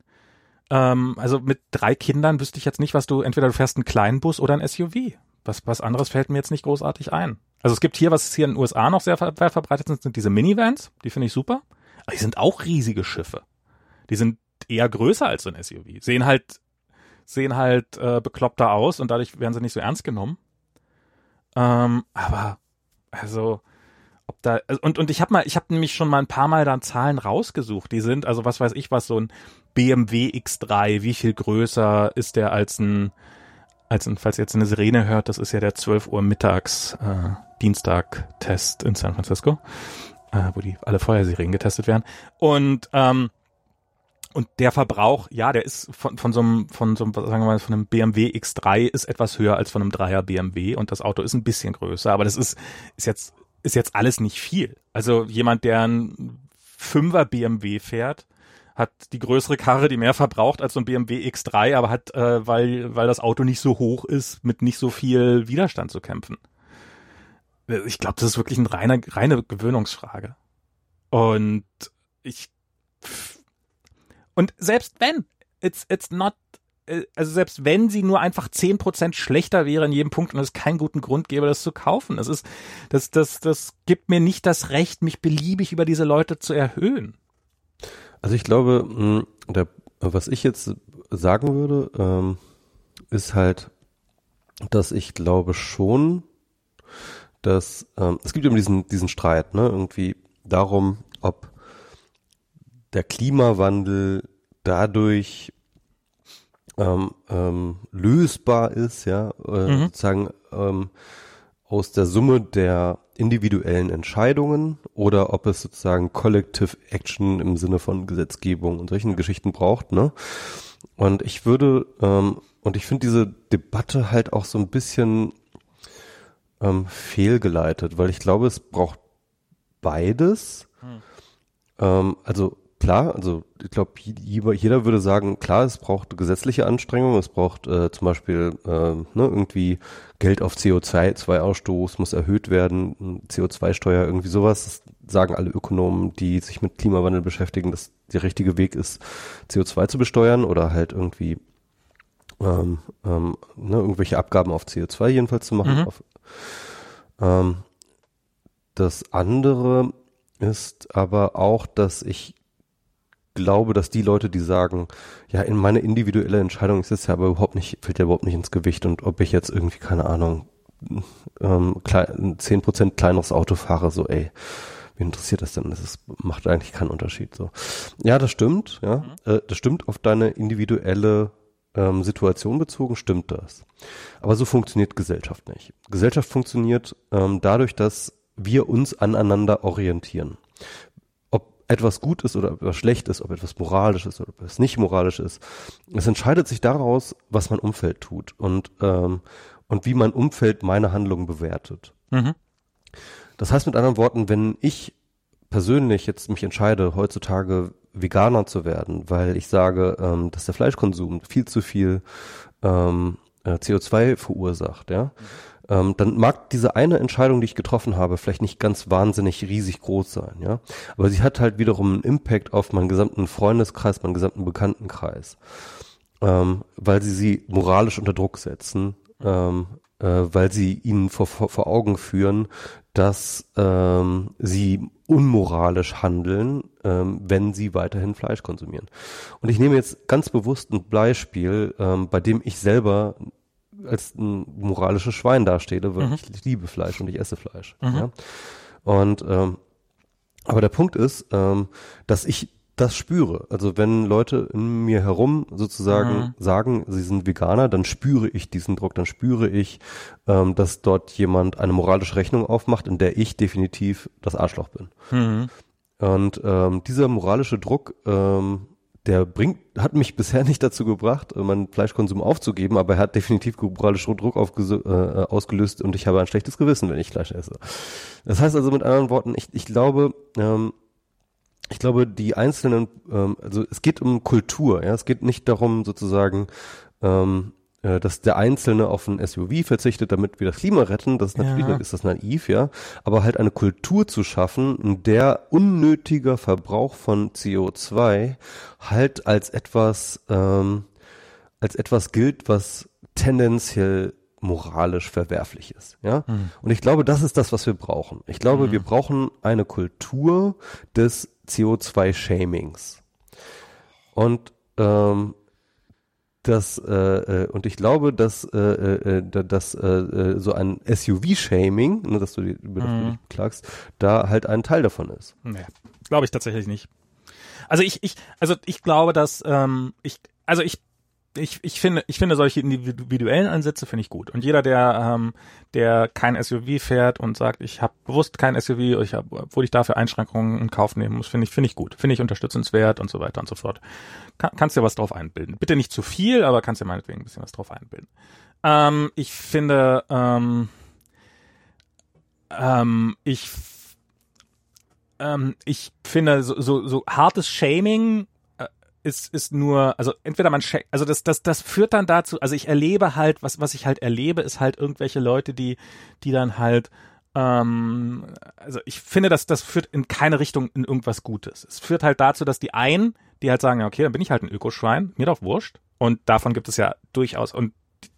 ähm, also mit drei Kindern wüsste ich jetzt nicht, was du, entweder du fährst einen kleinen Bus oder ein SUV. Was, was anderes fällt mir jetzt nicht großartig ein. Also es gibt hier, was hier in den USA noch sehr weit verbreitet sind, sind diese Minivans. Die finde ich super. Die sind auch riesige Schiffe. Die sind eher größer als so ein SUV. Sehen halt, sehen halt äh, bekloppter aus und dadurch werden sie nicht so ernst genommen. Ähm, aber also ob da und und ich habe mal ich habe nämlich schon mal ein paar mal dann Zahlen rausgesucht die sind also was weiß ich was so ein BMW X3 wie viel größer ist der als ein als ein falls ihr jetzt eine Sirene hört das ist ja der 12 Uhr mittags äh, Dienstag Test in San Francisco äh, wo die alle Feuersirenen getestet werden. Und ähm, und der Verbrauch, ja, der ist von, von so einem, von so einem, sagen wir mal, von einem BMW X3 ist etwas höher als von einem Dreier BMW und das Auto ist ein bisschen größer, aber das ist, ist jetzt, ist jetzt alles nicht viel. Also jemand, der ein Fünfer BMW fährt, hat die größere Karre, die mehr verbraucht als so ein BMW X3, aber hat, äh, weil, weil das Auto nicht so hoch ist, mit nicht so viel Widerstand zu kämpfen. Ich glaube, das ist wirklich eine reine, reine Gewöhnungsfrage. Und ich, Und selbst wenn, it's, it's not, äh, also selbst wenn sie nur einfach zehn Prozent schlechter wäre in jedem Punkt und es keinen guten Grund gäbe, das zu kaufen. Das ist, das, das, das gibt mir nicht das Recht, mich beliebig über diese Leute zu erhöhen. Also ich glaube, mh, der, was ich jetzt sagen würde, ähm, ist halt, dass ich glaube schon, dass ähm, es gibt immer diesen diesen Streit, ne, irgendwie darum, ob der Klimawandel dadurch ähm, ähm, lösbar ist, ja, äh, mhm. sozusagen ähm, aus der Summe der individuellen Entscheidungen oder ob es sozusagen Collective Action im Sinne von Gesetzgebung und solchen Geschichten braucht, ne? Und ich würde, ähm, und ich finde diese Debatte halt auch so ein bisschen ähm, fehlgeleitet, weil ich glaube, es braucht beides. Hm. Ähm, also klar, also ich glaube, jeder würde sagen, klar, es braucht gesetzliche Anstrengungen, es braucht äh, zum Beispiel äh, ne, irgendwie Geld auf CO2-Ausstoß muss erhöht werden, CO2-Steuer, irgendwie sowas. Das sagen alle Ökonomen, die sich mit Klimawandel beschäftigen, dass der richtige Weg ist, CO2 zu besteuern oder halt irgendwie ähm, ähm, ne, irgendwelche Abgaben auf CO2 jedenfalls zu machen. Mhm. Auf, ähm, das andere ist aber auch, dass ich glaube, dass die Leute, die sagen, ja, in meine individuelle Entscheidung ist es ja aber überhaupt nicht, fällt ja überhaupt nicht ins Gewicht und ob ich jetzt irgendwie, keine Ahnung, ähm, zehn Prozent kleineres Auto fahre, so, ey, wie interessiert das denn? Das ist, macht eigentlich keinen Unterschied, so. Ja, das stimmt, ja, mhm. äh, das stimmt auf deine individuelle ähm, Situation bezogen, stimmt das. Aber so funktioniert Gesellschaft nicht. Gesellschaft funktioniert ähm, dadurch, dass wir uns aneinander orientieren etwas gut ist oder etwas schlecht ist, ob etwas moralisch ist oder ob es nicht moralisch ist. Es entscheidet sich daraus, was mein Umfeld tut und, ähm, und wie mein Umfeld meine Handlungen bewertet. Mhm. Das heißt mit anderen Worten, wenn ich persönlich jetzt mich entscheide, heutzutage Veganer zu werden, weil ich sage, ähm, dass der Fleischkonsum viel zu viel ähm, äh, CO2 verursacht, ja, mhm ähm, dann mag diese eine Entscheidung, die ich getroffen habe, vielleicht nicht ganz wahnsinnig riesig groß sein, ja. Aber sie hat halt wiederum einen Impact auf meinen gesamten Freundeskreis, meinen gesamten Bekanntenkreis. Ähm, weil sie sie moralisch unter Druck setzen, ähm, äh, weil sie ihnen vor, vor, Augen führen, dass ähm, sie unmoralisch handeln, ähm, wenn sie weiterhin Fleisch konsumieren. Und ich nehme jetzt ganz bewusst ein Beispiel, ähm, bei dem ich selber als ein moralisches Schwein dastehe, weil mhm. ich liebe Fleisch und ich esse Fleisch. Mhm. Ja? Und ähm, aber der Punkt ist, ähm, dass ich das spüre. Also wenn Leute in mir herum sozusagen mhm. sagen, sie sind Veganer, dann spüre ich diesen Druck, dann spüre ich, ähm, dass dort jemand eine moralische Rechnung aufmacht, in der ich definitiv das Arschloch bin. Mhm. Und ähm, dieser moralische Druck ähm, der bringt, hat mich bisher nicht dazu gebracht, äh, meinen Fleischkonsum aufzugeben, aber er hat definitiv moralischen Druck äh, ausgelöst und ich habe ein schlechtes Gewissen, wenn ich Fleisch esse. Das heißt also mit anderen Worten, ich, ich glaube, ähm, ich glaube, die einzelnen, ähm, also es geht um Kultur, ja, es geht nicht darum, sozusagen ähm, äh, dass der Einzelne auf ein SUV verzichtet, damit wir das Klima retten. Das ist natürlich ja. ist das naiv, ja. Aber halt eine Kultur zu schaffen, in der unnötiger Verbrauch von CO2 halt als etwas, ähm, als etwas gilt, was tendenziell moralisch verwerflich ist, ja. Mhm. Und ich glaube, das ist das, was wir brauchen. Ich glaube, mhm. wir brauchen eine Kultur des CO2-Shamings. Und ähm, dass äh, äh, und ich glaube, dass äh, äh, äh dass äh, äh so ein SUV-Shaming, ne, dass du die, über das mhm. klagst, da halt ein Teil davon ist. Nee, glaube ich tatsächlich nicht. Also ich, ich, also ich glaube, dass ähm, ich, also ich ich, ich finde, ich finde solche individuellen Ansätze finde ich gut. Und jeder, der, ähm, der kein SUV fährt und sagt, ich habe bewusst kein SUV, ich hab, obwohl ich dafür Einschränkungen in Kauf nehmen muss, finde ich, finde ich gut, finde ich unterstützenswert und so weiter und so fort. Kann, kannst dir was drauf einbilden. Bitte nicht zu viel, aber kannst dir meinetwegen ein bisschen was drauf einbilden. Ähm, ich finde, ähm, ähm, ich ähm, ich finde so, so, so hartes Shaming ist, ist nur, also entweder man, also das, das, das führt dann dazu, also ich erlebe halt, was, was ich halt erlebe, ist halt irgendwelche Leute, die, die dann halt, ähm, also ich finde, dass das führt in keine Richtung in irgendwas Gutes. Es führt halt dazu, dass die einen die halt sagen, okay, dann bin ich halt ein Ökoschwein, mir doch wurscht. Und davon gibt es ja durchaus, und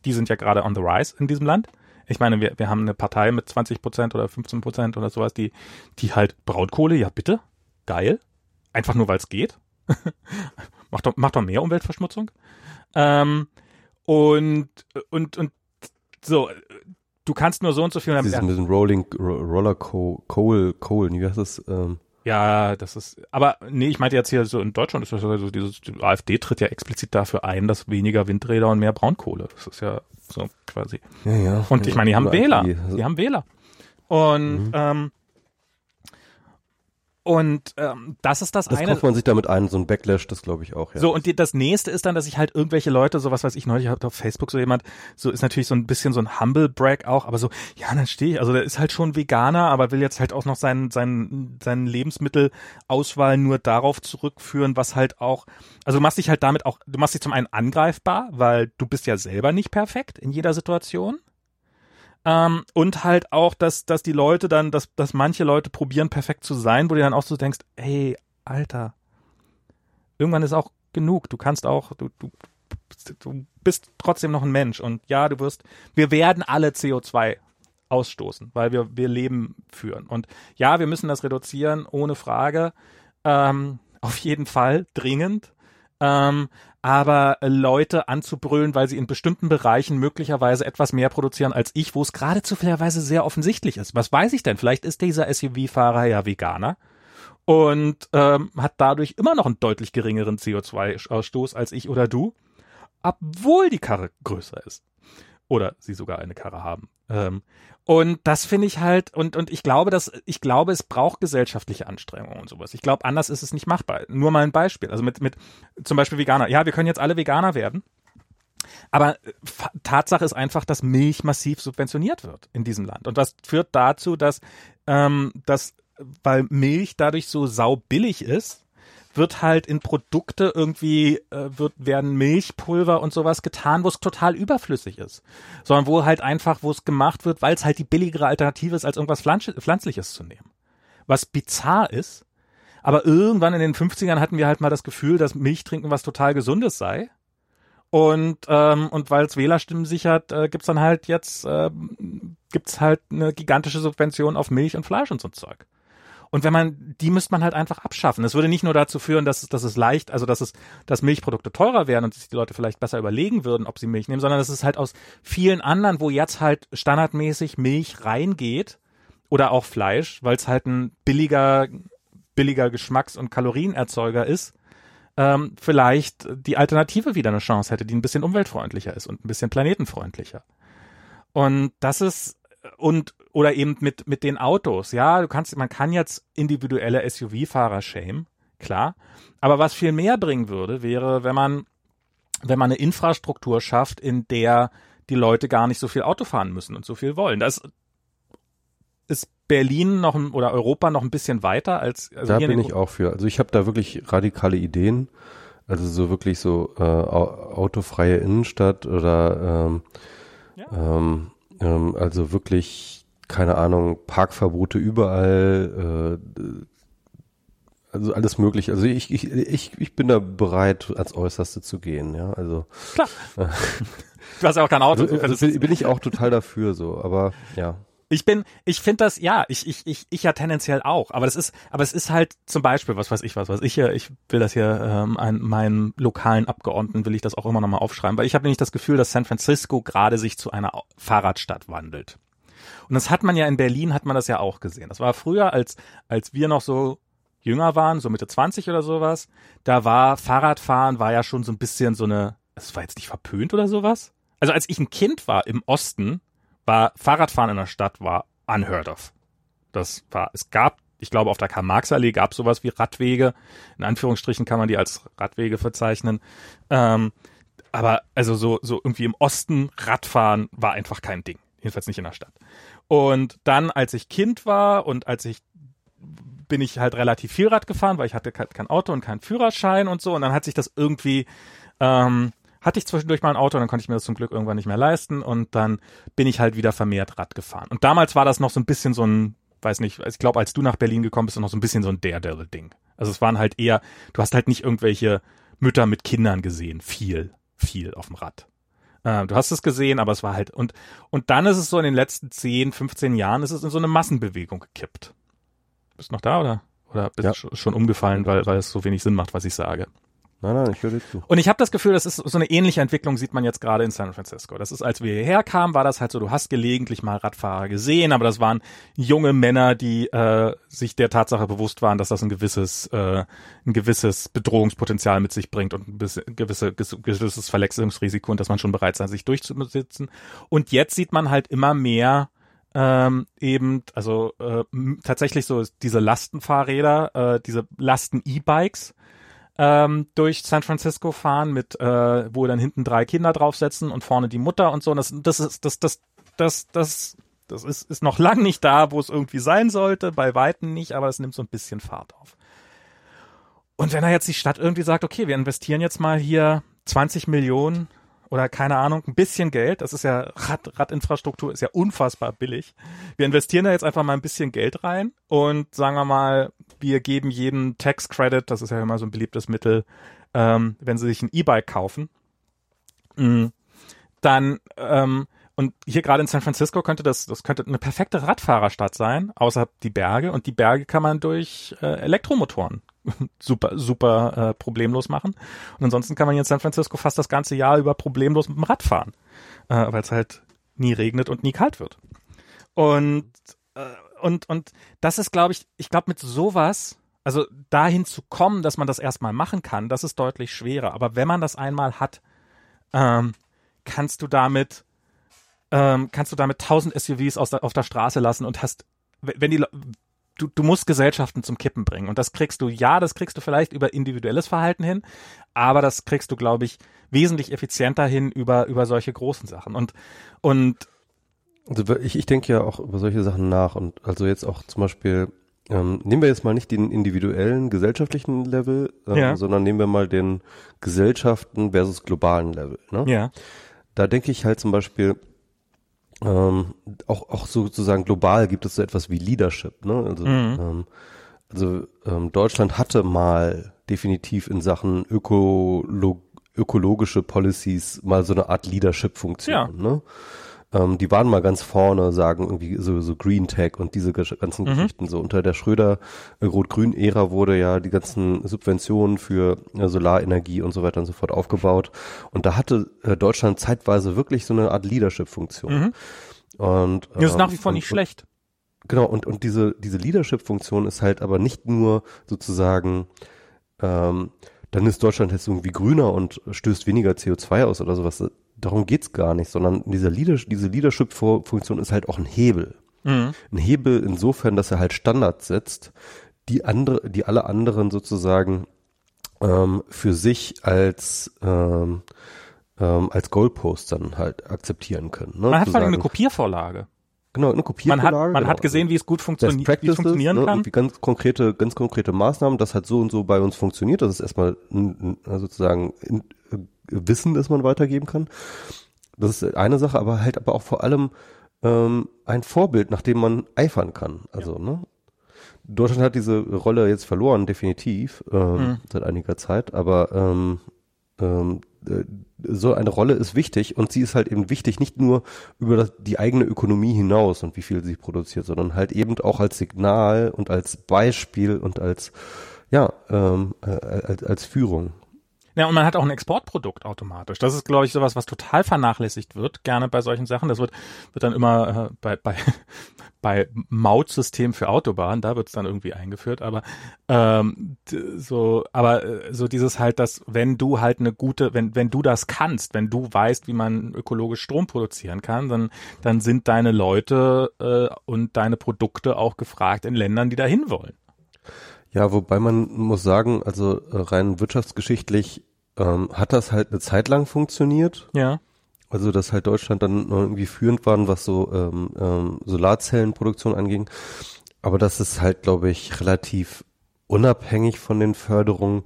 die sind ja gerade on the rise in diesem Land. Ich meine, wir, wir haben eine Partei mit 20 Prozent oder 15 Prozent oder sowas, die, die halt Braunkohle, ja bitte, geil. Einfach nur, weil es geht. macht, doch, macht doch mehr Umweltverschmutzung. Ähm, und, und, und so, du kannst nur so und so viel. Sie sind ein Rolling Roller Coal, Coal, wie heißt das? Ähm ja, das ist, aber nee, ich meinte jetzt hier so in Deutschland ist das so dieses, die AfD tritt ja explizit dafür ein, dass weniger Windräder und mehr Braunkohle. Das ist ja so quasi. Ja, ja. Und ich meine, die haben Wähler. Die haben Wähler. Und mhm. ähm, und ähm, das ist das, das eine. Das man sich damit ein, so ein Backlash, das glaube ich auch. Ja. So, und die, das nächste ist dann, dass ich halt irgendwelche Leute, so was weiß ich, neulich auf Facebook so jemand, so ist natürlich so ein bisschen so ein Humble Brag auch, aber so, ja, dann stehe ich, also der ist halt schon Veganer, aber will jetzt halt auch noch seinen, seinen, seinen Lebensmittelauswahl nur darauf zurückführen, was halt auch, also du machst dich halt damit auch, du machst dich zum einen angreifbar, weil du bist ja selber nicht perfekt in jeder Situation. Ähm, und halt auch, dass, dass die Leute dann, dass, dass manche Leute probieren, perfekt zu sein, wo du dann auch so denkst, hey, Alter, irgendwann ist auch genug. Du kannst auch, du, du, du bist trotzdem noch ein Mensch. Und ja, du wirst, wir werden alle CO2 ausstoßen, weil wir, wir Leben führen. Und ja, wir müssen das reduzieren, ohne Frage. Ähm, auf jeden Fall, dringend. Ähm, aber Leute anzubrüllen, weil sie in bestimmten Bereichen möglicherweise etwas mehr produzieren als ich, wo es gerade zufälligerweise sehr offensichtlich ist. Was weiß ich denn? Vielleicht ist dieser SUV-Fahrer ja Veganer und ähm, hat dadurch immer noch einen deutlich geringeren CO2-Ausstoß als ich oder du, obwohl die Karre größer ist. Oder sie sogar eine Karre haben. Ähm, und das finde ich halt, und, und ich glaube, dass, ich glaube, es braucht gesellschaftliche Anstrengungen und sowas. Ich glaube, anders ist es nicht machbar. Nur mal ein Beispiel. Also mit, mit, zum Beispiel Veganer. Ja, wir können jetzt alle Veganer werden. Aber äh, Tatsache ist einfach, dass Milch massiv subventioniert wird in diesem Land. Und das führt dazu, dass, ähm, dass, weil Milch dadurch so saubillig ist, wird halt in Produkte irgendwie, äh, wird, werden Milchpulver und sowas getan, wo es total überflüssig ist. Sondern wo halt einfach, wo es gemacht wird, weil es halt die billigere Alternative ist, als irgendwas Pflanz Pflanzliches zu nehmen. Was bizarr ist, aber irgendwann in den 50ern hatten wir halt mal das Gefühl, dass Milchtrinken was total Gesundes sei. Und, ähm, und weil es Wählerstimmen sichert, äh, gibt's dann halt jetzt, äh, gibt's halt eine gigantische Subvention auf Milch und Fleisch und so Zeug. Und wenn man, die müsste man halt einfach abschaffen. Das würde nicht nur dazu führen, dass, dass es leicht, also dass es, dass Milchprodukte teurer wären und sich die Leute vielleicht besser überlegen würden, ob sie Milch nehmen, sondern dass es halt aus vielen anderen, wo jetzt halt standardmäßig Milch reingeht oder auch Fleisch, weil es halt ein billiger, billiger Geschmacks- und Kalorienerzeuger ist, ähm, vielleicht die Alternative wieder eine Chance hätte, die ein bisschen umweltfreundlicher ist und ein bisschen planetenfreundlicher. Und das ist und oder eben mit mit den Autos. Ja, du kannst, man kann jetzt individuelle SUV-Fahrer shame, klar. Aber was viel mehr bringen würde, wäre, wenn man wenn man eine Infrastruktur schafft, in der die Leute gar nicht so viel Auto fahren müssen und so viel wollen. Das ist Berlin noch ein, oder Europa noch ein bisschen weiter als also da bin ich auch für. Also ich habe da wirklich radikale Ideen. Also so wirklich so äh, autofreie Innenstadt oder ähm, ja. ähm, ähm, also wirklich, keine Ahnung, Parkverbote überall, äh, also alles möglich. Also ich, ich, ich, ich bin da bereit, ans Äußerste zu gehen, ja. Also klar. Äh, du hast ja auch kein Auto. Also, also bin ich auch total dafür, so. Aber ja. Ich bin, ich finde das, ja, ich, ich, ich, ich ja tendenziell auch, aber das ist, aber es ist halt zum Beispiel, was weiß ich was, was ich hier, ich will das hier, ähm, ein, meinen lokalen Abgeordneten will ich das auch immer nochmal aufschreiben, weil ich habe nämlich das Gefühl, dass San Francisco gerade sich zu einer Fahrradstadt wandelt. Und das hat man ja in Berlin, hat man das ja auch gesehen. Das war früher, als, als wir noch so jünger waren, so Mitte 20 oder sowas, da war Fahrradfahren war ja schon so ein bisschen so eine, es war jetzt nicht verpönt oder sowas. Also als ich ein Kind war im Osten, war Fahrradfahren in der Stadt war unheard of. Das war, es gab, ich glaube, auf der Karl-Marx-Allee gab es sowas wie Radwege. In Anführungsstrichen kann man die als Radwege verzeichnen. Ähm, aber also so, so irgendwie im Osten Radfahren war einfach kein Ding. Jedenfalls nicht in der Stadt. Und dann, als ich Kind war und als ich bin ich halt relativ viel Rad gefahren, weil ich hatte kein Auto und keinen Führerschein und so. Und dann hat sich das irgendwie ähm, hatte ich zwischendurch mal ein Auto, dann konnte ich mir das zum Glück irgendwann nicht mehr leisten und dann bin ich halt wieder vermehrt Rad gefahren. Und damals war das noch so ein bisschen so ein, weiß nicht, ich glaube, als du nach Berlin gekommen bist, noch so ein bisschen so ein Daredevil-Ding. Also es waren halt eher, du hast halt nicht irgendwelche Mütter mit Kindern gesehen, viel, viel auf dem Rad. Äh, du hast es gesehen, aber es war halt, und, und dann ist es so in den letzten 10, 15 Jahren, ist es in so eine Massenbewegung gekippt. Bist du noch da oder? Oder bist Ja. du schon umgefallen, weil, weil es so wenig Sinn macht, was ich sage? Nein, nein, ich höre dir zu. Und ich habe das Gefühl, das ist so eine ähnliche Entwicklung, sieht man jetzt gerade in San Francisco. Das ist, als wir hierher kamen, war das halt so, du hast gelegentlich mal Radfahrer gesehen, aber das waren junge Männer, die äh, sich der Tatsache bewusst waren, dass das ein gewisses, äh, ein gewisses Bedrohungspotenzial mit sich bringt und ein bisschen, gewisse, gewisses Verletzungsrisiko und dass man schon bereit sei, sich durchzusitzen. Und jetzt sieht man halt immer mehr ähm, eben, also äh, tatsächlich so diese Lastenfahrräder, äh, diese Lasten-E-Bikes, ähm, durch San Francisco fahren mit, äh, wo dann hinten drei Kinder draufsetzen und vorne die Mutter und so. Und das, das ist, das, das, das, das, das ist, ist noch lang nicht da, wo es irgendwie sein sollte, bei Weitem nicht, aber es nimmt so ein bisschen Fahrt auf. Und wenn er jetzt die Stadt irgendwie sagt, okay, wir investieren jetzt mal hier 20 Millionen oder keine Ahnung, ein bisschen Geld, das ist ja, Rad, Radinfrastruktur ist ja unfassbar billig. Wir investieren da jetzt einfach mal ein bisschen Geld rein und sagen wir mal, wir geben jeden Tax Credit, das ist ja immer so ein beliebtes Mittel, ähm, wenn sie sich ein E-Bike kaufen, mh, dann ähm, und hier gerade in San Francisco könnte das, das könnte eine perfekte Radfahrerstadt sein, außer die Berge. Und die Berge kann man durch äh, Elektromotoren super, super äh, problemlos machen. Und ansonsten kann man hier in San Francisco fast das ganze Jahr über problemlos mit dem Rad fahren, äh, weil es halt nie regnet und nie kalt wird. Und äh, und und das ist, glaube ich, ich glaube mit sowas, also dahin zu kommen, dass man das erstmal machen kann, das ist deutlich schwerer. Aber wenn man das einmal hat, ähm, kannst du damit ähm, kannst du damit tausend SUVs aus der, auf der Straße lassen und hast, wenn die, du, du musst Gesellschaften zum Kippen bringen und das kriegst du, ja, das kriegst du vielleicht über individuelles Verhalten hin, aber das kriegst du, glaube ich, wesentlich effizienter hin über, über solche großen Sachen und, und, Also ich, ich denke ja auch über solche Sachen nach und also jetzt auch zum Beispiel, ähm, nehmen wir jetzt mal nicht den individuellen gesellschaftlichen Level, ähm, Ja. sondern nehmen wir mal den Gesellschaften versus globalen Level. Ne? ja, Da denke ich halt zum Beispiel, ähm, auch, auch sozusagen global gibt es so etwas wie Leadership. Ne? Also, Mhm. ähm, also ähm, Deutschland hatte mal definitiv in Sachen Ökolo ökologische Policies mal so eine Art Leadership-Funktion. Ja. Ne? Ähm, die waren mal ganz vorne, sagen irgendwie so, so Green Tech und diese ganzen Mhm. Geschichten. So unter der Schröder äh, wurde ja die ganzen Subventionen für äh, Solarenergie und so weiter und so fort aufgebaut. Und da hatte äh, Deutschland zeitweise wirklich so eine Art Leadership-Funktion. Mhm. Und das ist ähm, nach wie vor und, nicht schlecht. Genau, und, und diese, diese Leadership-Funktion ist halt aber nicht nur sozusagen, ähm, dann ist Deutschland jetzt irgendwie grüner und stößt weniger CO2 aus oder sowas. Darum geht's gar nicht, sondern dieser Leader, diese Leadership-Funktion ist halt auch ein Hebel. Mhm. Ein Hebel insofern, dass er halt Standards setzt, die andere, die alle anderen sozusagen ähm, für sich als ähm, ähm, als Goalpost dann halt akzeptieren können. Ne? Man hat vor allem eine Kopiervorlage. Genau, eine Man Kopiervorlage. hat, man genau. hat gesehen, wie es gut Best funktioni wie es funktionieren ne, kann. ganz konkrete, ganz konkrete Maßnahmen, das hat so und so bei uns funktioniert. Das ist erstmal ein, sozusagen äh, Wissen, das man weitergeben kann. Das ist eine Sache, aber halt aber auch vor allem ähm, ein Vorbild, nach dem man eifern kann. Also, ne? Deutschland hat diese Rolle jetzt verloren, definitiv, ähm, Mhm. seit einiger Zeit, aber ähm, ähm, äh, so eine Rolle ist wichtig und sie ist halt eben wichtig, nicht nur über die eigene Ökonomie hinaus und wie viel sie produziert, sondern halt eben auch als Signal und als Beispiel und als ja ähm, äh, als, als Führung. Ja, und man hat auch ein Exportprodukt automatisch. Das ist, glaube ich, sowas, was total vernachlässigt wird, gerne bei solchen Sachen. Das wird, wird dann immer äh, bei, bei, bei Mautsystem für Autobahnen, da wird es dann irgendwie eingeführt, aber ähm, so, aber äh, so dieses halt, dass wenn du halt eine gute, wenn, wenn du das kannst, wenn du weißt, wie man ökologisch Strom produzieren kann, dann, dann sind deine Leute äh, und deine Produkte auch gefragt in Ländern, die dahin wollen. Ja, wobei man muss sagen, also äh, rein wirtschaftsgeschichtlich ähm, hat das halt eine Zeit lang funktioniert. Ja. Also dass halt Deutschland dann irgendwie führend waren, was so ähm, ähm, Solarzellenproduktion anging. Aber das ist halt, glaube ich, relativ unabhängig von den Förderungen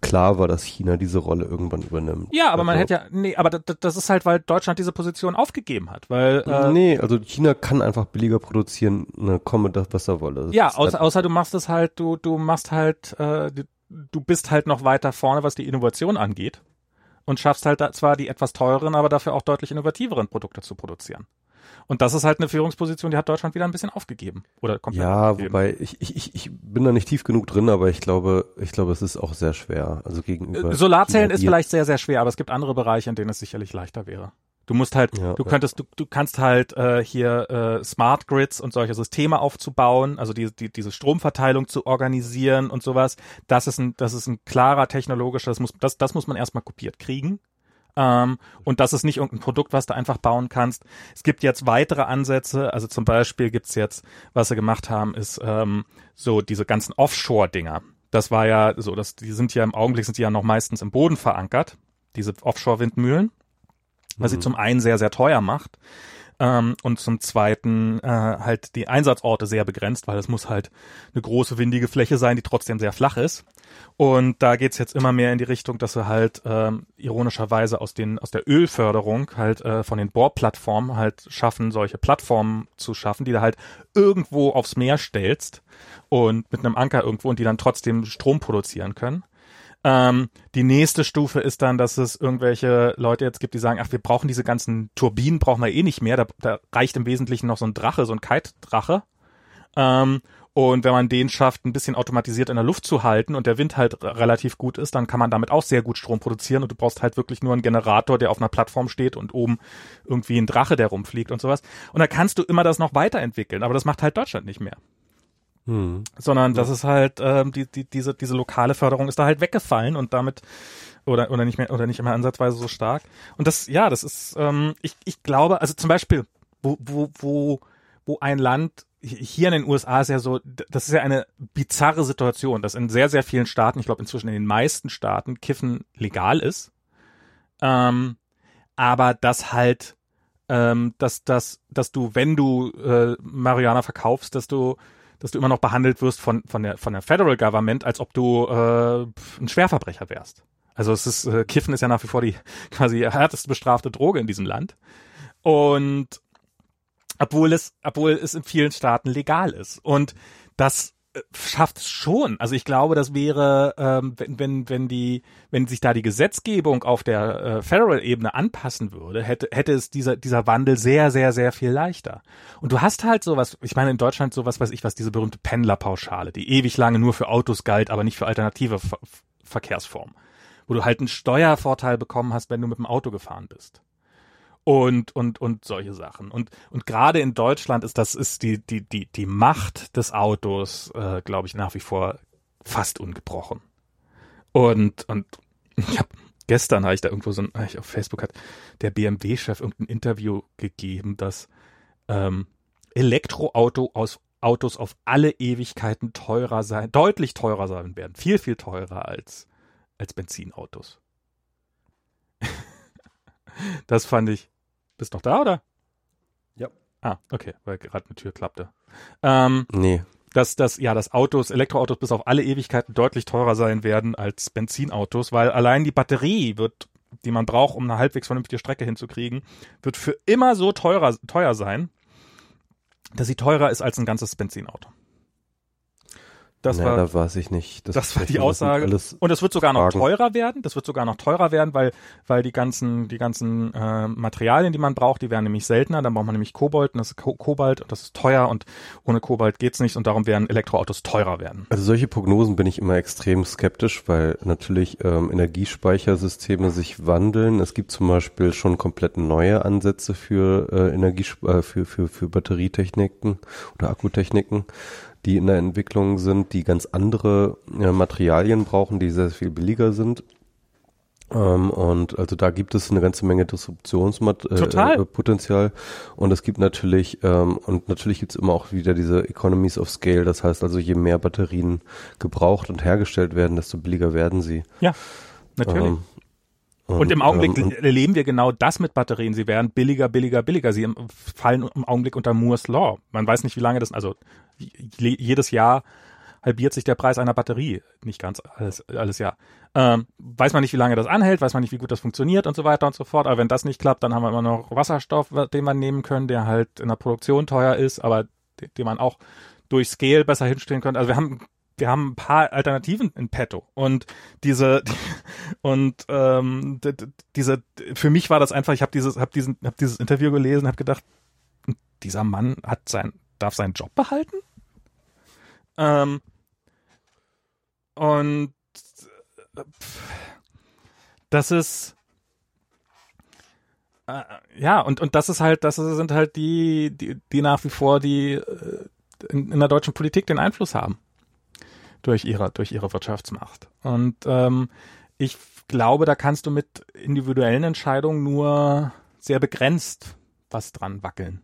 klar war, dass China diese Rolle irgendwann übernimmt. Ja, aber man Also- hätte ja, nee, aber das, ist halt, weil Deutschland diese Position aufgegeben hat, weil äh, nee, also China kann einfach billiger produzieren, ne, komme das, was er wolle. Das ja, außer, halt- außer du machst es halt, du du machst halt, äh, du, du bist halt noch weiter vorne, was die Innovation angeht und schaffst halt da zwar die etwas teureren, aber dafür auch deutlich innovativeren Produkte zu produzieren. Und das ist halt eine Führungsposition, die hat Deutschland wieder ein bisschen aufgegeben oder komplett ja, aufgegeben. wobei ich, ich, ich, bin da nicht tief genug drin, aber ich glaube, ich glaube, es ist auch sehr schwer. Also gegenüber Äh, Solarzellen China, ist vielleicht sehr, sehr schwer, aber es gibt andere Bereiche, in denen es sicherlich leichter wäre. Du musst halt, Ja, du ja. könntest, du, du kannst halt äh, hier äh, Smart Grids und solche Systeme aufzubauen, also die, die, diese Stromverteilung zu organisieren und sowas. Das ist ein, das ist ein klarer technologischer, das muss, das, das muss man erstmal kopiert kriegen. Ähm, und das ist nicht irgendein Produkt, was du einfach bauen kannst. Es gibt jetzt weitere Ansätze, also zum Beispiel gibt's jetzt, was sie gemacht haben, ist ähm, so diese ganzen Offshore-Dinger. Das war ja so, dass die sind ja im Augenblick sind die ja noch meistens im Boden verankert, diese Offshore-Windmühlen, was sie zum einen sehr, sehr teuer macht ähm, und zum zweiten äh, halt die Einsatzorte sehr begrenzt, weil es muss halt eine große windige Fläche sein, die trotzdem sehr flach ist. Und da geht's jetzt immer mehr in die Richtung, dass sie halt ähm, ironischerweise aus den aus der Ölförderung halt äh, von den Bohrplattformen halt schaffen, solche Plattformen zu schaffen, die du halt irgendwo aufs Meer stellst und mit einem Anker irgendwo und die dann trotzdem Strom produzieren können. Ähm, die nächste Stufe ist dann, dass es irgendwelche Leute jetzt gibt, die sagen, ach, wir brauchen diese ganzen Turbinen, brauchen wir eh nicht mehr. Da, da reicht im Wesentlichen noch so ein Drache, so ein Kite-Drache. Ähm, und wenn man den schafft, ein bisschen automatisiert in der Luft zu halten und der Wind halt relativ gut ist, dann kann man damit auch sehr gut Strom produzieren und du brauchst halt wirklich nur einen Generator, der auf einer Plattform steht und oben irgendwie ein Drache, der rumfliegt und sowas. Und da kannst du immer das noch weiterentwickeln, aber das macht halt Deutschland nicht mehr Hm. sondern das ist halt ähm, die, die, diese diese lokale Förderung ist da halt weggefallen und damit oder oder nicht mehr oder nicht immer ansatzweise so stark. Und das ja das ist ähm, ich ich glaube also zum Beispiel wo wo wo wo ein Land hier in den USA ist ja so das ist ja eine bizarre Situation dass in sehr sehr vielen Staaten ich glaube inzwischen in den meisten Staaten Kiffen legal ist. Ähm, aber das halt ähm, dass dass dass du wenn du äh, Marihuana verkaufst dass du dass du immer noch behandelt wirst von, von, der, von der Federal Government, als ob du äh, ein Schwerverbrecher wärst. Also es ist, äh, Kiffen ist ja nach wie vor die quasi härteste bestrafte Droge in diesem Land. Und obwohl es, obwohl es in vielen Staaten legal ist. Und das schafft es schon. Also ich glaube, das wäre, ähm, wenn, wenn, wenn die, wenn sich da die Gesetzgebung auf der äh, Federal-Ebene anpassen würde, hätte, hätte es dieser, dieser Wandel sehr, sehr, sehr viel leichter. Und du hast halt sowas, ich meine in Deutschland sowas, weiß ich was, diese berühmte Pendlerpauschale, die ewig lange nur für Autos galt, aber nicht für alternative Ver Verkehrsformen. Wo du halt einen Steuervorteil bekommen hast, wenn du mit dem Auto gefahren bist und und und solche Sachen. Und und gerade in Deutschland ist das ist die die die die Macht des Autos äh, glaube ich nach wie vor fast ungebrochen. Und und ich habe gestern habe ich da irgendwo so ein ich auf Facebook hat der BMW Chef irgendein Interview gegeben dass ähm, Elektroauto aus Autos auf alle Ewigkeiten teurer sein deutlich teurer sein werden. Viel viel teurer als als Benzinautos. Das fand ich bist noch da, oder? Ja. Ah, okay, weil gerade eine Tür klappte. Ähm, Nee. dass, dass, ja, dass Autos, Elektroautos bis auf alle Ewigkeiten deutlich teurer sein werden als Benzinautos, weil allein die Batterie wird, die man braucht, um eine halbwegs vernünftige Strecke hinzukriegen, wird für immer so teurer, teuer sein, dass sie teurer ist als ein ganzes Benzinauto. Das Na, war, da weiß ich nicht. das war die das Aussage. Und es wird sogar noch Fragen. teurer werden. Das wird sogar noch teurer werden, weil, weil die ganzen, die ganzen äh, Materialien, die man braucht, die werden nämlich seltener. Dann braucht man nämlich Kobalt und das ist Ko Kobalt und das ist teuer und ohne Kobalt geht's nicht und darum werden Elektroautos teurer werden. also solche Prognosen bin ich immer extrem skeptisch, weil natürlich ähm, Energiespeichersysteme sich wandeln. Es gibt zum Beispiel schon komplett neue Ansätze für äh, Energiesp äh, für, für, für Batterietechniken oder Akkutechniken, die in der Entwicklung sind, die ganz andere äh, Materialien brauchen, die sehr viel billiger sind. Ähm, und also da gibt es eine ganze Menge Disruptionspotenzial. Äh, Potenzial. und es gibt natürlich, ähm, und natürlich gibt es immer auch wieder diese Economies of Scale. Das heißt also, je mehr Batterien gebraucht und hergestellt werden, desto billiger werden sie. Ja, natürlich. Ähm, und, im Augenblick ähm, und- erleben wir genau das mit Batterien. Sie werden billiger, billiger, billiger. Sie fallen im Augenblick unter Moore's Law. Man weiß nicht, wie lange das, also jedes Jahr halbiert sich der Preis einer Batterie. Nicht ganz alles, alles ja. Ähm, weiß man nicht, wie lange das anhält, weiß man nicht, wie gut das funktioniert und so weiter und so fort. Aber wenn das nicht klappt, dann haben wir immer noch Wasserstoff, den wir nehmen können, der halt in der Produktion teuer ist, aber den, man auch durch Scale besser hinstellen könnte. Also wir haben wir haben ein paar Alternativen in petto und diese die, und ähm, diese für mich war das einfach ich habe dieses habe diesen habe dieses Interview gelesen habe gedacht dieser Mann hat sein darf seinen Job behalten ähm, und das ist äh, ja und und das ist halt das sind halt die die die nach wie vor die äh, in, in der deutschen Politik den Einfluss haben durch ihre, durch ihre Wirtschaftsmacht. Und ähm, ich glaube, da kannst du mit individuellen Entscheidungen nur sehr begrenzt was dran wackeln.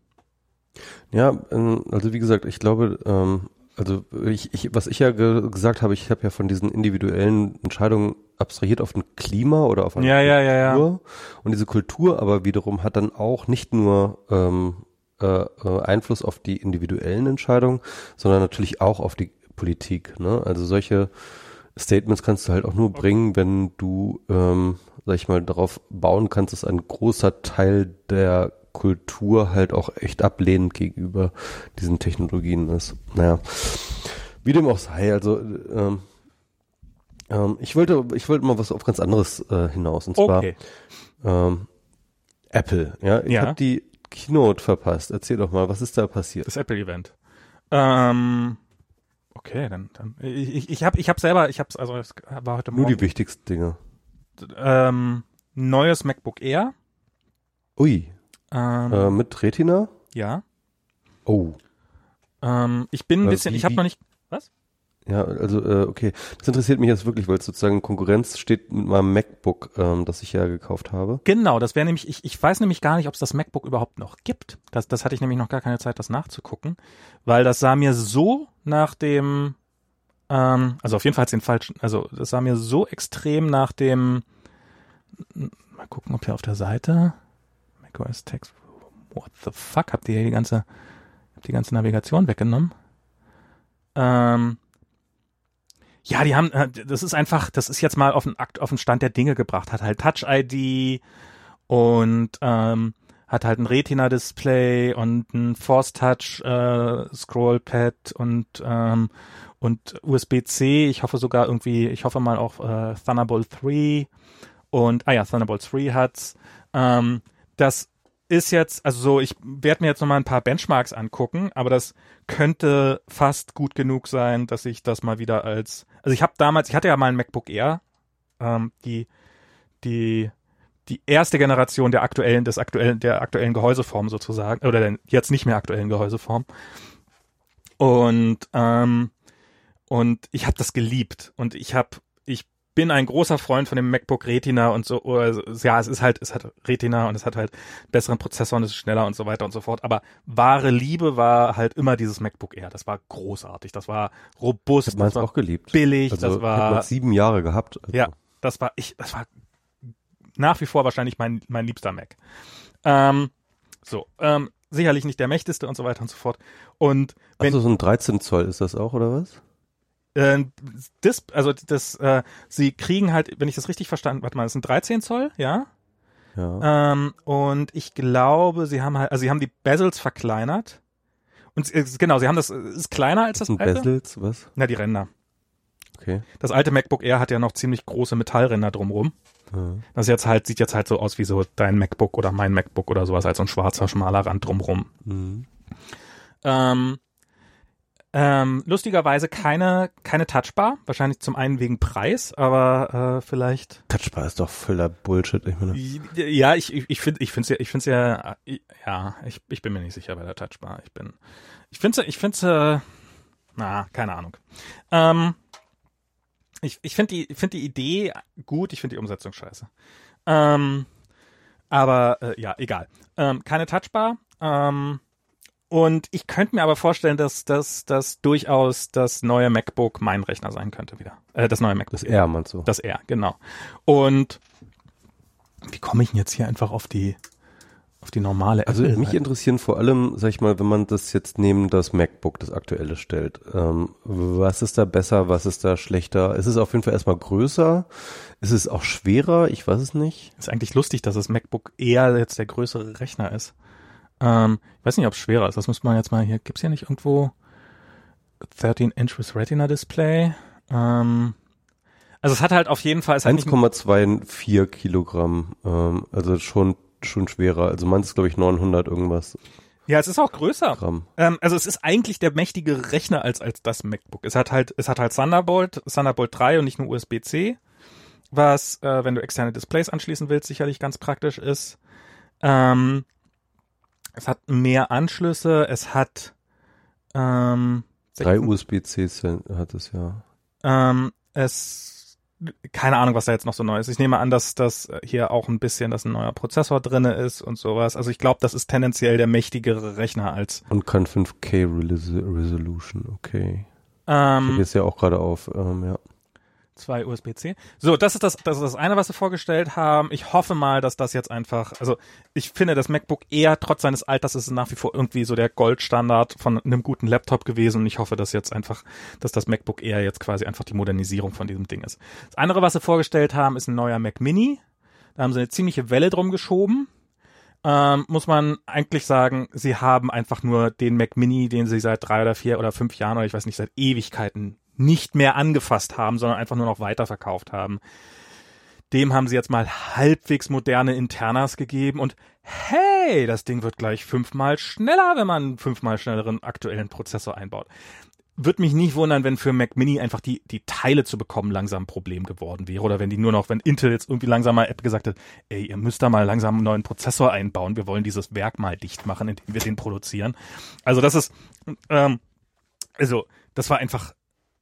Ja, ähm, also wie gesagt, ich glaube, ähm, also ich, ich, was ich ja ge gesagt habe, ich habe ja von diesen individuellen Entscheidungen abstrahiert auf ein Klima oder auf eine ja, ja, ja, Kultur. Ja. Und diese Kultur aber wiederum hat dann auch nicht nur ähm, äh, äh Einfluss auf die individuellen Entscheidungen, sondern natürlich auch auf die Politik. Ne? Also solche Statements kannst du halt auch nur bringen, wenn du, ähm, sag ich mal, darauf bauen kannst, dass ein großer Teil der Kultur halt auch echt ablehnend gegenüber diesen Technologien ist. Naja, wie dem auch sei, also ähm, ähm, ich wollte, ich wollte mal was auf ganz anderes äh, hinaus und zwar Okay. ähm, Apple. Ja, ich Ja. habe die Keynote verpasst. Erzähl doch mal, was ist da passiert? Das Apple-Event. Ähm, okay, dann, dann ich, ich, ich habe ich hab selber, ich habe also es war heute Nur Morgen die wichtigsten Dinge. ähm, neues MacBook Air. Ui, Ähm, äh, mit Retina? Ja. Oh. Ähm, ich bin ein Äh, bisschen, ich habe noch nicht. Was? Ja, also äh, okay. Das interessiert mich jetzt wirklich, weil es sozusagen Konkurrenz steht mit meinem MacBook, ähm, das ich ja gekauft habe. Genau, das wäre nämlich, ich, ich weiß nämlich gar nicht, ob es das MacBook überhaupt noch gibt. Das, das hatte ich nämlich noch gar keine Zeit, das nachzugucken, weil das sah mir so nach dem, ähm, also auf jeden Fall hat's den falschen, also das sah mir so extrem nach dem, mal gucken, ob hier auf der Seite, macOS Text, what the fuck, habt ihr hier die ganze, die ganze Navigation weggenommen? Ähm, ja, die haben, äh, das ist einfach, das ist jetzt mal auf den Akt, auf den Stand der Dinge gebracht, hat halt Touch-ID und ähm, hat halt ein Retina-Display und ein Force-Touch äh, und ähm, und USB-C. Ich hoffe sogar irgendwie, ich hoffe mal auch äh, Thunderbolt 3 und ah ja, Thunderbolt 3 hat's. Ähm, das ist jetzt, also so, ich werde mir jetzt nochmal ein paar Benchmarks angucken, aber das könnte fast gut genug sein, dass ich das mal wieder als, also ich habe damals, ich hatte ja mal ein MacBook Air, ähm, die, die, die erste Generation der aktuellen, des aktuellen, der aktuellen Gehäuseform sozusagen, oder der jetzt nicht mehr aktuellen Gehäuseform. Und, ähm, und ich habe das geliebt und ich habe, bin ein großer Freund von dem MacBook Retina und so, also, ja, es ist halt, es hat Retina und es hat halt besseren Prozessor und es ist schneller und so weiter und so fort. Aber wahre Liebe war halt immer dieses MacBook Air. Das war großartig, das war robust, Ich das war auch geliebt. billig, Also das ich habe war noch sieben Jahre gehabt. Also, ja, das war ich, das war nach wie vor wahrscheinlich mein mein liebster Mac. Ähm, so, ähm, sicherlich nicht der mächtigste und so weiter und so fort. Und wenn Also so ein 13 Zoll ist das auch, oder was? Äh, das, also das, äh, sie kriegen halt, wenn ich das richtig verstanden, warte mal, das sind 13 Zoll, ja. Ja. Ähm, und ich glaube, sie haben halt, also sie haben die Bezels verkleinert. Und äh, genau, sie haben das, es ist kleiner als das alte. Bezels, was? Na, die Ränder. Okay. Das alte MacBook Air hat ja noch ziemlich große Metallränder drumrum. Ja. Das ist jetzt halt, sieht jetzt halt so aus wie so dein MacBook oder mein MacBook oder sowas, als so ein schwarzer, schmaler Rand drumrum. Mhm. Ähm, ähm, lustigerweise keine, keine Touchbar, wahrscheinlich zum einen wegen Preis, aber äh, vielleicht. Touchbar ist doch voller Bullshit. Ich meine, Ja, ich, ich, ich finde, ich finde ja, ich finde ja, ja, ich, ich bin mir nicht sicher bei der Touchbar. Ich bin, ich finde, ich finde, äh, na, keine Ahnung. Ähm, ich, ich finde die, finde die Idee gut, ich finde die Umsetzung scheiße. Ähm, aber äh, ja, egal. Ähm, keine Touchbar. Ähm, und ich könnte mir aber vorstellen, dass das dass durchaus das neue MacBook mein Rechner sein könnte wieder. Äh, das neue MacBook. das R meinst du? Das R, genau. Und wie komme ich denn jetzt hier einfach auf die auf die normale Also Apple mich interessieren vor allem, sag ich mal, wenn man das jetzt neben das MacBook, das aktuelle stellt, ähm, was ist da besser, was ist da schlechter? Ist es auf jeden Fall erstmal größer? Ist es auch schwerer? Ich weiß es nicht. Ist eigentlich lustig, dass das MacBook eher jetzt der größere Rechner ist. Ähm, ich weiß nicht, ob es schwerer ist. Das muss man jetzt mal hier. Gibt's hier nicht irgendwo 13 Inch with Retina Display? Ähm, also es hat halt auf jeden Fall. Es hat nicht- 1,24 Kilogramm, ähm, also schon schon schwerer. Also meins ist glaube ich 900 irgendwas ja, es ist auch größer. Ähm, also es ist eigentlich der mächtige Rechner als als das MacBook. Es hat halt es hat halt Thunderbolt, Thunderbolt 3 und nicht nur USB-C, was äh, wenn du externe Displays anschließen willst sicherlich ganz praktisch ist. Ähm, es hat mehr Anschlüsse, es hat ähm, Drei 16 USB-Cs hat es ja. ähm, es keine Ahnung, was da jetzt noch so neu ist. Ich nehme an, dass das hier auch ein bisschen, dass ein neuer Prozessor drinne ist und sowas. Also ich glaube, das ist tendenziell der mächtigere Rechner als Und kann 5K Res- Resolution, okay. Ich ähm, jetzt ja auch gerade auf, ähm, ja. Zwei USB-C. So, das ist das, das ist das eine, was sie vorgestellt haben. Ich hoffe mal, dass das jetzt einfach, also ich finde das MacBook eher, trotz seines Alters, ist nach wie vor irgendwie so der Goldstandard von einem guten Laptop gewesen und ich hoffe, dass jetzt einfach, dass das MacBook eher jetzt quasi einfach die Modernisierung von diesem Ding ist. Das andere, was sie vorgestellt haben, ist ein neuer Mac Mini. Da haben sie eine ziemliche Welle drum geschoben. Ähm, muss man eigentlich sagen, sie haben einfach nur den Mac Mini, den sie seit drei oder vier oder fünf Jahren oder ich weiß nicht, seit Ewigkeiten nicht mehr angefasst haben, sondern einfach nur noch weiterverkauft haben. Dem haben sie jetzt mal halbwegs moderne Internas gegeben und hey, das Ding wird gleich fünfmal schneller, wenn man einen fünfmal schnelleren aktuellen Prozessor einbaut. Würde mich nicht wundern, wenn für Mac Mini einfach die, die Teile zu bekommen langsam ein Problem geworden wäre. Oder wenn die nur noch, wenn Intel jetzt irgendwie langsam mal Apple gesagt hat, ey, ihr müsst da mal langsam einen neuen Prozessor einbauen, wir wollen dieses Werk mal dicht machen, indem wir den produzieren. Also das ist, ähm, also das war einfach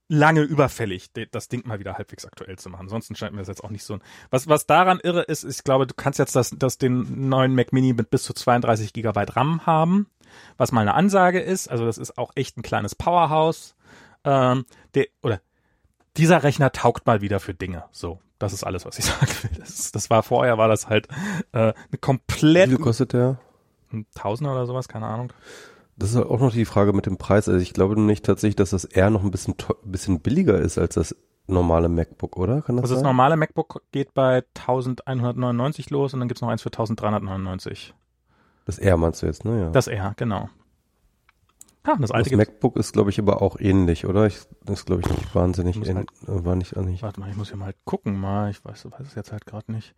lange überfällig, das Ding mal wieder halbwegs aktuell zu machen. Ansonsten scheint mir das jetzt auch nicht so ein. Was, was daran irre ist, ich glaube, du kannst jetzt das, das den neuen Mac Mini mit bis zu 32 Gigabyte RAM haben, was mal eine Ansage ist. Also das ist auch echt ein kleines Powerhouse. Ähm, der, oder dieser Rechner taugt mal wieder für Dinge. So, das ist alles, was ich sagen will. Das, das war vorher, war das halt äh, eine Wie komplett viel kostet der? ein Tausender oder sowas, keine Ahnung. Das ist auch noch die Frage mit dem Preis. Also ich glaube nicht tatsächlich, dass das eher noch ein bisschen, bisschen billiger ist als das normale MacBook, oder? Kann das Also das sein? normale MacBook geht bei 1199 los und dann gibt's noch eins für 1399. Das R meinst du jetzt, ne? Ja. Das R, genau. Ah, das das alte gibt's. MacBook ist, glaube ich, aber auch ähnlich, oder? Ich, das ist, glaube ich, nicht wahnsinnig, Muss ähn- halt- äh, war nicht, äh, nicht. Warte mal, ich muss hier mal gucken mal. Ich weiß, weiß es jetzt halt gerade nicht.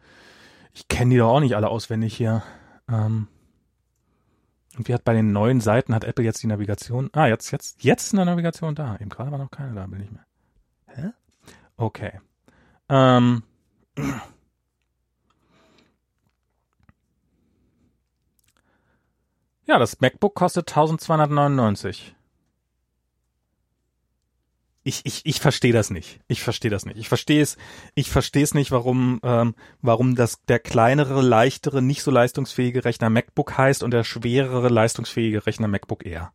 Ich kenne die doch auch nicht alle auswendig hier. Ähm, irgendwie hat bei den neuen Seiten hat Apple jetzt die Navigation. Ah, jetzt, jetzt, jetzt ist eine Navigation da. Eben gerade war noch keine da, bin ich mehr. Hä? Okay. Ähm, ja, das MacBook kostet 1299. Ich, ich, ich verstehe das nicht. Ich verstehe das nicht. Ich verstehe es, ich verstehe es nicht, warum, ähm, warum das der kleinere, leichtere, nicht so leistungsfähige Rechner MacBook heißt und der schwerere, leistungsfähige Rechner MacBook Air.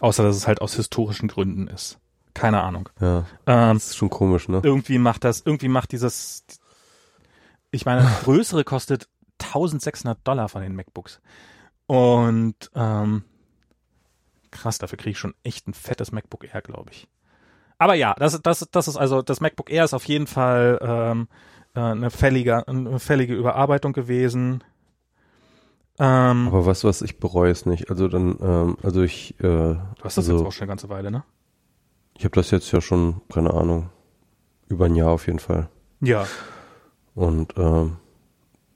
Außer dass es halt aus historischen Gründen ist. Keine Ahnung. Ja, Ähm, das ist schon komisch, ne? irgendwie macht das, irgendwie macht dieses, ich meine, das größere kostet 1600 Dollar von den MacBooks. Und ähm, krass, dafür kriege ich schon echt ein fettes MacBook Air, glaube ich. Aber ja, das, das, das ist also, das MacBook Air ist auf jeden Fall ähm, äh, eine fällige, eine fällige Überarbeitung gewesen. Ähm, Aber was, was ich bereue es nicht. Also dann, ähm, also ich, äh, du hast das also, jetzt auch schon eine ganze Weile, ne? ich habe das jetzt ja schon, keine Ahnung, über ein Jahr auf jeden Fall. Ja. Und ähm,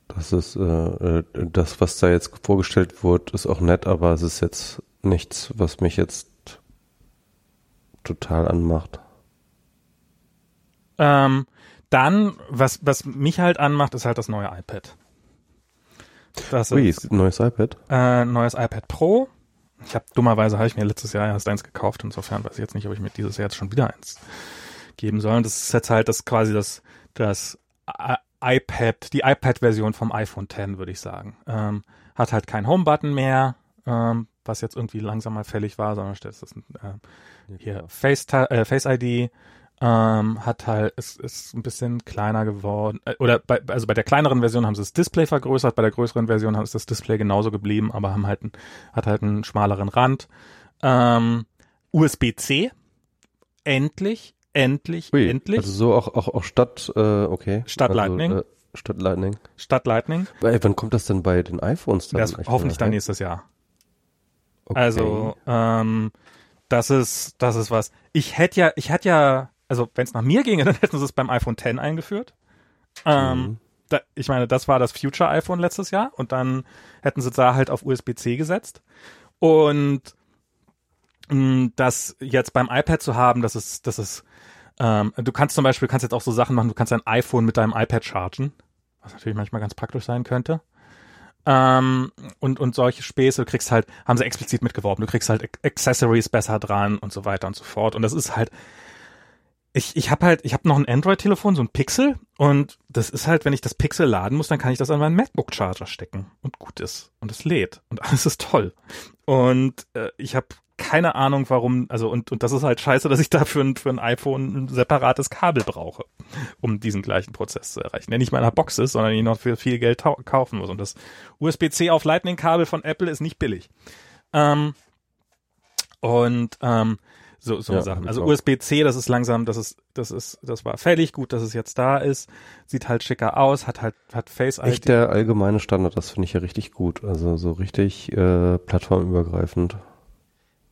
das ist, äh, äh, das, was da jetzt vorgestellt wird, ist auch nett, aber es ist jetzt nichts, was mich jetzt total anmacht. Ähm, dann, was, was mich halt anmacht, ist halt das neue iPad. Das Ui, ist es gibt ein neues iPad. äh, neues iPad Pro. Ich habe dummerweise habe ich mir letztes Jahr erst eins gekauft. Insofern weiß ich jetzt nicht, ob ich mir dieses Jahr jetzt schon wieder eins geben soll. Und das ist jetzt halt das quasi das das iPad, die iPad-Version vom iPhone X, würde ich sagen. Ähm, hat halt keinen Home-Button mehr, ähm, was jetzt irgendwie langsam mal fällig war, sondern ist das ein, äh, hier Face, äh, Face ID Ähm, hat halt, ist, ist ein bisschen kleiner geworden. Äh, oder bei, also bei der kleineren Version haben sie das Display vergrößert, bei der größeren Version ist das Display genauso geblieben, aber haben halt ein, hat halt einen schmaleren Rand. Ähm, USB-C, endlich, endlich, Ui, endlich. Also so auch, auch, auch statt, äh, okay. Statt also, Lightning. Äh, statt Lightning. Statt Lightning. Ey, wann kommt das denn bei den iPhones dann? Das hoffentlich dann nächstes Jahr. Okay. Also, ähm, das ist, das ist was. Ich hätte ja, ich hätte ja, also wenn es nach mir ginge, dann hätten sie es beim iPhone X eingeführt. Ähm, Mhm. da, ich meine, das war das Future iPhone letztes Jahr und dann hätten sie da halt auf USB-C gesetzt. Und mh, das jetzt beim iPad zu haben, das ist, das ist, ähm, du kannst zum Beispiel, kannst jetzt auch so Sachen machen, du kannst dein iPhone mit deinem iPad chargen, was natürlich manchmal ganz praktisch sein könnte. Ähm, und, und solche Späße, du kriegst halt, haben sie explizit mitgeworben, du kriegst halt Ac- Accessories besser dran und so weiter und so fort. Und das ist halt, ich, ich habe halt, ich habe noch ein Android-Telefon, so ein Pixel, und das ist halt, wenn ich das Pixel laden muss, dann kann ich das an meinen MacBook-Charger stecken und gut ist. Und es lädt und alles ist toll. Und äh, ich habe keine Ahnung, warum, also und, und das ist halt scheiße, dass ich dafür ein, für ein iPhone ein separates Kabel brauche, um diesen gleichen Prozess zu erreichen. Der nicht mal in einer Box ist, sondern ich noch für viel Geld kaufen muss. Und das USB-C auf Lightning-Kabel von Apple ist nicht billig. Ähm, und ähm, so, so Ja, Sachen. Also. USB-C, das ist langsam, das ist, das ist, das war fällig, gut, dass es jetzt da ist, sieht halt schicker aus, hat halt, hat Face ID. Echt der allgemeine Standard, das finde ich ja richtig gut. Also so richtig äh, plattformübergreifend.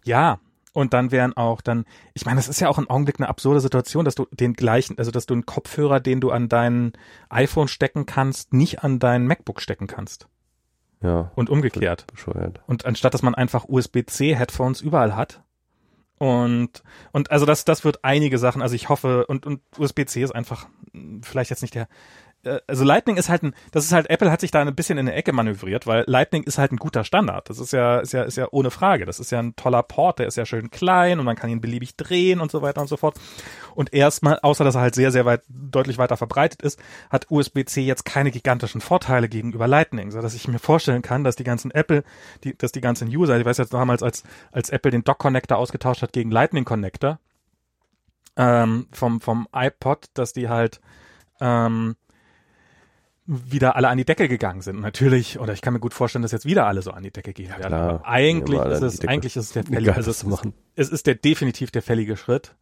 Ja, und dann wären auch dann, ich meine, das ist ja auch im Augenblick eine absurde Situation, dass du den gleichen, also dass du einen Kopfhörer, den du an dein iPhone stecken kannst, nicht an dein MacBook stecken kannst. Ja, Und umgekehrt. bescheuert. Und anstatt dass man einfach USB-C Headphones überall hat. Und, und also das, das wird einige Sachen, also ich hoffe, und, und USB-C ist einfach vielleicht jetzt nicht der, also Lightning ist halt ein, das ist halt, Apple hat sich da ein bisschen in eine Ecke manövriert, weil Lightning ist halt ein guter Standard. Das ist ja, ist ja, ist ja ohne Frage. Das ist ja ein toller Port, der ist ja schön klein und man kann ihn beliebig drehen und so weiter und so fort. Und erstmal, außer dass er halt sehr, sehr weit, deutlich weiter verbreitet ist, hat USB-C jetzt keine gigantischen Vorteile gegenüber Lightning, so dass ich mir vorstellen kann, dass die ganzen Apple, die, dass die ganzen User, ich weiß jetzt damals, als, als Apple den Dock-Connector ausgetauscht hat gegen Lightning-Connector, ähm, vom, vom iPod, dass die halt, ähm, wieder alle an die Decke gegangen sind. Natürlich, oder ich kann mir gut vorstellen, dass jetzt wieder alle so an die Decke gehen werden. klar. Aber eigentlich Ja, ist es, eigentlich ist es der fällige, also es es ist der definitiv der fällige Schritt.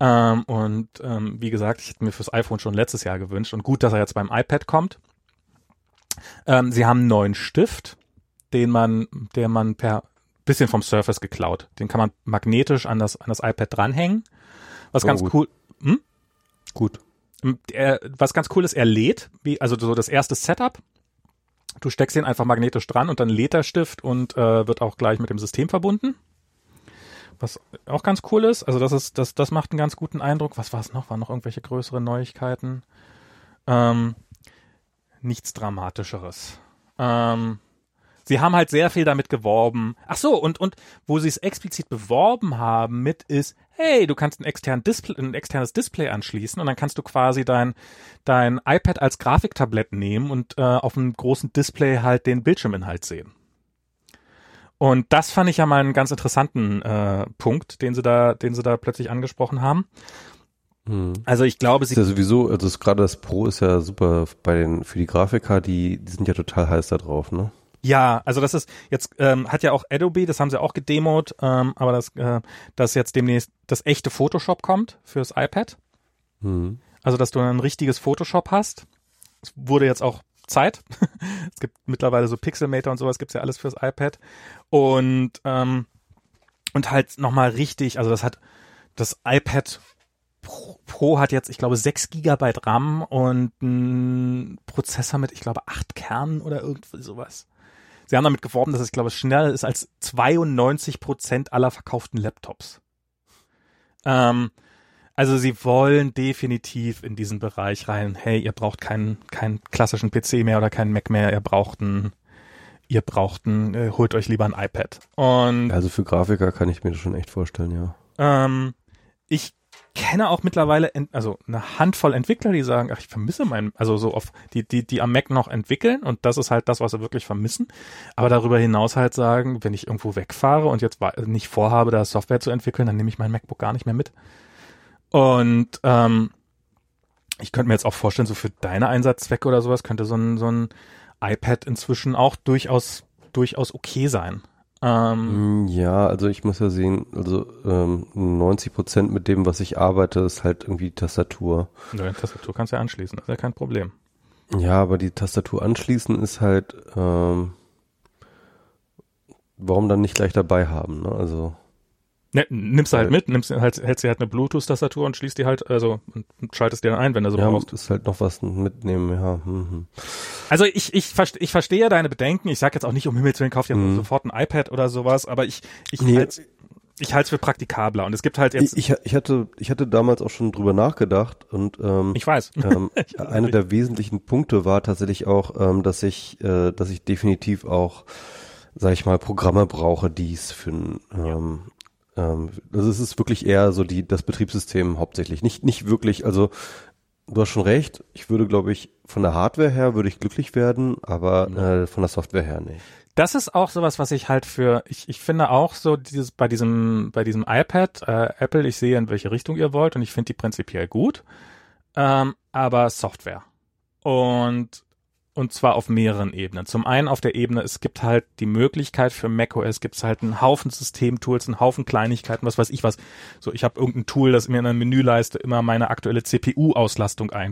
Ähm, und ähm, wie gesagt, ich hätte mir fürs iPhone schon letztes Jahr gewünscht und gut, dass er jetzt beim iPad kommt. Ähm, sie haben einen neuen Stift, den man, der man per bisschen vom Surface geklaut. Den kann man magnetisch an das an das iPad dranhängen. Was Oh, ganz gut. cool. Hm? Gut. Er, was ganz cool ist, er lädt, wie, also so das erste Setup. Du steckst ihn einfach magnetisch dran und dann lädt der Stift und äh, wird auch gleich mit dem System verbunden. Was auch ganz cool ist, also das ist, das, das macht einen ganz guten Eindruck. Was war es noch? Waren noch irgendwelche größeren Neuigkeiten? Ähm, nichts Dramatischeres. Ähm, sie haben halt sehr viel damit geworben. Ach so, und, und wo sie es explizit beworben haben mit ist, hey, du kannst ein, extern Display, ein externes Display anschließen und dann kannst du quasi dein, dein iPad als Grafiktablett nehmen und äh, auf einem großen Display halt den Bildschirminhalt sehen. Und das fand ich ja mal einen ganz interessanten äh, Punkt, den sie da, den sie da plötzlich angesprochen haben. Hm. Also ich glaube, Ist sie ja sowieso, also gerade das Pro ist ja super bei den, für die Grafiker, die, die sind ja total heiß da drauf, ne? Ja, also das ist jetzt ähm, hat ja auch Adobe, das haben sie auch gedemot, ähm, aber das, äh, dass jetzt demnächst das echte Photoshop kommt fürs iPad. Hm. Also dass du ein richtiges Photoshop hast. Es wurde jetzt auch Zeit. es gibt mittlerweile so Pixelmator und sowas gibt's ja alles fürs iPad und ähm, und halt nochmal richtig. Also das hat das iPad Pro, Pro hat jetzt, ich glaube, 6 Gigabyte RAM und einen Prozessor mit, ich glaube, 8 Kernen oder irgendwie sowas. Sie haben damit geworben, dass es, ich glaube, schneller ist als 92 Prozent aller verkauften Laptops. Ähm, also sie wollen definitiv in diesen Bereich rein. Hey, ihr braucht keinen keinen klassischen PC mehr oder keinen Mac mehr. Ihr braucht einen, ihr braucht einen, äh, holt euch lieber ein iPad. Und Also für Grafiker kann ich mir das schon echt vorstellen, ja. ähm, ich kenne auch mittlerweile, also eine Handvoll Entwickler, die sagen, ach, ich vermisse meinen, also so auf, die, die, die am Mac noch entwickeln und das ist halt das, was sie wirklich vermissen. Aber darüber hinaus halt sagen, wenn ich irgendwo wegfahre und jetzt nicht vorhabe, da Software zu entwickeln, dann nehme ich mein MacBook gar nicht mehr mit. Und ähm, ich könnte mir jetzt auch vorstellen, so für deine Einsatzzwecke oder sowas könnte so ein, so ein iPad inzwischen auch durchaus, durchaus okay sein. Ähm, mm, ja, also ich muss ja sehen, also ähm, 90 Prozent mit dem, was ich arbeite, ist halt irgendwie Tastatur. Ja, Tastatur kannst du ja anschließen, das ist ja kein Problem. Ja, aber die Tastatur anschließen ist halt, ähm, warum dann nicht gleich dabei haben, ne? Also Ne, nimmst du halt mit, nimmst halt, hältst dir halt eine Bluetooth-Tastatur und schließt die halt, also und schaltest dir dann ein, wenn du so ja, brauchst. ist halt noch was mitnehmen, ja. Mhm. Also ich, ich, ich verstehe deine Bedenken. Ich sag jetzt auch nicht, um Himmels Willen, kauf dir mhm. sofort ein iPad oder sowas, aber ich, ich nee. halte ich halte es für praktikabler und es gibt halt jetzt. Ich, ich, hatte, ich hatte damals auch schon drüber nachgedacht und ähm, ich weiß. Ähm, einer der wesentlichen Punkte war tatsächlich auch, ähm, dass ich, äh, dass ich definitiv auch, sag ich mal, Programme brauche, die es für ein ähm, ähm, also es ist wirklich eher so die, das Betriebssystem hauptsächlich. Nicht, nicht wirklich, also du hast schon recht, ich würde, glaube ich, von der Hardware her würde ich glücklich werden, aber äh, von der Software her nicht. Das ist auch sowas, was ich halt für, ich, ich finde auch so dieses, bei diesem, bei diesem iPad, äh, Apple, ich sehe, in welche Richtung ihr wollt und ich finde die prinzipiell gut, ähm, aber Software. Und und zwar auf mehreren Ebenen. Zum einen auf der Ebene, es gibt halt die Möglichkeit für macOS, gibt es halt einen Haufen Systemtools, einen Haufen Kleinigkeiten, was weiß ich was. So, ich habe irgendein Tool, das mir in der Menüleiste immer meine aktuelle CPU-Auslastung äh,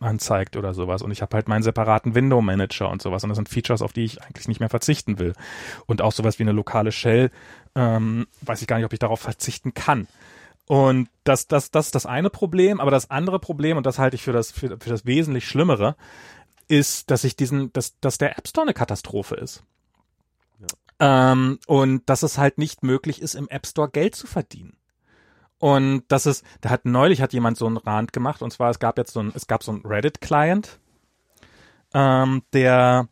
anzeigt oder sowas. Und ich habe halt meinen separaten Window-Manager und sowas. Und das sind Features, auf die ich eigentlich nicht mehr verzichten will. Und auch sowas wie eine lokale Shell, ähm, weiß ich gar nicht, ob ich darauf verzichten kann. Und das, das, das ist das eine Problem, aber das andere Problem, und das halte ich für das, für, für das wesentlich Schlimmere, ist, dass ich diesen, dass, dass der App Store eine Katastrophe ist. Ja. Ähm, und dass es halt nicht möglich ist, im App Store Geld zu verdienen. Und das ist, da hat neulich hat jemand so einen Rand gemacht, und zwar es gab jetzt so ein, es gab so ein Reddit-Client, ähm, der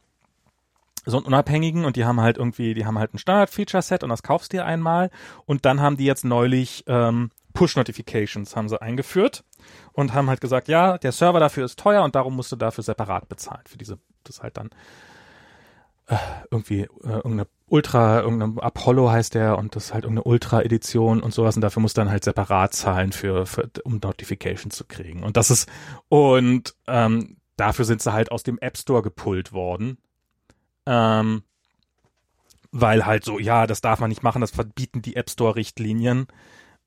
so einen unabhängigen und die haben halt irgendwie, die haben halt ein Standard-Feature-Set und das kaufst du dir einmal und dann haben die jetzt neulich ähm, Push-Notifications haben sie eingeführt und haben halt gesagt, ja, der Server dafür ist teuer und darum musst du dafür separat bezahlen. Für diese, das halt dann äh, irgendwie äh, irgendeine Ultra, irgendeine Apollo heißt der und das ist halt irgendeine Ultra-Edition und sowas und dafür musst du dann halt separat zahlen für, für um Notifications zu kriegen. Und das ist, und ähm, dafür sind sie halt aus dem App Store gepullt worden. Ähm, weil halt so, ja, das darf man nicht machen, das verbieten die App Store-Richtlinien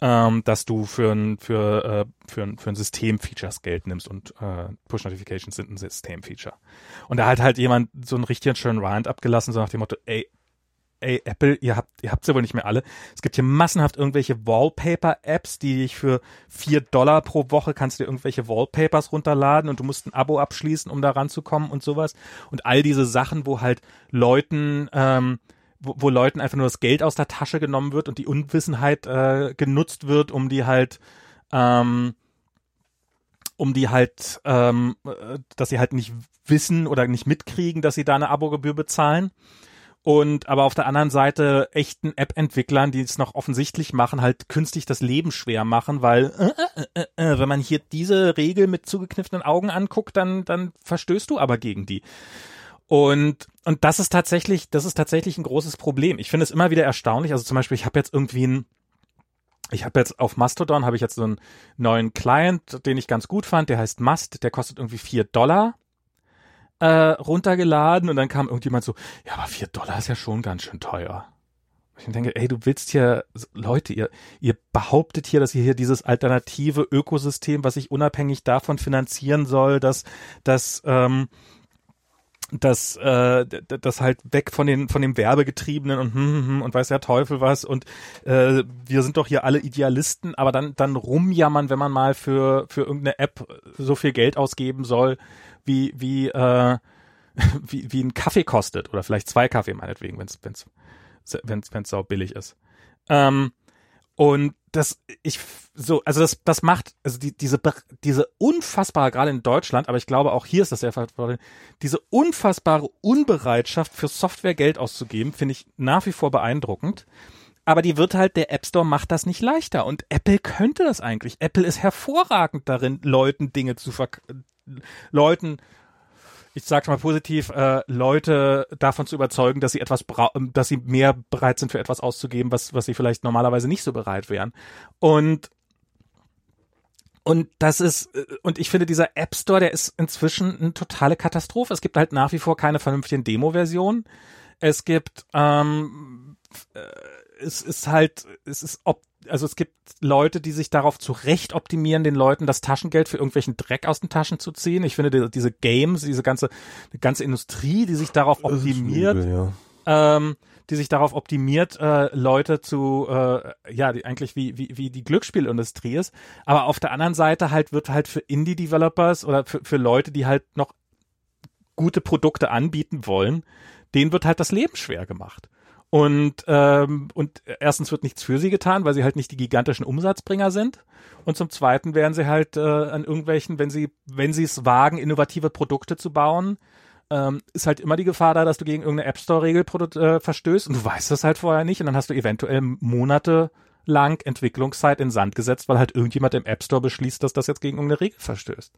ähm, dass du für ein, für, äh, für ein, für ein System-Features Geld nimmst und äh, Push-Notifications sind ein System-Feature. Und da hat halt jemand so einen richtigen schönen Rant abgelassen, so nach dem Motto, ey, ey, Apple, ihr habt, ihr habt sie wohl nicht mehr alle. Es gibt hier massenhaft irgendwelche Wallpaper-Apps, die ich für vier Dollar pro Woche kannst du dir irgendwelche Wallpapers runterladen und du musst ein Abo abschließen, um da ranzukommen und sowas. Und all diese Sachen, wo halt Leuten, ähm, wo, wo Leuten einfach nur das Geld aus der Tasche genommen wird und die Unwissenheit äh, genutzt wird, um die halt ähm, um die halt, ähm, äh, dass sie halt nicht wissen oder nicht mitkriegen, dass sie da eine Abogebühr bezahlen. Und aber auf der anderen Seite echten App-Entwicklern, die es noch offensichtlich machen, halt künstlich das Leben schwer machen, weil äh, äh, äh, äh wenn man hier diese Regel mit zugekniffenen Augen anguckt, dann, dann verstößt du aber gegen die. Und, und das ist tatsächlich, das ist tatsächlich ein großes Problem. Ich finde es immer wieder erstaunlich. Also zum Beispiel, ich habe jetzt irgendwie ein, ich habe jetzt auf Mastodon habe ich jetzt so einen neuen Client, den ich ganz gut fand, der heißt Must, der kostet irgendwie vier Dollar äh, runtergeladen und dann kam irgendjemand so, ja, aber vier Dollar ist ja schon ganz schön teuer. Ich denke, ey, du willst hier, Leute, ihr, ihr behauptet hier, dass ihr hier dieses alternative Ökosystem, was sich unabhängig davon finanzieren soll, dass, dass ähm, das äh, das halt weg von den von dem Werbegetriebenen und hm, hm, hm, und weiß der Teufel was und äh, wir sind doch hier alle Idealisten, aber dann dann rumjammern, wenn man mal für für irgendeine App so viel Geld ausgeben soll, wie wie äh, wie wie ein Kaffee kostet oder vielleicht zwei Kaffee meinetwegen, wenn es wenn's wenn's wenn's sau billig ist. Ähm, und das, ich, so, also das, das macht, also die, diese, diese unfassbare, gerade in Deutschland, aber ich glaube auch hier ist das sehr verantwortlich, diese unfassbare Unbereitschaft für Software Geld auszugeben, finde ich nach wie vor beeindruckend. Aber die wird halt, der App Store macht das nicht leichter. Und Apple könnte das eigentlich. Apple ist hervorragend darin, Leuten Dinge zu verk Leuten ich sag's mal positiv, äh, Leute davon zu überzeugen, dass sie etwas dass sie mehr bereit sind für etwas auszugeben, was, was sie vielleicht normalerweise nicht so bereit wären. Und Und das ist, äh, und ich finde, dieser App Store, der ist inzwischen eine totale Katastrophe. Es gibt halt nach wie vor keine vernünftigen Demo-Versionen. Es gibt, ähm, äh, es ist halt, es ist ob, also es gibt Leute, die sich darauf zurecht optimieren, den Leuten das Taschengeld für irgendwelchen Dreck aus den Taschen zu ziehen. Ich finde, die, diese Games, diese ganze, die ganze Industrie, die sich darauf optimiert, übel, ja. ähm, die sich darauf optimiert, äh, Leute zu, äh, ja, die eigentlich wie, wie, wie die Glücksspielindustrie ist. Aber auf der anderen Seite halt wird halt für Indie-Developers oder für, für Leute, die halt noch gute Produkte anbieten wollen, denen wird halt das Leben schwer gemacht. Und, ähm, und erstens wird nichts für sie getan, weil sie halt nicht die gigantischen Umsatzbringer sind. Und zum Zweiten werden sie halt äh, an irgendwelchen, wenn sie, wenn sie es wagen, innovative Produkte zu bauen, ähm, ist halt immer die Gefahr da, dass du gegen irgendeine App Store-Regel äh, verstößt und du weißt das halt vorher nicht und dann hast du eventuell Monate lang Entwicklungszeit in Sand gesetzt, weil halt irgendjemand im App Store beschließt, dass das jetzt gegen irgendeine Regel verstößt.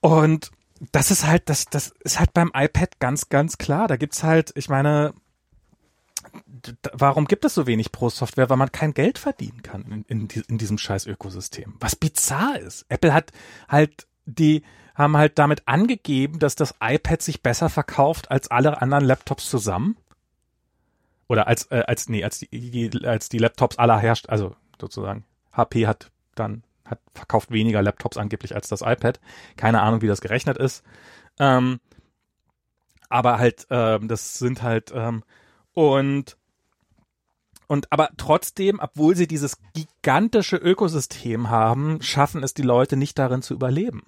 Und das ist halt, das, das ist halt beim iPad ganz, ganz klar. Da gibt's halt, ich meine, warum gibt es so wenig Pro-Software? Weil man kein Geld verdienen kann in, in, in diesem scheiß Ökosystem. Was bizarr ist. Apple hat halt die, haben halt damit angegeben, dass das iPad sich besser verkauft als alle anderen Laptops zusammen. Oder als, äh, als, nee, als die, als die Laptops aller herrscht, also sozusagen. HP hat dann, hat verkauft weniger Laptops angeblich als das iPad. Keine Ahnung, wie das gerechnet ist. Ähm, aber halt, ähm, das sind halt, ähm, und und aber trotzdem, obwohl sie dieses gigantische Ökosystem haben, schaffen es die Leute nicht darin zu überleben.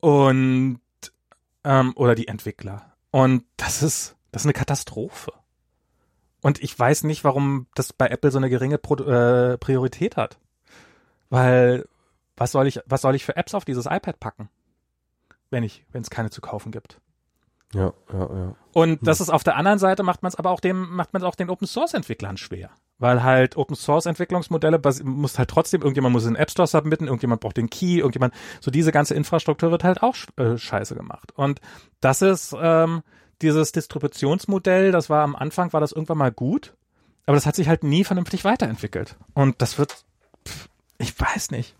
Und ähm, oder die Entwickler. Und das ist das ist eine Katastrophe. Und ich weiß nicht, warum das bei Apple so eine geringe Pro äh, Priorität hat. Weil was soll ich was soll ich für Apps auf dieses iPad packen, wenn ich wenn es keine zu kaufen gibt? Ja, ja, ja. Und das ist auf der anderen Seite macht man es aber auch dem, macht man es auch den Open Source Entwicklern schwer. Weil halt Open Source Entwicklungsmodelle muss halt trotzdem, irgendjemand muss in den App Store submitten, irgendjemand braucht den Key, irgendjemand, so diese ganze Infrastruktur wird halt auch äh, scheiße gemacht. Und das ist, ähm, dieses Distributionsmodell, das war am Anfang, war das irgendwann mal gut, aber das hat sich halt nie vernünftig weiterentwickelt. Und das wird, pff, ich weiß nicht.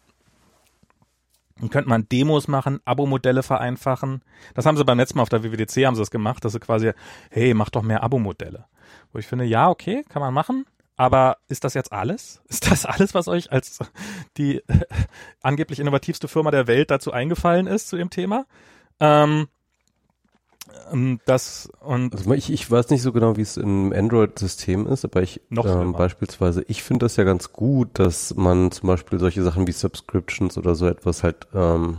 Dann könnte man Demos machen, Abo-Modelle vereinfachen. Das haben sie beim letzten Mal auf der WWDC haben sie das gemacht, dass sie quasi, hey, mach doch mehr Abo-Modelle. Wo ich finde, ja, okay, kann man machen. Aber ist das jetzt alles? Ist das alles, was euch als die äh, angeblich innovativste Firma der Welt dazu eingefallen ist zu dem Thema? Ähm, das und also ich, ich weiß nicht so genau, wie es im Android-System ist, aber ich ähm, beispielsweise, ich finde das ja ganz gut, dass man zum Beispiel solche Sachen wie Subscriptions oder so etwas halt ähm,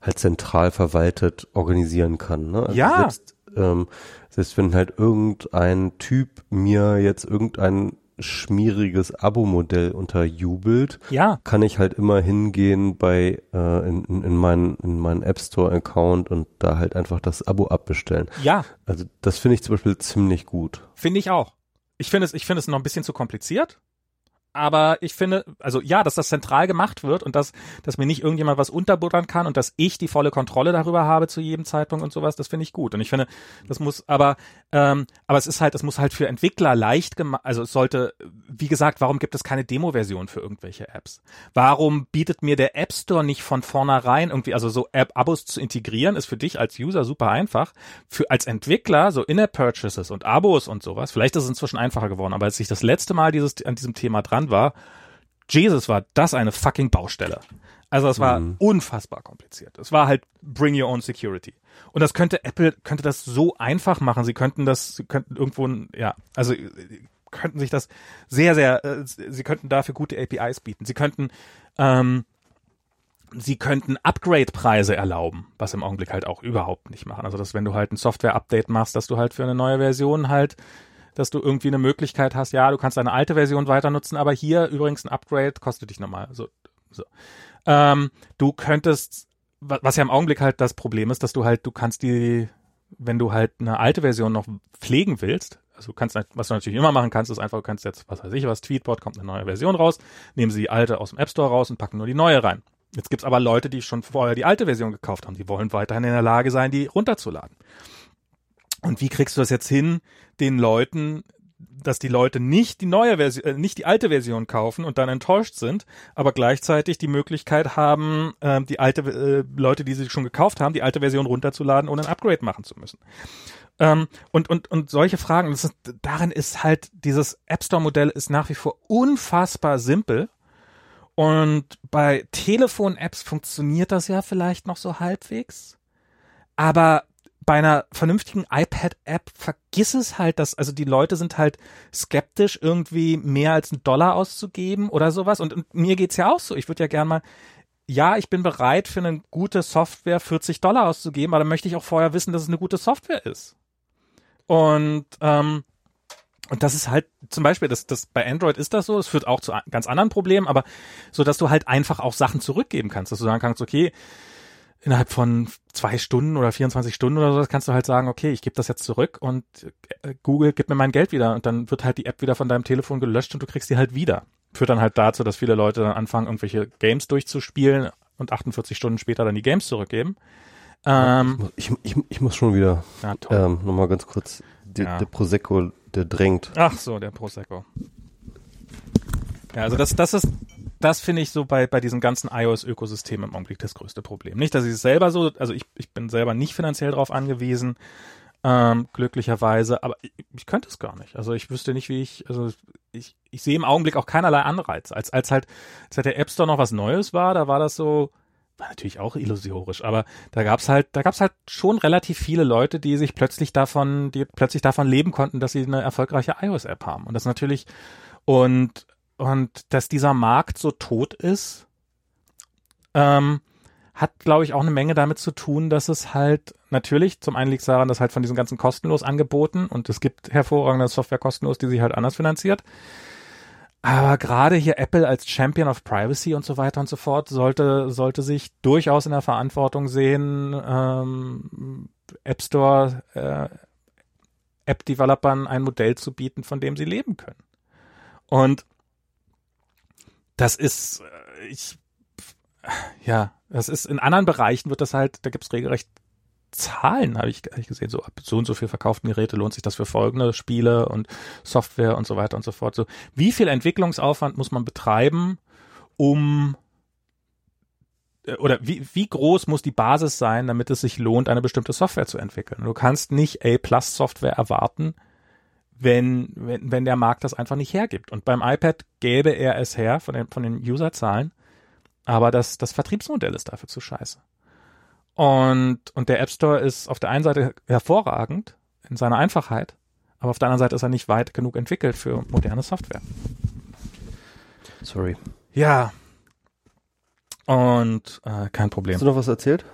halt zentral verwaltet organisieren kann. Ne? Also ja. Selbst, ähm, selbst wenn halt irgendein Typ mir jetzt irgendein schmieriges Abo-Modell unterjubelt, ja. kann ich halt immer hingehen bei äh, in, in, in meinen in meinen App Store Account und da halt einfach das Abo abbestellen. Ja. Also das finde ich zum Beispiel ziemlich gut. Finde ich auch. Ich finde es, ich finde es noch ein bisschen zu kompliziert aber ich finde, also ja, dass das zentral gemacht wird und dass, dass mir nicht irgendjemand was unterbuttern kann und dass ich die volle Kontrolle darüber habe zu jedem Zeitpunkt und sowas, das finde ich gut. Und ich finde, das muss, aber, ähm, aber es ist halt, es muss halt für Entwickler leicht gemacht, also es sollte, wie gesagt, warum gibt es keine Demo-Version für irgendwelche Apps? Warum bietet mir der App Store nicht von vornherein irgendwie, also so App-Abos zu integrieren, ist für dich als User super einfach. Für als Entwickler, so In-App-Purchases und Abos und sowas, vielleicht ist es inzwischen einfacher geworden, aber als ich das letzte Mal dieses, an diesem Thema dran Land war, Jesus war das eine fucking Baustelle. Also es war mhm. unfassbar kompliziert. Es war halt bring your own security. Und das könnte Apple könnte das so einfach machen. Sie könnten das, sie könnten irgendwo, ja, also könnten sich das sehr, sehr, äh, sie könnten dafür gute APIs bieten. Sie könnten, ähm, sie könnten Upgrade-Preise erlauben, was im Augenblick halt auch überhaupt nicht machen. Also dass wenn du halt ein Software-Update machst, dass du halt für eine neue Version halt dass du irgendwie eine Möglichkeit hast, ja, du kannst deine alte Version weiter nutzen, aber hier übrigens ein Upgrade kostet dich nochmal. So, so. Ähm, du könntest, was ja im Augenblick halt das Problem ist, dass du halt, du kannst die, wenn du halt eine alte Version noch pflegen willst, also du kannst, was du natürlich immer machen kannst, ist einfach, du kannst jetzt, was weiß ich was, Tweetbot kommt eine neue Version raus, nehmen sie die alte aus dem App Store raus und packen nur die neue rein. Jetzt gibt's aber Leute, die schon vorher die alte Version gekauft haben, die wollen weiterhin in der Lage sein, die runterzuladen. Und wie kriegst du das jetzt hin, den Leuten dass die Leute nicht die neue Version, äh, nicht die alte Version kaufen und dann enttäuscht sind, aber gleichzeitig die Möglichkeit haben, äh, die alte äh, Leute, die sie schon gekauft haben, die alte Version runterzuladen, ohne ein Upgrade machen zu müssen. Ähm, und, und, und solche Fragen, das ist, darin ist halt dieses App Store Modell ist nach wie vor unfassbar simpel. Und bei Telefon-Apps funktioniert das ja vielleicht noch so halbwegs. Aber bei einer vernünftigen iPad-App vergiss es halt, dass, also die Leute sind halt skeptisch, irgendwie mehr als einen Dollar auszugeben oder sowas. Und, und mir geht's ja auch so. Ich würde ja gern mal, ja, ich bin bereit, für eine gute Software 40 Dollar auszugeben, aber dann möchte ich auch vorher wissen, dass es eine gute Software ist. Und, ähm, und das ist halt zum Beispiel, das, das bei Android ist das so, es führt auch zu ganz anderen Problemen, aber so, dass du halt einfach auch Sachen zurückgeben kannst, dass du sagen kannst, okay, innerhalb von zwei Stunden oder 24 Stunden oder so, kannst du halt sagen, okay, ich gebe das jetzt zurück und äh, Google gibt mir mein Geld wieder und dann wird halt die App wieder von deinem Telefon gelöscht und du kriegst die halt wieder. Führt dann halt dazu, dass viele Leute dann anfangen, irgendwelche Games durchzuspielen und 48 Stunden später dann die Games zurückgeben. Ähm, ich, ich, ich, muss schon wieder ja, ähm, nochmal ganz kurz, der, ja. der Prosecco, der drängt. Ach so, der Prosecco. Ja, also das, das ist, das finde ich so bei, bei diesem ganzen iOS-Ökosystem im Augenblick das größte Problem. Nicht, dass ich es selber so, also ich, ich bin selber nicht finanziell darauf angewiesen, ähm, glücklicherweise, aber ich, ich könnte es gar nicht. Also ich wüsste nicht, wie ich, also ich, ich sehe im Augenblick auch keinerlei Anreiz. Als, als halt, als halt der App Store noch was Neues war, da war das so, war natürlich auch illusorisch, aber da gab's halt, da gab's halt schon relativ viele Leute, die sich plötzlich davon, die plötzlich davon leben konnten, dass sie eine erfolgreiche iOS-App haben. Und das natürlich, und und dass dieser Markt so tot ist, ähm, hat, glaube ich, auch eine Menge damit zu tun, dass es halt natürlich, zum einen liegt es daran, dass halt von diesen ganzen kostenlos angeboten und es gibt hervorragende Software kostenlos, die sich halt anders finanziert. Aber gerade hier Apple als Champion of Privacy und so weiter und so fort sollte, sollte sich durchaus in der Verantwortung sehen, ähm, App Store, äh, App-Developern ein Modell zu bieten, von dem sie leben können. Und das ist, äh, ich, ja, das ist in anderen Bereichen wird das halt, da gibt's regelrecht Zahlen, habe ich, hab ich gesehen, so ab so und so viel verkauften Geräte lohnt sich das für folgende Spiele und Software und so weiter und so fort. So, wie viel Entwicklungsaufwand muss man betreiben, um äh, oder wie, wie groß muss die Basis sein, damit es sich lohnt, eine bestimmte Software zu entwickeln? Du kannst nicht A-Plus-Software erwarten, wenn, wenn, wenn der Markt das einfach nicht hergibt. Und beim iPad gäbe er es her von den, von den Userzahlen, aber das, das Vertriebsmodell ist dafür zu scheiße. Und, und der App Store ist auf der einen Seite hervorragend in seiner Einfachheit, aber auf der anderen Seite ist er nicht weit genug entwickelt für moderne Software. Sorry. Ja. Und äh, kein Problem. Hast du noch was erzählt?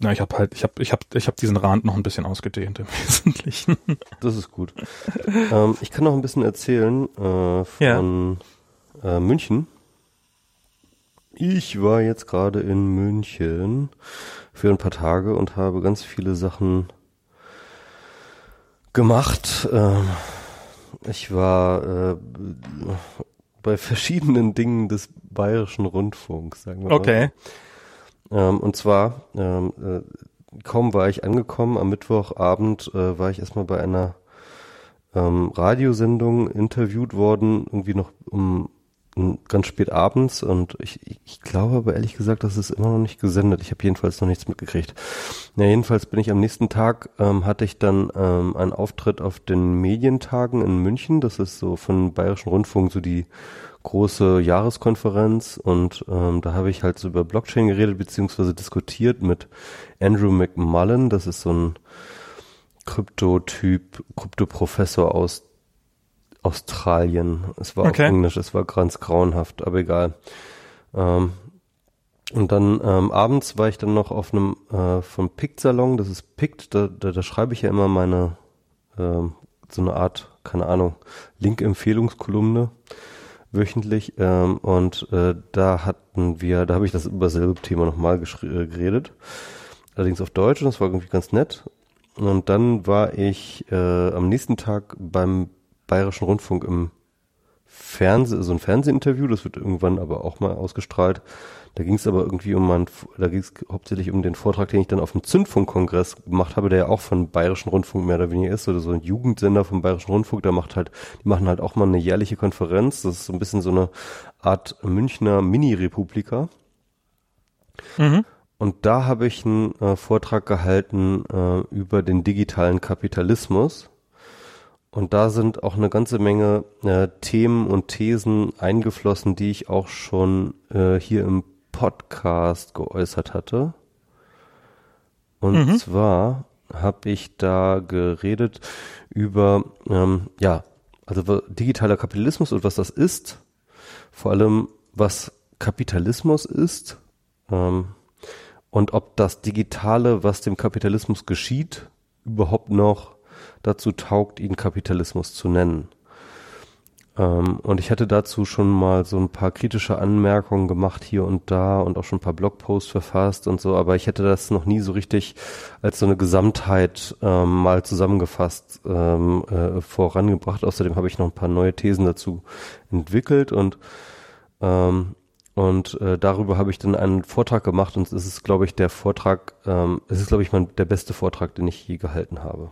Na, ich habe halt, ich habe, ich habe, ich habe diesen Rand noch ein bisschen ausgedehnt im Wesentlichen. Das ist gut. ähm, ich kann noch ein bisschen erzählen äh, von ja. äh, München. Ich war jetzt gerade in München für ein paar Tage und habe ganz viele Sachen gemacht. Ähm, ich war äh, bei verschiedenen Dingen des Bayerischen Rundfunks, sagen wir okay. mal. Okay. Ähm, und zwar, ähm, äh, kaum war ich angekommen, am Mittwochabend äh, war ich erstmal bei einer ähm, Radiosendung interviewt worden, irgendwie noch um, ganz spät abends und ich, ich glaube aber ehrlich gesagt, das ist immer noch nicht gesendet. Ich habe jedenfalls noch nichts mitgekriegt. Ja, jedenfalls bin ich am nächsten Tag, ähm, hatte ich dann ähm, einen Auftritt auf den Medientagen in München. Das ist so von Bayerischen Rundfunk so die große Jahreskonferenz und ähm, da habe ich halt so über Blockchain geredet beziehungsweise diskutiert mit Andrew McMullen, das ist so ein Krypto-Typ, Krypto-Professor aus Australien. Es war okay. auf Englisch, es war ganz grauenhaft, aber egal. Ähm, und dann ähm, abends war ich dann noch auf einem äh, vom Pict-Salon, das ist Pict, da, da, da schreibe ich ja immer meine ähm, so eine Art, keine Ahnung, Link-Empfehlungskolumne wöchentlich ähm, und äh, da hatten wir, da habe ich das über dasselbe Thema nochmal äh, geredet, allerdings auf Deutsch und das war irgendwie ganz nett. Und dann war ich äh, am nächsten Tag beim Bayerischen Rundfunk im Fernseh, so ein Fernsehinterview, das wird irgendwann aber auch mal ausgestrahlt. Da ging es aber irgendwie um meinen, da ging es hauptsächlich um den Vortrag, den ich dann auf dem Zündfunkkongress gemacht habe, der ja auch von Bayerischen Rundfunk mehr oder weniger ist, oder so ein Jugendsender vom Bayerischen Rundfunk, der macht halt, die machen halt auch mal eine jährliche Konferenz. Das ist so ein bisschen so eine Art Münchner Mini-Republika. Mhm. Und da habe ich einen äh, Vortrag gehalten äh, über den digitalen Kapitalismus. Und da sind auch eine ganze Menge äh, Themen und Thesen eingeflossen, die ich auch schon äh, hier im Podcast geäußert hatte. Und mhm. zwar habe ich da geredet über, ähm, ja, also digitaler Kapitalismus und was das ist. Vor allem, was Kapitalismus ist. Ähm, und ob das Digitale, was dem Kapitalismus geschieht, überhaupt noch dazu taugt, ihn Kapitalismus zu nennen. Ähm, und ich hatte dazu schon mal so ein paar kritische Anmerkungen gemacht hier und da und auch schon ein paar Blogposts verfasst und so, aber ich hätte das noch nie so richtig als so eine Gesamtheit ähm, mal zusammengefasst ähm, äh, vorangebracht. Außerdem habe ich noch ein paar neue Thesen dazu entwickelt und ähm, und äh, darüber habe ich dann einen Vortrag gemacht und es ist, glaube ich, der Vortrag, ähm, es ist, glaube ich, mein, der beste Vortrag, den ich je gehalten habe.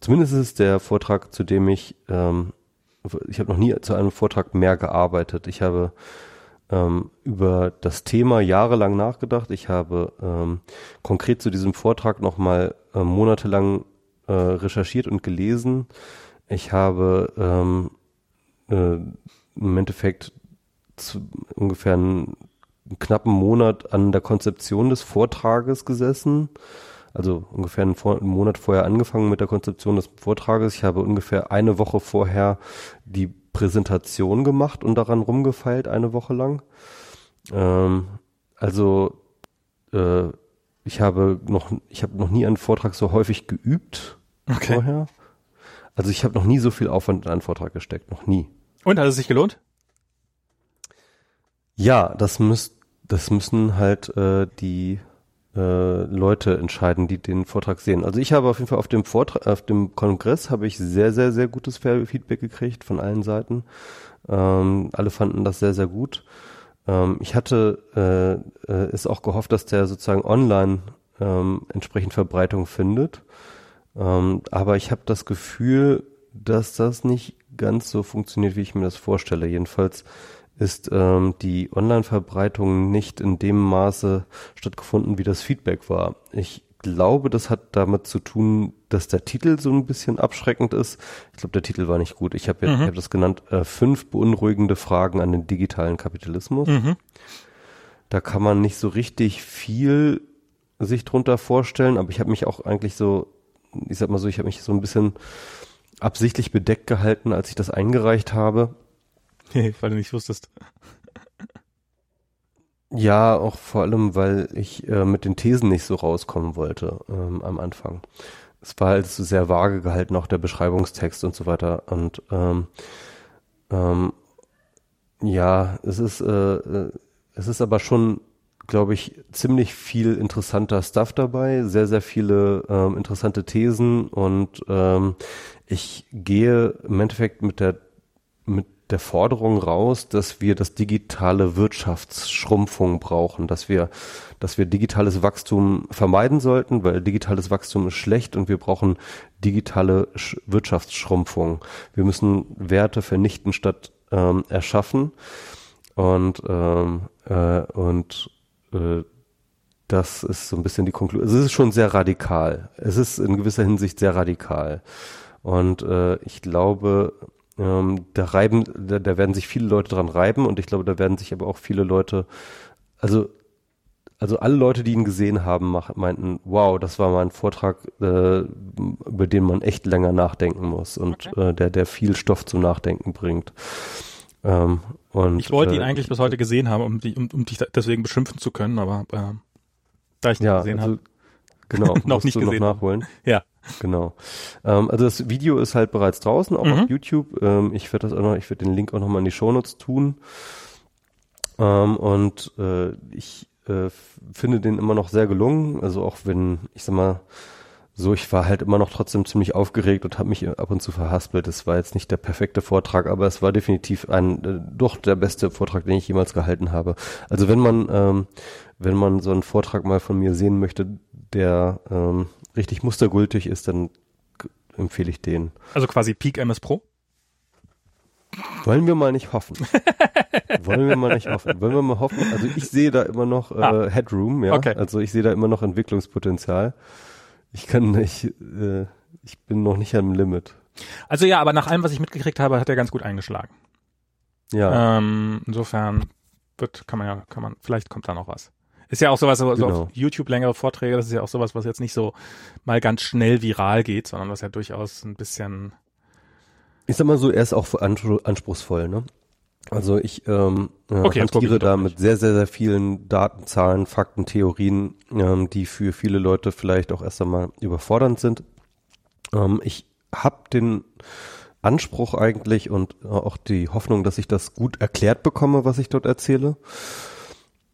Zumindest ist es der Vortrag, zu dem ich, ähm, ich habe noch nie zu einem Vortrag mehr gearbeitet. Ich habe ähm, über das Thema jahrelang nachgedacht. Ich habe ähm, konkret zu diesem Vortrag nochmal äh, monatelang äh, recherchiert und gelesen. Ich habe ähm, äh, im Endeffekt zu, ungefähr einen, einen knappen Monat an der Konzeption des Vortrages gesessen. Also ungefähr einen, einen, Monat vorher angefangen mit der Konzeption des Vortrages. Ich habe ungefähr eine Woche vorher die Präsentation gemacht und daran rumgefeilt, eine Woche lang. Ähm, also äh, ich habe noch, ich habe noch nie einen Vortrag so häufig geübt okay. vorher. Also ich habe noch nie so viel Aufwand in einen Vortrag gesteckt, noch nie. Und hat es sich gelohnt? Ja, das müsst, das müssen halt äh, die äh, Leute entscheiden, die den Vortrag sehen. Also ich habe auf jeden Fall auf dem Vortrag, auf dem Kongress habe ich sehr, sehr, sehr gutes Feedback gekriegt von allen Seiten. Ähm, alle fanden das sehr, sehr gut. Ähm, ich hatte äh, äh, ist auch gehofft, dass der sozusagen online ähm, entsprechend Verbreitung findet. Ähm, aber ich habe das Gefühl, dass das nicht ganz so funktioniert, wie ich mir das vorstelle. Jedenfalls ist ähm, die Online-Verbreitung nicht in dem Maße stattgefunden, wie das Feedback war. Ich glaube, das hat damit zu tun, dass der Titel so ein bisschen abschreckend ist. Ich glaube, der Titel war nicht gut. Ich habe mhm. hab das genannt, äh, fünf beunruhigende Fragen an den digitalen Kapitalismus. Mhm. Da kann man nicht so richtig viel sich drunter vorstellen, aber ich habe mich auch eigentlich so, ich sag mal so, ich habe mich so ein bisschen absichtlich bedeckt gehalten, als ich das eingereicht habe weil du nicht wusstest. Ja, auch vor allem, weil ich äh, mit den Thesen nicht so rauskommen wollte ähm, am Anfang. Es war halt so sehr vage gehalten, auch der Beschreibungstext und so weiter. Und ähm, ähm, ja, es ist, äh, äh es ist aber schon, glaube ich, ziemlich viel interessanter Stuff dabei, sehr, sehr viele ähm, interessante Thesen und ähm, ich gehe im Endeffekt mit der mit der Forderung raus, dass wir das digitale Wirtschaftsschrumpfung brauchen, dass wir, dass wir digitales Wachstum vermeiden sollten, weil digitales Wachstum ist schlecht und wir brauchen digitale Sch Wirtschaftsschrumpfung. Wir müssen Werte vernichten statt ähm, erschaffen und ähm, äh, und äh, das ist so ein bisschen die Konklusion. Also es ist schon sehr radikal. Es ist in gewisser Hinsicht sehr radikal. Und äh, ich glaube, ähm, da reiben, da, da werden sich viele Leute dran reiben und ich glaube, da werden sich aber auch viele Leute, also also alle Leute, die ihn gesehen haben, meinten, wow, das war mal ein Vortrag, äh, über den man echt länger nachdenken muss und okay. äh, der, der viel Stoff zum Nachdenken bringt. Ähm, und, ich wollte äh, ihn eigentlich bis heute gesehen haben, um, die, um, um dich deswegen beschimpfen zu können, aber äh, da ich ihn ja, gesehen also, habe, genau, noch nicht gesehen noch nachholen. Ja. Genau. Ähm, also das Video ist halt bereits draußen, auch mhm. auf YouTube. Ähm, ich werde das auch noch, ich werde den Link auch nochmal in die Shownotes tun. Ähm, und äh, ich äh, finde den immer noch sehr gelungen. Also auch wenn, ich sag mal, so, ich war halt immer noch trotzdem ziemlich aufgeregt und habe mich ab und zu verhaspelt. Es war jetzt nicht der perfekte Vortrag, aber es war definitiv ein äh, doch der beste Vortrag, den ich jemals gehalten habe. Also wenn man ähm, wenn man so einen Vortrag mal von mir sehen möchte, der ähm, richtig mustergültig ist, dann empfehle ich den. Also quasi Peak MS Pro? Wollen wir mal nicht hoffen. Wollen wir mal nicht hoffen. Wollen wir mal hoffen. Also ich sehe da immer noch äh, ah. Headroom, ja. Okay. Also ich sehe da immer noch Entwicklungspotenzial. Ich kann nicht, äh, ich bin noch nicht am Limit. Also ja, aber nach allem, was ich mitgekriegt habe, hat er ganz gut eingeschlagen. Ja. Ähm, insofern wird, kann man ja, kann man, vielleicht kommt da noch was. Ist ja auch sowas, so, genau. auf YouTube längere Vorträge, das ist ja auch sowas, was jetzt nicht so mal ganz schnell viral geht, sondern was ja durchaus ein bisschen. Ich sag mal so, er ist auch anspruchsvoll, ne? Also ich ähm, äh, okay, hantiere da mit sehr, sehr, sehr vielen Daten, Zahlen, Fakten, Theorien, ähm, die für viele Leute vielleicht auch erst einmal überfordernd sind. Ähm, ich habe den Anspruch eigentlich und äh, auch die Hoffnung, dass ich das gut erklärt bekomme, was ich dort erzähle.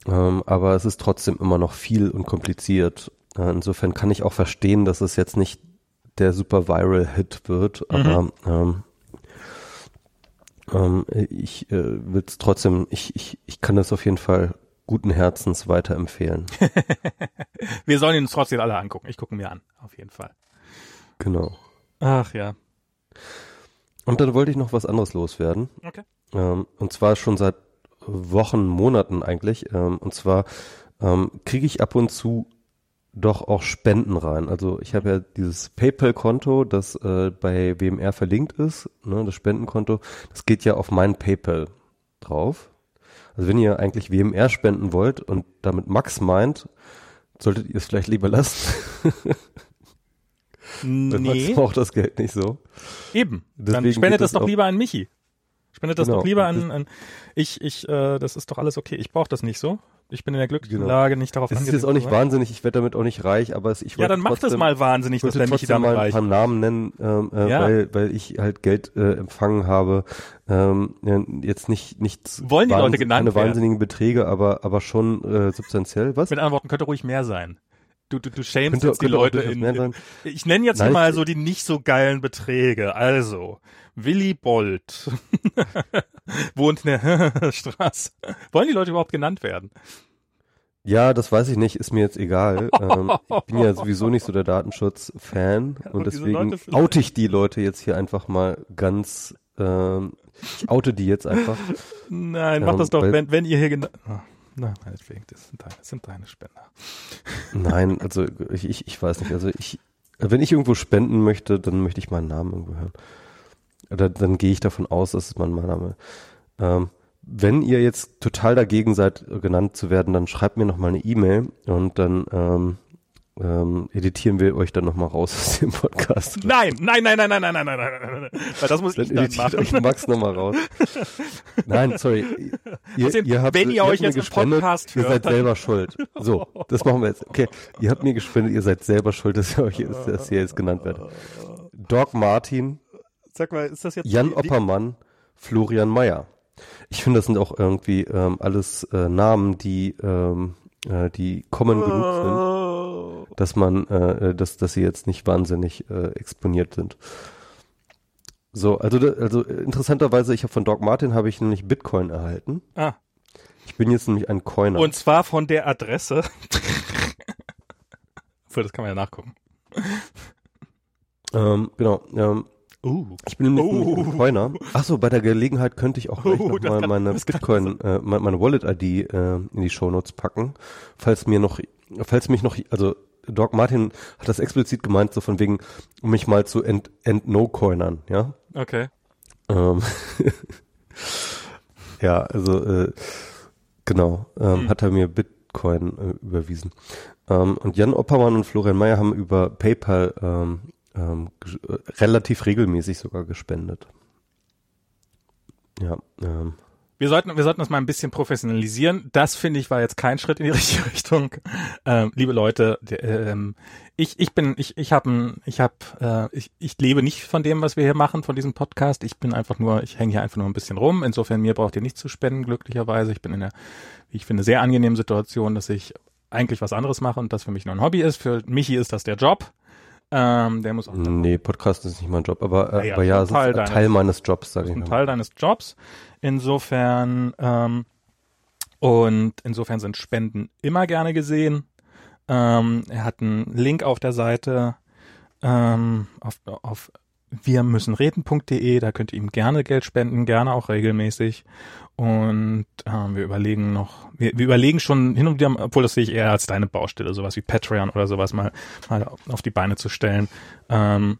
Ähm, aber es ist trotzdem immer noch viel und kompliziert. Äh, insofern kann ich auch verstehen, dass es jetzt nicht der super viral Hit wird, mhm. aber ähm, ähm, ich äh, will es trotzdem, ich, ich, ich kann das auf jeden Fall guten Herzens weiterempfehlen. Wir sollen ihn uns trotzdem alle angucken. Ich gucke mir an, auf jeden Fall. Genau. Ach ja. Und dann wollte ich noch was anderes loswerden. Okay. Ähm, und zwar schon seit Wochen, Monaten eigentlich. Ähm, und zwar ähm, kriege ich ab und zu doch auch Spenden rein. Also ich habe ja dieses PayPal-Konto, das äh, bei WMR verlinkt ist, ne, das Spendenkonto, das geht ja auf mein PayPal drauf. Also wenn ihr eigentlich WMR spenden wollt und damit Max meint, solltet ihr es vielleicht lieber lassen. nee. Max braucht das Geld nicht so. Eben. Deswegen Dann spendet es doch lieber an Michi. Spendet das genau. doch lieber an, an ich, ich, äh, das ist doch alles okay. Ich brauche das nicht so. Ich bin in der glücklichen genau. Lage, nicht darauf angewiesen. Das ist jetzt auch nicht wahnsinnig, ich werde damit auch nicht reich, aber es, ich Ja, dann mach das mal wahnsinnig, dass der Michi damit mal ein paar Namen nennen, ähm, äh, ja. weil, weil ich halt Geld äh, empfangen habe. Ähm, jetzt nicht, nicht Wollen die Leute genannt keine wahnsinnigen Beträge, aber, aber schon äh, substanziell. Was? Mit anderen Worten, könnte ruhig mehr sein. Du, du, du schämst könnte, jetzt die Leute in, in, ich nenne jetzt Nein, mal so die nicht so geilen Beträge. Also, Willy Bolt wohnt in der Straße. Wollen die Leute überhaupt genannt werden? Ja, das weiß ich nicht, ist mir jetzt egal. ähm, ich bin ja sowieso nicht so der Datenschutz-Fan und, und deswegen oute ich die Leute jetzt hier einfach mal ganz, ähm, ich oute die jetzt einfach. Nein, mach ähm, das doch, wenn, wenn ihr hier genau. Oh, na, meinetwegen, das sind deine, das sind deine Spender. Nein, also ich, ich, ich weiß nicht, also ich, wenn ich irgendwo spenden möchte, dann möchte ich meinen Namen irgendwo hören. Oder dann gehe ich davon aus, dass es mein Name. Ähm, wenn ihr jetzt total dagegen seid, genannt zu werden, dann schreibt mir noch mal eine E-Mail und dann ähm, ähm, editieren wir euch dann noch mal raus aus dem Podcast. Nein, nein, nein, nein, nein, nein, nein, nein, nein, nein. Weil das muss dann ich dann machen. euch Max noch mal raus. Nein, sorry. Ihr, Außerdem, ihr habt, wenn ihr, ihr euch jetzt im Podcast hört, ihr seid selber schuld. So, das machen wir jetzt. Okay, ihr habt mir gespendet, ihr seid selber schuld, dass ihr euch jetzt, dass ihr jetzt genannt werdet. Doc Martin. Sag mal, ist das jetzt Jan Oppermann, Florian Mayer. Ich finde, das sind auch irgendwie ähm, alles äh, Namen, die ähm, äh, die common genug sind, dass man, äh, äh, dass, dass sie jetzt nicht wahnsinnig äh, exponiert sind. So, also also interessanterweise, ich habe von Doc Martin habe ich nämlich Bitcoin erhalten. Ah. Ich bin jetzt nämlich ein Coiner. Und zwar von der Adresse. Für das kann man ja nachgucken. Ähm, genau. Ähm, Uh. Ich bin nämlich uh. ein Coiner. Achso, bei der Gelegenheit könnte ich auch gleich uh, noch mal kann, meine Bitcoin, äh, meine Wallet-ID äh, in die Shownotes packen, falls mir noch, falls mich noch, also Doc Martin hat das explizit gemeint, so von wegen, um mich mal zu ent, ent no coinern, ja? Okay. Ähm, ja, also äh, genau, ähm, hm. hat er mir Bitcoin äh, überwiesen. Ähm, und Jan Oppermann und Florian Mayer haben über PayPal ähm, ähm, relativ regelmäßig sogar gespendet. Ja. Ähm. Wir sollten, wir sollten das mal ein bisschen professionalisieren. Das finde ich war jetzt kein Schritt in die richtige Richtung. Ähm, liebe Leute, ähm, ich, ich bin, ich, ich habe, ich habe, äh, ich, ich lebe nicht von dem, was wir hier machen, von diesem Podcast. Ich bin einfach nur, ich hänge hier einfach nur ein bisschen rum. Insofern mir braucht ihr nichts zu spenden, glücklicherweise. Ich bin in einer, wie ich finde, sehr angenehmen Situation, dass ich eigentlich was anderes mache und das für mich nur ein Hobby ist. Für Michi ist das der Job. Ähm, der muss auch Nee, Podcast ist nicht mein Job, aber, äh, Naja, aber ja, es Teil ist deines- Teil meines Jobs, sage ich ein mal. Teil deines Jobs. Insofern ähm, und insofern sind Spenden immer gerne gesehen. Ähm, er hat einen Link auf der Seite ähm, auf, auf wir müssen reden.de, da könnt ihr ihm gerne Geld spenden, gerne auch regelmäßig. Und ähm, wir überlegen noch, wir, wir überlegen schon hin und wieder, obwohl das sehe ich eher als deine Baustelle, sowas wie Patreon oder sowas mal, mal auf die Beine zu stellen. Ähm,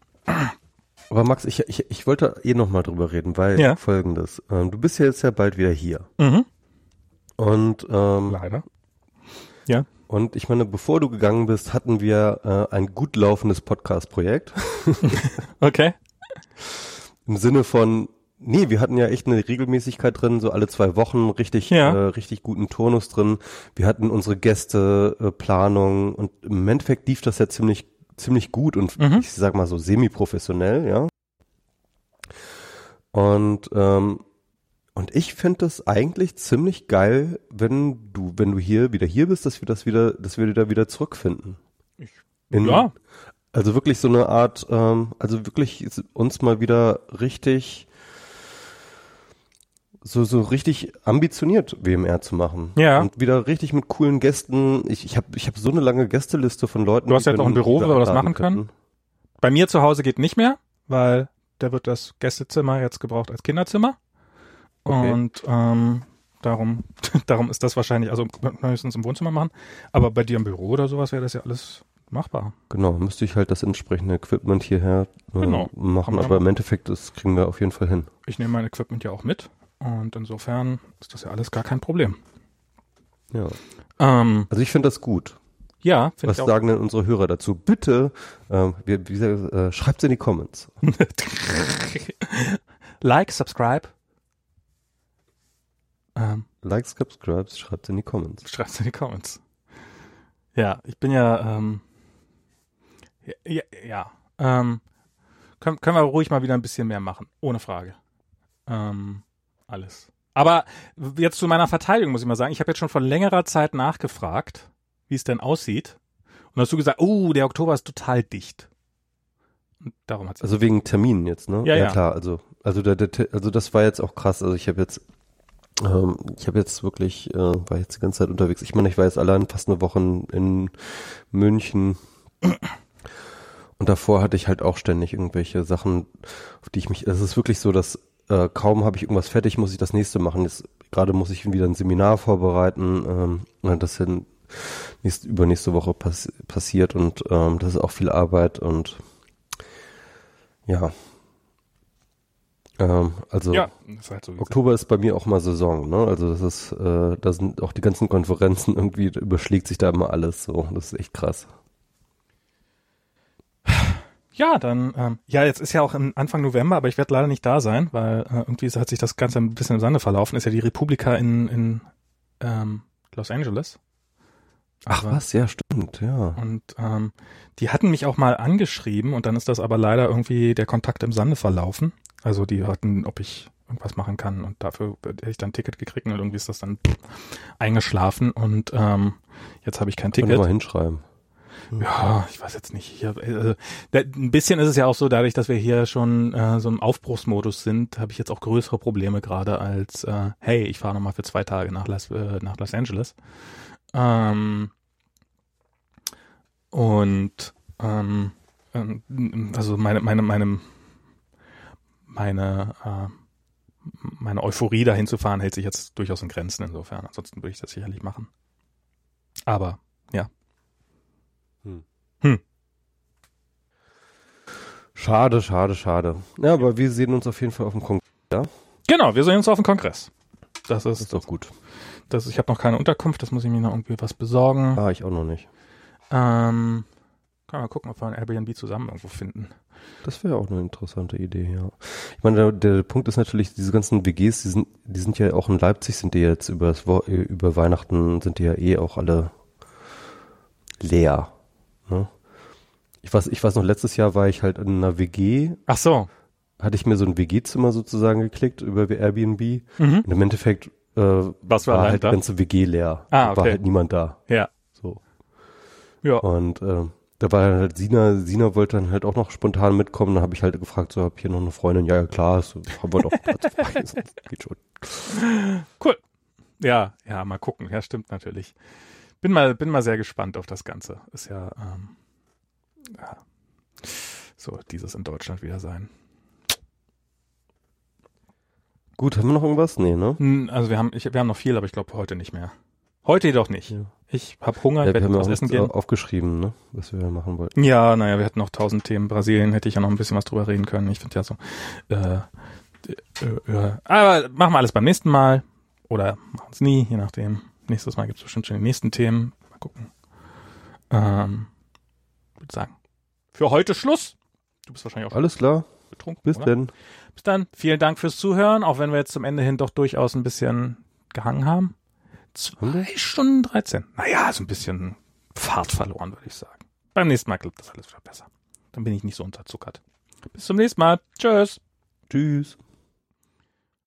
Aber Max, ich, ich, ich wollte eh noch mal drüber reden, weil Ja. folgendes. Ähm, du bist ja jetzt ja bald wieder hier. mhm, Und, ähm, leider. und ich meine, bevor du gegangen bist, hatten wir äh, ein gut laufendes Podcast-Projekt. Okay. Im Sinne von, nee, wir hatten ja echt eine Regelmäßigkeit drin, so alle zwei Wochen richtig, Ja. äh, richtig guten Turnus drin. Wir hatten unsere Gäste, äh, Planung und im Endeffekt lief das ja ziemlich, ziemlich gut und Mhm. ich sag mal so semi-professionell, ja. Und, ähm, und ich finde das eigentlich ziemlich geil, wenn du, wenn du hier wieder hier bist, dass wir das wieder, dass wir da wieder zurückfinden. In- ja, Also wirklich so eine Art, ähm, also wirklich uns mal wieder richtig, so, so richtig ambitioniert WMR zu machen. Ja. Und wieder richtig mit coolen Gästen. Ich, ich habe ich hab so eine lange Gästeliste von Leuten. Du hast jetzt auch ein Büro, wo wir das machen können? könnten. Bei mir zu Hause geht nicht mehr, weil da wird das Gästezimmer jetzt gebraucht als Kinderzimmer. Okay. Und ähm, darum, darum ist das wahrscheinlich, also höchstens im Wohnzimmer machen. Aber bei dir im Büro oder sowas wäre das ja alles machbar. Genau, müsste ich halt das entsprechende Equipment hierher äh, Genau. Machen, aber im. Endeffekt, das kriegen wir auf jeden Fall hin. Ich nehme mein Equipment ja auch mit. Und insofern ist das ja alles gar kein Problem. Ja. Ähm, Also ich finde das gut. ja, finde Was ich auch. sagen denn unsere Hörer dazu? Bitte, ähm, wie, wie, äh, schreibt's in die Comments. like, subscribe. Ähm, Like, subscribe, schreibt's in die Comments. Schreibt's in die Comments. Ja, ich bin ja, ähm, ja, ja, ja ähm, können, können wir ruhig mal wieder ein bisschen mehr machen, ohne Frage. Ähm, alles. Aber jetzt zu meiner Verteidigung muss ich mal sagen, ich habe jetzt schon vor längerer Zeit nachgefragt, wie es denn aussieht. Und hast du gesagt, oh, der Oktober ist total dicht. Und darum hat's Also wegen Terminen jetzt, ne? Ja, ja. klar, also also der, der also das war jetzt auch krass. Also ich habe jetzt ähm, ich habe jetzt wirklich äh, war jetzt die ganze Zeit unterwegs. Ich meine, ich war jetzt allein fast eine Woche in München. Und davor hatte ich halt auch ständig irgendwelche Sachen, auf die ich mich. Es ist wirklich so, dass äh, kaum habe ich irgendwas fertig, muss ich das nächste machen. Jetzt gerade muss ich wieder ein Seminar vorbereiten, ähm, das dann nächste, übernächste Woche pass passiert und ähm, das ist auch viel Arbeit und ja. Ähm, also ja, ist halt so. Oktober ist bei mir auch mal Saison, ne? Also das ist, äh, da sind auch die ganzen Konferenzen irgendwie überschlägt sich da immer alles so. Das ist echt krass. Ja, dann, ähm, ja, jetzt ist ja auch im Anfang November, aber ich werde leider nicht da sein, weil äh, irgendwie hat sich das Ganze ein bisschen im Sande verlaufen. Ist ja die Republika in, in ähm, Los Angeles. Ach Aber- was, ja, stimmt, ja. Und ähm, die hatten mich auch mal angeschrieben und dann ist das aber leider irgendwie der Kontakt im Sande verlaufen. Also die hatten, ob ich irgendwas machen kann und dafür hätte ich dann ein Ticket gekriegt und irgendwie ist das dann eingeschlafen und ähm, jetzt habe ich kein Können Ticket. wir mal hinschreiben. Ja, ich weiß jetzt nicht. Hier, äh, da, ein bisschen ist es ja auch so, dadurch, dass wir hier schon äh, so im Aufbruchsmodus sind, habe ich jetzt auch größere Probleme gerade als, äh, hey, ich fahre nochmal für zwei Tage nach Los, äh, nach Los Angeles. Ähm, und ähm, ähm, also meine, meine, meine, meine, äh, meine Euphorie dahin zu fahren, hält sich jetzt durchaus in Grenzen insofern. Ansonsten würde ich das sicherlich machen. Aber Schade, schade, schade. Ja, aber wir sehen uns auf jeden Fall auf dem Kongress. Genau, wir sehen uns auf dem Kongress. Das Das ist, ist doch gut. das, ich habe noch keine Unterkunft, das muss ich mir noch irgendwie was besorgen. Ah, ich auch noch nicht. Ähm, kann mal gucken, ob wir ein Airbnb zusammen irgendwo finden. Das wäre auch eine interessante Idee, ja. Ich meine, der, der Punkt ist natürlich, diese ganzen WGs, die sind, die sind ja auch in Leipzig, sind die jetzt über, das äh, über Weihnachten, sind die ja eh auch alle leer. Ne? Ich weiß, ich weiß noch, letztes Jahr war ich halt in einer WG, Ach so. hatte ich mir so ein WG-Zimmer sozusagen geklickt über Airbnb. Mhm. Und im Endeffekt äh, Was war war halt da? die ganze WG leer. Ah, War okay. halt niemand da. Ja. So. Ja. Und ähm, da war halt Sina, Sina wollte dann halt auch noch spontan mitkommen. Da habe ich halt gefragt, so, hab hier noch eine Freundin. Ja, ja, klar, so, haben wir doch Platz frei. Geht schon. Cool. Ja, ja, mal gucken. Ja, stimmt natürlich. Bin mal, bin mal sehr gespannt auf das Ganze. Ist ja, ähm, ja so dieses in Deutschland wieder sein. Gut, haben wir noch irgendwas? Nee, ne? Hm, Also wir haben, ich, wir haben noch viel, aber ich glaube heute nicht mehr. Heute jedoch nicht. Ja. Ich habe Hunger, ich Ja, werde was essen gehen. aufgeschrieben, ne? Was wir machen wollten. Ja, naja, wir hätten noch tausend Themen. Brasilien hätte ich ja noch ein bisschen was drüber reden können. Ich finde ja so. Äh, äh, äh, aber machen wir alles beim nächsten Mal. Oder machen es nie, je nachdem. Nächstes Mal gibt es bestimmt schon die nächsten Themen. Mal gucken. Ähm, würde sagen. Für heute Schluss. Du bist wahrscheinlich auch Alles klar. betrunken. Bis oder? denn. Bis dann. Vielen Dank fürs Zuhören, auch wenn wir jetzt zum Ende hin doch durchaus ein bisschen gehangen haben. Zwei Stunden 13. Naja, so ein bisschen Fahrt verloren, würde ich sagen. Beim nächsten Mal klappt das alles wieder besser. Dann bin ich nicht so unterzuckert. Bis zum nächsten Mal. Tschüss. Tschüss.